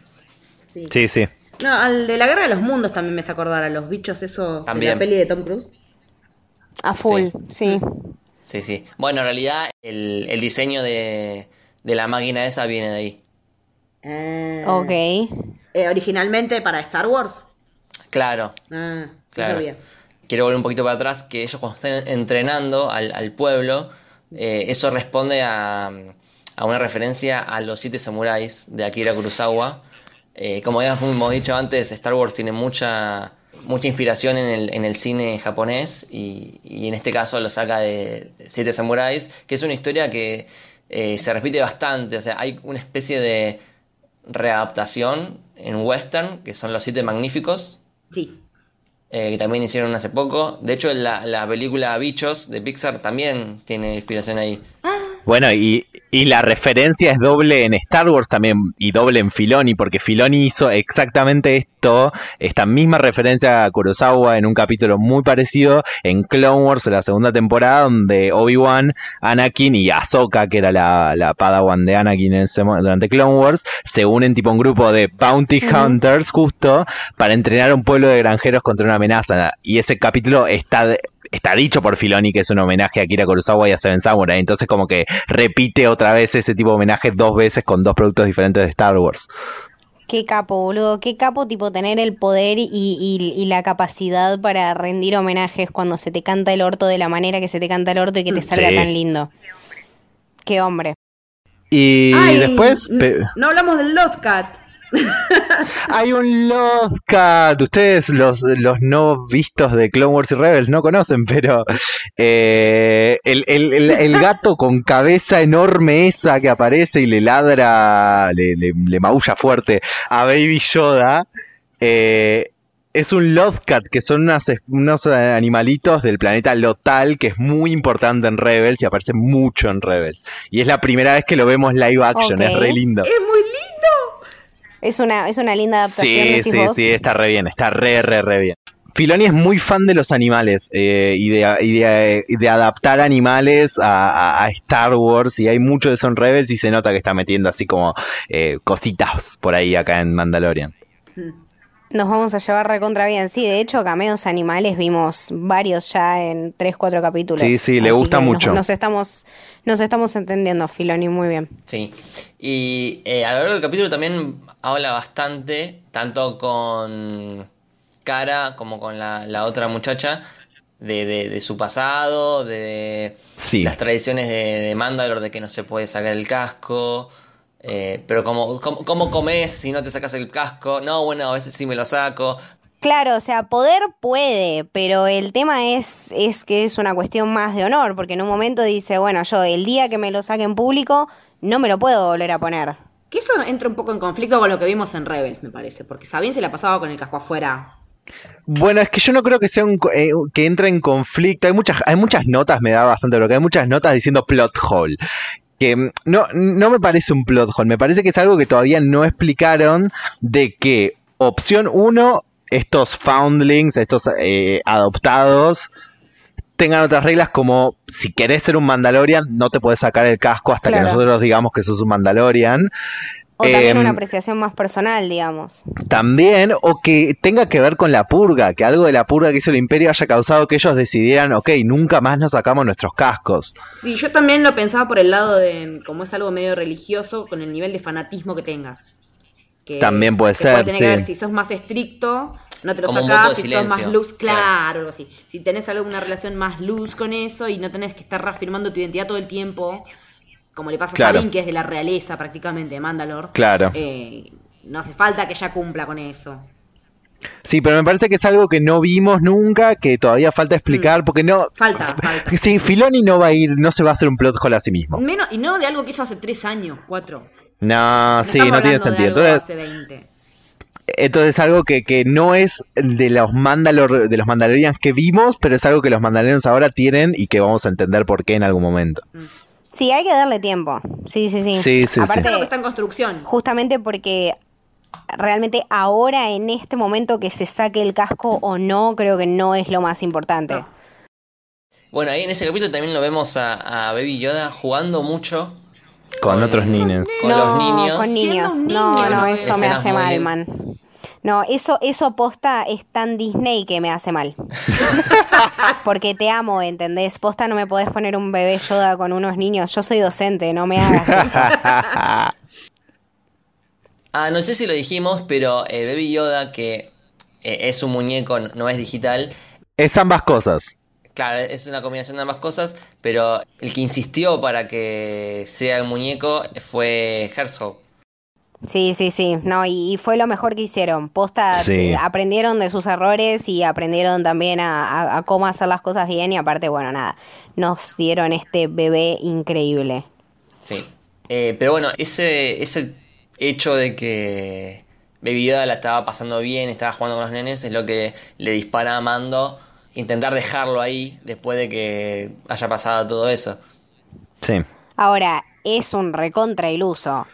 Speaker 4: Sí.
Speaker 3: Sí, sí.
Speaker 4: No, al de la Guerra de los Mundos también me hace acordar a los bichos esos de
Speaker 1: También.
Speaker 4: la peli de Tom Cruise.
Speaker 2: A full,
Speaker 1: Sí.
Speaker 2: sí.
Speaker 1: Sí, sí. Bueno, en realidad el, el diseño de, de la máquina esa viene de ahí.
Speaker 4: Ah.
Speaker 2: Ok.
Speaker 4: Eh, originalmente para Star Wars.
Speaker 1: Claro,
Speaker 4: Ah,
Speaker 1: claro.
Speaker 4: sabía.
Speaker 1: Quiero volver un poquito para atrás, que ellos cuando están entrenando al, al pueblo, eh, eso responde a, a una referencia a los siete samuráis de Akira Kurosawa. Eh, como ya hemos dicho antes, Star Wars tiene mucha, mucha inspiración en el, en el cine japonés y, y en este caso lo saca de Siete Samuráis, que es una historia que eh, se repite bastante. O sea, hay una especie de readaptación en western, que son Los Siete Magníficos,
Speaker 4: Sí.
Speaker 1: eh, que también hicieron hace poco. De hecho, la, la película Bichos de Pixar también tiene inspiración ahí.
Speaker 3: Bueno, y, y la referencia es doble en Star Wars también y doble en Filoni, porque Filoni hizo exactamente esto, esta misma referencia a Kurosawa en un capítulo muy parecido en Clone Wars, la segunda temporada, donde Obi-Wan, Anakin y Ahsoka, que era la, la padawan de Anakin en ese durante Clone Wars, se unen tipo un grupo de bounty hunters justo para entrenar a un pueblo de granjeros contra una amenaza. Y ese capítulo está de- está dicho por Filoni que es un homenaje a Kira Kurosawa y a Seven Samurai. Entonces como que repite otra vez ese tipo de homenaje dos veces con dos productos diferentes de Star Wars.
Speaker 2: Qué capo, boludo. Qué capo, tipo, tener el poder y, y- y la capacidad para rendir homenajes cuando se te canta el orto de la manera que se te canta el orto y que te salga
Speaker 3: Sí.
Speaker 2: tan lindo. Qué hombre.
Speaker 3: Y
Speaker 4: Ay,
Speaker 3: después
Speaker 4: No hablamos del Lost Cat.
Speaker 3: Hay un Lost Cat. Ustedes los, los no vistos de Clone Wars y Rebels no conocen, pero eh, el, el- el- el gato con cabeza enorme esa que aparece y le ladra, le, le- le maulla fuerte a Baby Yoda. eh, es un Lothcat, que son unas unos animalitos del planeta Lotal, que es muy importante en Rebels y aparece mucho en Rebels. Y es la primera vez que lo vemos live action, es re lindo.
Speaker 4: Es muy lindo.
Speaker 2: Es una, es una linda adaptación,
Speaker 3: Sí,
Speaker 2: decís
Speaker 3: sí,
Speaker 2: vos.
Speaker 3: sí, está re bien, está re, re, re bien. Filoni es muy fan de los animales eh, y, de, y, de, y de adaptar animales a, a- a Star Wars y hay mucho de eso en Rebels y se nota que está metiendo así como eh, cositas por ahí acá en Mandalorian.
Speaker 2: Nos vamos a llevar recontra bien. Sí, de hecho, cameos animales vimos varios ya en 3, 4 capítulos.
Speaker 3: Sí, sí, le gusta
Speaker 2: nos-
Speaker 3: mucho.
Speaker 2: Nos, estamos, nos estamos entendiendo, Filoni, muy bien.
Speaker 1: Sí. Y eh, a lo largo del capítulo también habla bastante, tanto con Cara como con la, la otra muchacha, de, de- de su pasado, de
Speaker 3: Sí.
Speaker 1: las tradiciones de, de Mandalore, de que no se puede sacar el casco. eh, pero como, como, ¿cómo comes si no te sacas el casco? No, bueno, a veces sí me lo saco.
Speaker 2: Claro, o sea, poder puede, pero el tema es, es que es una cuestión más de honor, porque en un momento dice, bueno, yo el día que me lo saque en público, no me lo puedo volver a poner.
Speaker 4: Que eso entra un poco en conflicto con lo que vimos en Rebels, me parece. Porque Sabine se la pasaba con el casco afuera.
Speaker 3: Bueno, es que yo no creo que sea un, eh, que entre en conflicto. Hay muchas, hay muchas notas, me da bastante lo hay muchas notas diciendo plot hole. Que mm, no, no me parece un plot hole, me parece que es algo que todavía no explicaron de que opción 1, estos foundlings, estos eh, adoptados, tengan otras reglas como si querés ser un Mandalorian, no te puedes sacar el casco hasta
Speaker 2: Claro.
Speaker 3: que nosotros digamos que sos un Mandalorian.
Speaker 2: O también
Speaker 3: Em,
Speaker 2: una apreciación más personal, digamos.
Speaker 3: También, o que tenga que ver con la purga, que algo de la purga que hizo el imperio haya causado que ellos decidieran, ok, nunca más nos sacamos nuestros cascos.
Speaker 4: Sí, yo también lo pensaba por el lado de, como es algo medio religioso, con el nivel de fanatismo que tengas. Que,
Speaker 3: También puede
Speaker 4: que
Speaker 3: ser,
Speaker 4: tener que ver si sos más estricto, no te lo sacás, si sos más luz, claro,
Speaker 1: claro.
Speaker 4: algo así. Si tenés alguna relación más luz con eso y no tenés que estar reafirmando tu identidad todo el tiempo, como le pasa a. Sabine, que es de la realeza prácticamente, de Mandalore.
Speaker 3: Claro.
Speaker 4: eh, no hace falta que ella cumpla con eso.
Speaker 3: Sí, pero me parece que es algo que no vimos nunca, que todavía falta explicar, porque no...
Speaker 4: Falta, falta. <laughs>
Speaker 3: Sí, Filoni no va a ir, no se va a hacer un plot hole a sí mismo.
Speaker 4: Menos, y no de algo que hizo hace tres años, cuatro.
Speaker 3: No, sí, no tiene sentido. Entonces,
Speaker 4: hace 20.
Speaker 3: entonces algo que, que no es de los Mandalor, de los Mandalorians que vimos, pero es algo que los Mandalorians ahora tienen y que vamos a entender por qué en algún momento.
Speaker 2: Sí, hay que darle tiempo. Sí, sí, sí.
Speaker 3: Sí, sí, sí.
Speaker 2: Aparte,
Speaker 4: Es algo que está en construcción.
Speaker 2: justamente porque realmente ahora, en este momento, que se saque el casco o no, creo que no es lo más importante.
Speaker 4: No.
Speaker 1: Bueno, ahí en ese capítulo también lo vemos a, a Baby Yoda jugando mucho
Speaker 3: Con
Speaker 1: Con-
Speaker 3: otros niños.
Speaker 1: con los niños.
Speaker 2: Con niños. No,
Speaker 4: niño,
Speaker 2: no,
Speaker 4: ¿no?
Speaker 2: eso me hace mal, man. No, eso, eso posta es tan Disney que me hace mal. <laughs> Porque te amo, ¿entendés? Posta no me podés poner un bebé Yoda con unos niños. Yo soy docente, no me hagas esto. <laughs>
Speaker 1: Ah, no sé si lo dijimos, pero el Baby Yoda, que eh, es un muñeco, no es digital,
Speaker 3: es ambas cosas.
Speaker 1: Claro, es una combinación de ambas cosas, pero el que insistió para que sea el muñeco fue Herzog.
Speaker 2: Sí, sí, sí. No, y, y fue lo mejor que hicieron. Posta,
Speaker 3: Sí.
Speaker 2: eh, aprendieron de sus errores y aprendieron también a, a- a cómo hacer las cosas bien. Y aparte, bueno, nada, nos dieron este bebé increíble.
Speaker 1: Sí. Eh, pero bueno, ese, ese hecho de que Baby Yoda la estaba pasando bien, estaba jugando con los nenes, es lo que le dispara a Mando intentar dejarlo ahí después de que haya pasado todo eso.
Speaker 3: Sí.
Speaker 2: Ahora, es un recontra iluso.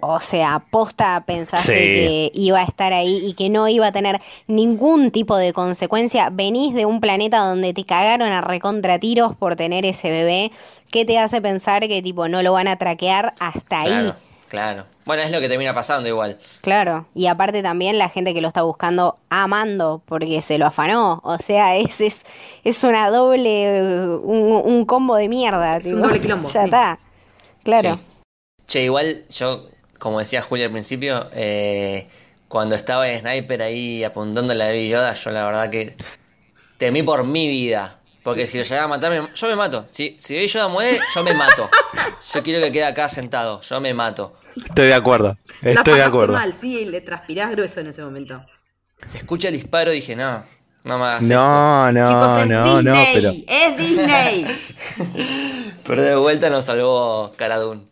Speaker 2: O sea, posta pensaste
Speaker 3: Sí.
Speaker 2: que iba a estar ahí y que no iba a tener ningún tipo de consecuencia. Venís de un planeta donde te cagaron a recontra tiros por tener ese bebé. ¿Qué te hace pensar que tipo no lo van a traquear hasta ahí?
Speaker 1: Claro, claro. Bueno, es lo que termina pasando igual.
Speaker 2: Claro, y aparte también la gente que lo está buscando amando porque se lo afanó. O sea, <laughs> es, es, es una doble, un, un combo de mierda.
Speaker 4: Es un doble <laughs> quilombo,
Speaker 2: Ya
Speaker 4: sí.
Speaker 2: está. Claro.
Speaker 1: Sí. Che, igual yo, como decía Julia al principio, eh, cuando estaba en Sniper ahí apuntando a la Baby Yoda, yo la verdad que temí por mi vida. Porque si lo llegaba a matar, me- yo me mato. Si, si Baby Yoda muere, yo me mato. <laughs> Yo quiero que quede acá sentado, yo me mato.
Speaker 3: Estoy de acuerdo.
Speaker 4: La
Speaker 3: Estoy de
Speaker 4: pasaste
Speaker 3: acuerdo.
Speaker 4: mal, sí, le transpirás grueso en ese momento.
Speaker 1: Se escucha el disparo y dije, no, no me hagas esto.
Speaker 3: No, no,
Speaker 4: Chicos, es
Speaker 3: no, no,
Speaker 4: Disney,
Speaker 3: pero
Speaker 4: es Disney. <laughs>
Speaker 1: Pero de vuelta nos salvó Caradun.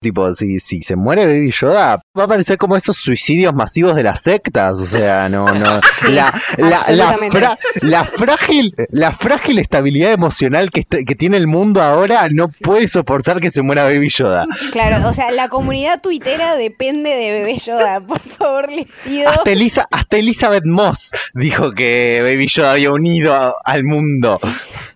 Speaker 3: Tipo, si, si se muere Baby Yoda, va a parecer como esos suicidios masivos de las sectas, o sea, no, no. <laughs> La, la, la,
Speaker 2: absolutamente.
Speaker 3: fra- la frágil, la frágil estabilidad emocional que, está- que tiene el mundo ahora no puede soportar que se muera Baby Yoda.
Speaker 2: Claro, o sea, la comunidad tuitera depende de Bebé Yoda. <laughs> Por favor, les pido.
Speaker 3: Hasta, Elisa, hasta Elizabeth Moss dijo que Baby Yoda había unido a- al mundo.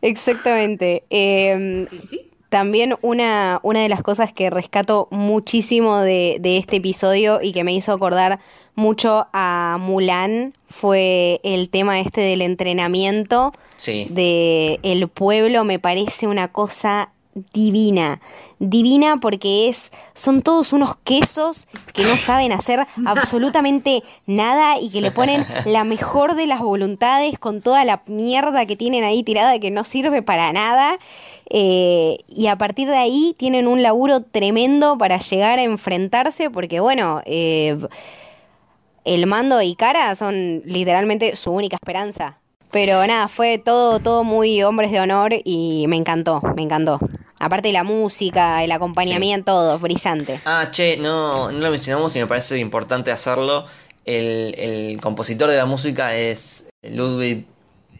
Speaker 2: Exactamente. Eh,
Speaker 4: ¿Y sí?
Speaker 2: También una, una de las cosas que rescato muchísimo de, de este episodio y que me hizo acordar mucho a Mulan fue el tema este del entrenamiento
Speaker 1: Sí.
Speaker 2: de el pueblo me parece una cosa divina, divina porque es son todos unos quesos que no saben hacer absolutamente nada y que le ponen la mejor de las voluntades con toda la mierda que tienen ahí tirada que no sirve para nada. Eh, y a partir de ahí tienen un laburo tremendo para llegar a enfrentarse porque bueno, eh, el mando y cara son literalmente su única esperanza. Pero nada, fue todo, todo muy hombres de honor y me encantó, me encantó. Aparte la música, el acompañamiento, todo, brillante.
Speaker 1: Ah, che, no, no lo mencionamos y me parece importante hacerlo. El, el compositor de la música es Ludwig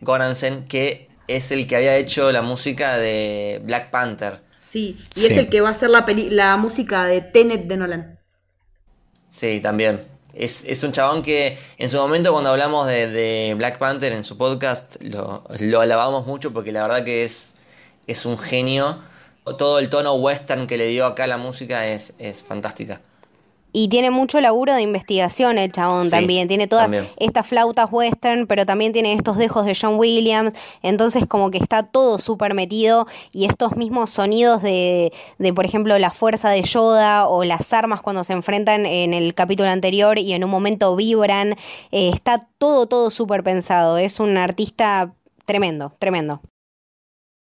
Speaker 1: Göransson, que es el que había hecho la música de Black Panther.
Speaker 4: Sí, y es
Speaker 3: Sí.
Speaker 4: el que va a hacer la, peli- la música de Tenet de Nolan.
Speaker 1: Sí, también. Es, es un chabón que en su momento cuando hablamos de, de Black Panther en su podcast lo, lo alabamos mucho porque la verdad que es, es un genio. Todo el tono western que le dio acá a la música es, es fantástica.
Speaker 2: Y tiene mucho laburo de investigación el chabón
Speaker 1: Sí,
Speaker 2: también. Tiene todas
Speaker 1: también.
Speaker 2: estas flautas western, pero también tiene estos dejos de John Williams. Entonces como que está todo súper metido y estos mismos sonidos de, de, por ejemplo, la fuerza de Yoda o las armas cuando se enfrentan en el capítulo anterior y en un momento vibran. eh, está todo, todo súper pensado. Es un artista tremendo, tremendo.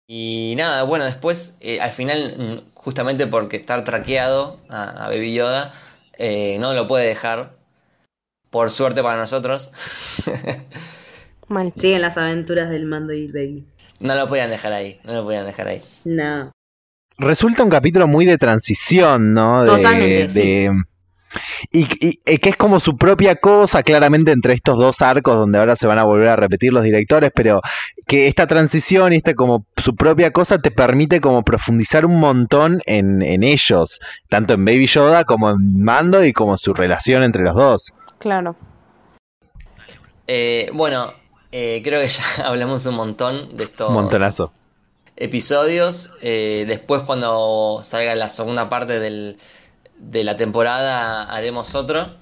Speaker 1: Y nada, bueno, después, eh, al final, mm, justamente porque estar traqueado a, a Baby Yoda, eh, no lo puede dejar. Por suerte para nosotros.
Speaker 2: Mal.
Speaker 4: Siguen las aventuras del mando y el baby.
Speaker 1: no lo podían dejar ahí, no lo podían dejar ahí.
Speaker 4: No.
Speaker 3: Resulta un capítulo muy de transición, ¿no? De,
Speaker 4: Totalmente,
Speaker 3: de- Y, y- y que es como su propia cosa, claramente, entre estos dos arcos, donde ahora se van a volver a repetir los directores, pero que esta transición y esta como su propia cosa te permite como profundizar un montón en, en ellos, tanto en Baby Yoda como en Mando y como su relación entre los dos.
Speaker 2: Claro.
Speaker 1: Eh, bueno, eh, creo que ya <laughs> hablamos un montón de estos
Speaker 3: Un montonazo.
Speaker 1: episodios. Eh, después, cuando salga la segunda parte del- de la temporada, haremos otro.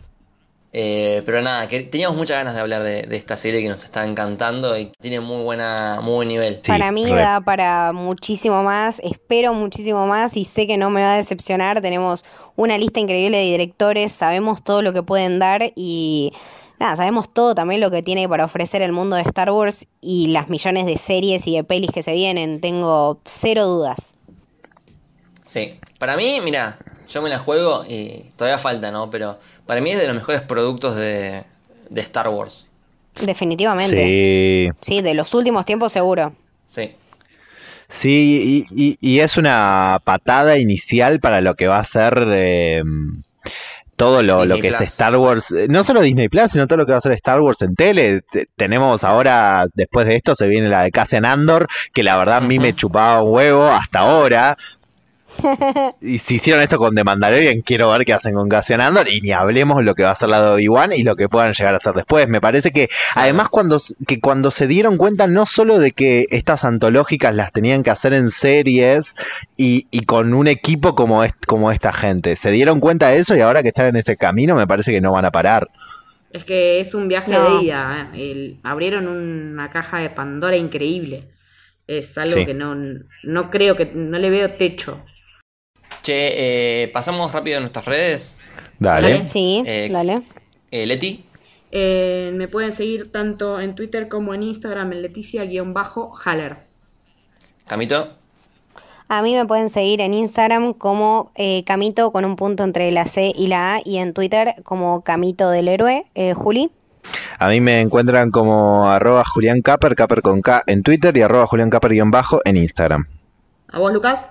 Speaker 1: Eh, pero nada, que teníamos muchas ganas de hablar de, de esta serie que nos está encantando y tiene muy buena, muy buen nivel.
Speaker 3: Sí,
Speaker 2: para mí
Speaker 3: re.
Speaker 2: da para muchísimo más, espero muchísimo más y sé que no me va a decepcionar. Tenemos una lista increíble de directores, sabemos todo lo que pueden dar y nada, sabemos todo también lo que tiene para ofrecer el mundo de Star Wars y las millones de series y de pelis que se vienen. Tengo cero dudas.
Speaker 1: Sí, para mí, mira, yo me la juego y todavía falta, ¿no? Pero para mí es de los mejores productos de, de Star Wars.
Speaker 2: Definitivamente. Sí.
Speaker 3: Sí.
Speaker 2: de los últimos tiempos seguro.
Speaker 1: Sí.
Speaker 3: Sí, y, y- y es una patada inicial para lo que va a ser eh, todo lo, lo que es. Star Wars. Eh, No solo Disney Plus, sino todo lo que va a ser Star Wars en tele. Te- tenemos ahora, después de esto, se viene la de Cassian Andor, que la verdad a mí me chupaba un huevo hasta ahora. Y si hicieron esto con The Mandalorian, quiero ver qué hacen con Cassian Andor. Y ni hablemos lo que va a ser la de Obi-Wan y lo que puedan llegar a hacer después. Me parece que, además, cuando, que cuando se dieron cuenta no solo de que estas antológicas las tenían que hacer en series y, y con un equipo como, es, como esta gente, se dieron cuenta de eso y ahora que están en ese camino, me parece que no van a parar.
Speaker 4: Es que es un viaje
Speaker 2: No.
Speaker 4: de ida. ¿eh? El- abrieron una caja de Pandora increíble. Es algo
Speaker 3: Sí.
Speaker 4: que no, no creo que. No le veo techo.
Speaker 1: Che, eh, pasamos rápido a nuestras redes.
Speaker 3: Dale.
Speaker 4: Dale.
Speaker 2: Sí,
Speaker 1: Eh,
Speaker 2: dale.
Speaker 1: Eh, Leti,
Speaker 4: Eh, me pueden seguir tanto en Twitter como en Instagram en Leticia-Haller.
Speaker 1: Camito,
Speaker 2: A mí me pueden seguir en Instagram como eh, Camito con un punto entre la C y la A y en Twitter como Camito del Héroe. Eh, Juli.
Speaker 3: A mí me encuentran como arroba Julián Caper, Caper con K en Twitter y arroba Julián Caper guion bajo en Instagram.
Speaker 4: ¿A vos, Lucas?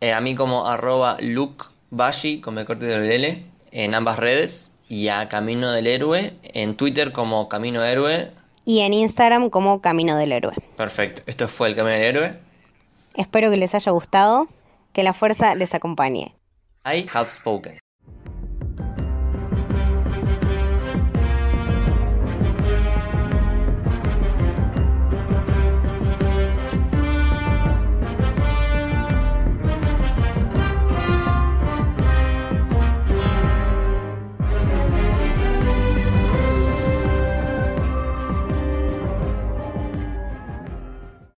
Speaker 1: Eh, a mí como arroba Luke Bashi con me corte de L en ambas redes. Y a Camino del Héroe en Twitter como Camino Héroe.
Speaker 2: Y en Instagram como Camino del Héroe.
Speaker 1: Perfecto, esto fue el Camino del Héroe.
Speaker 2: Espero que les haya gustado, que la fuerza les acompañe.
Speaker 1: I have spoken.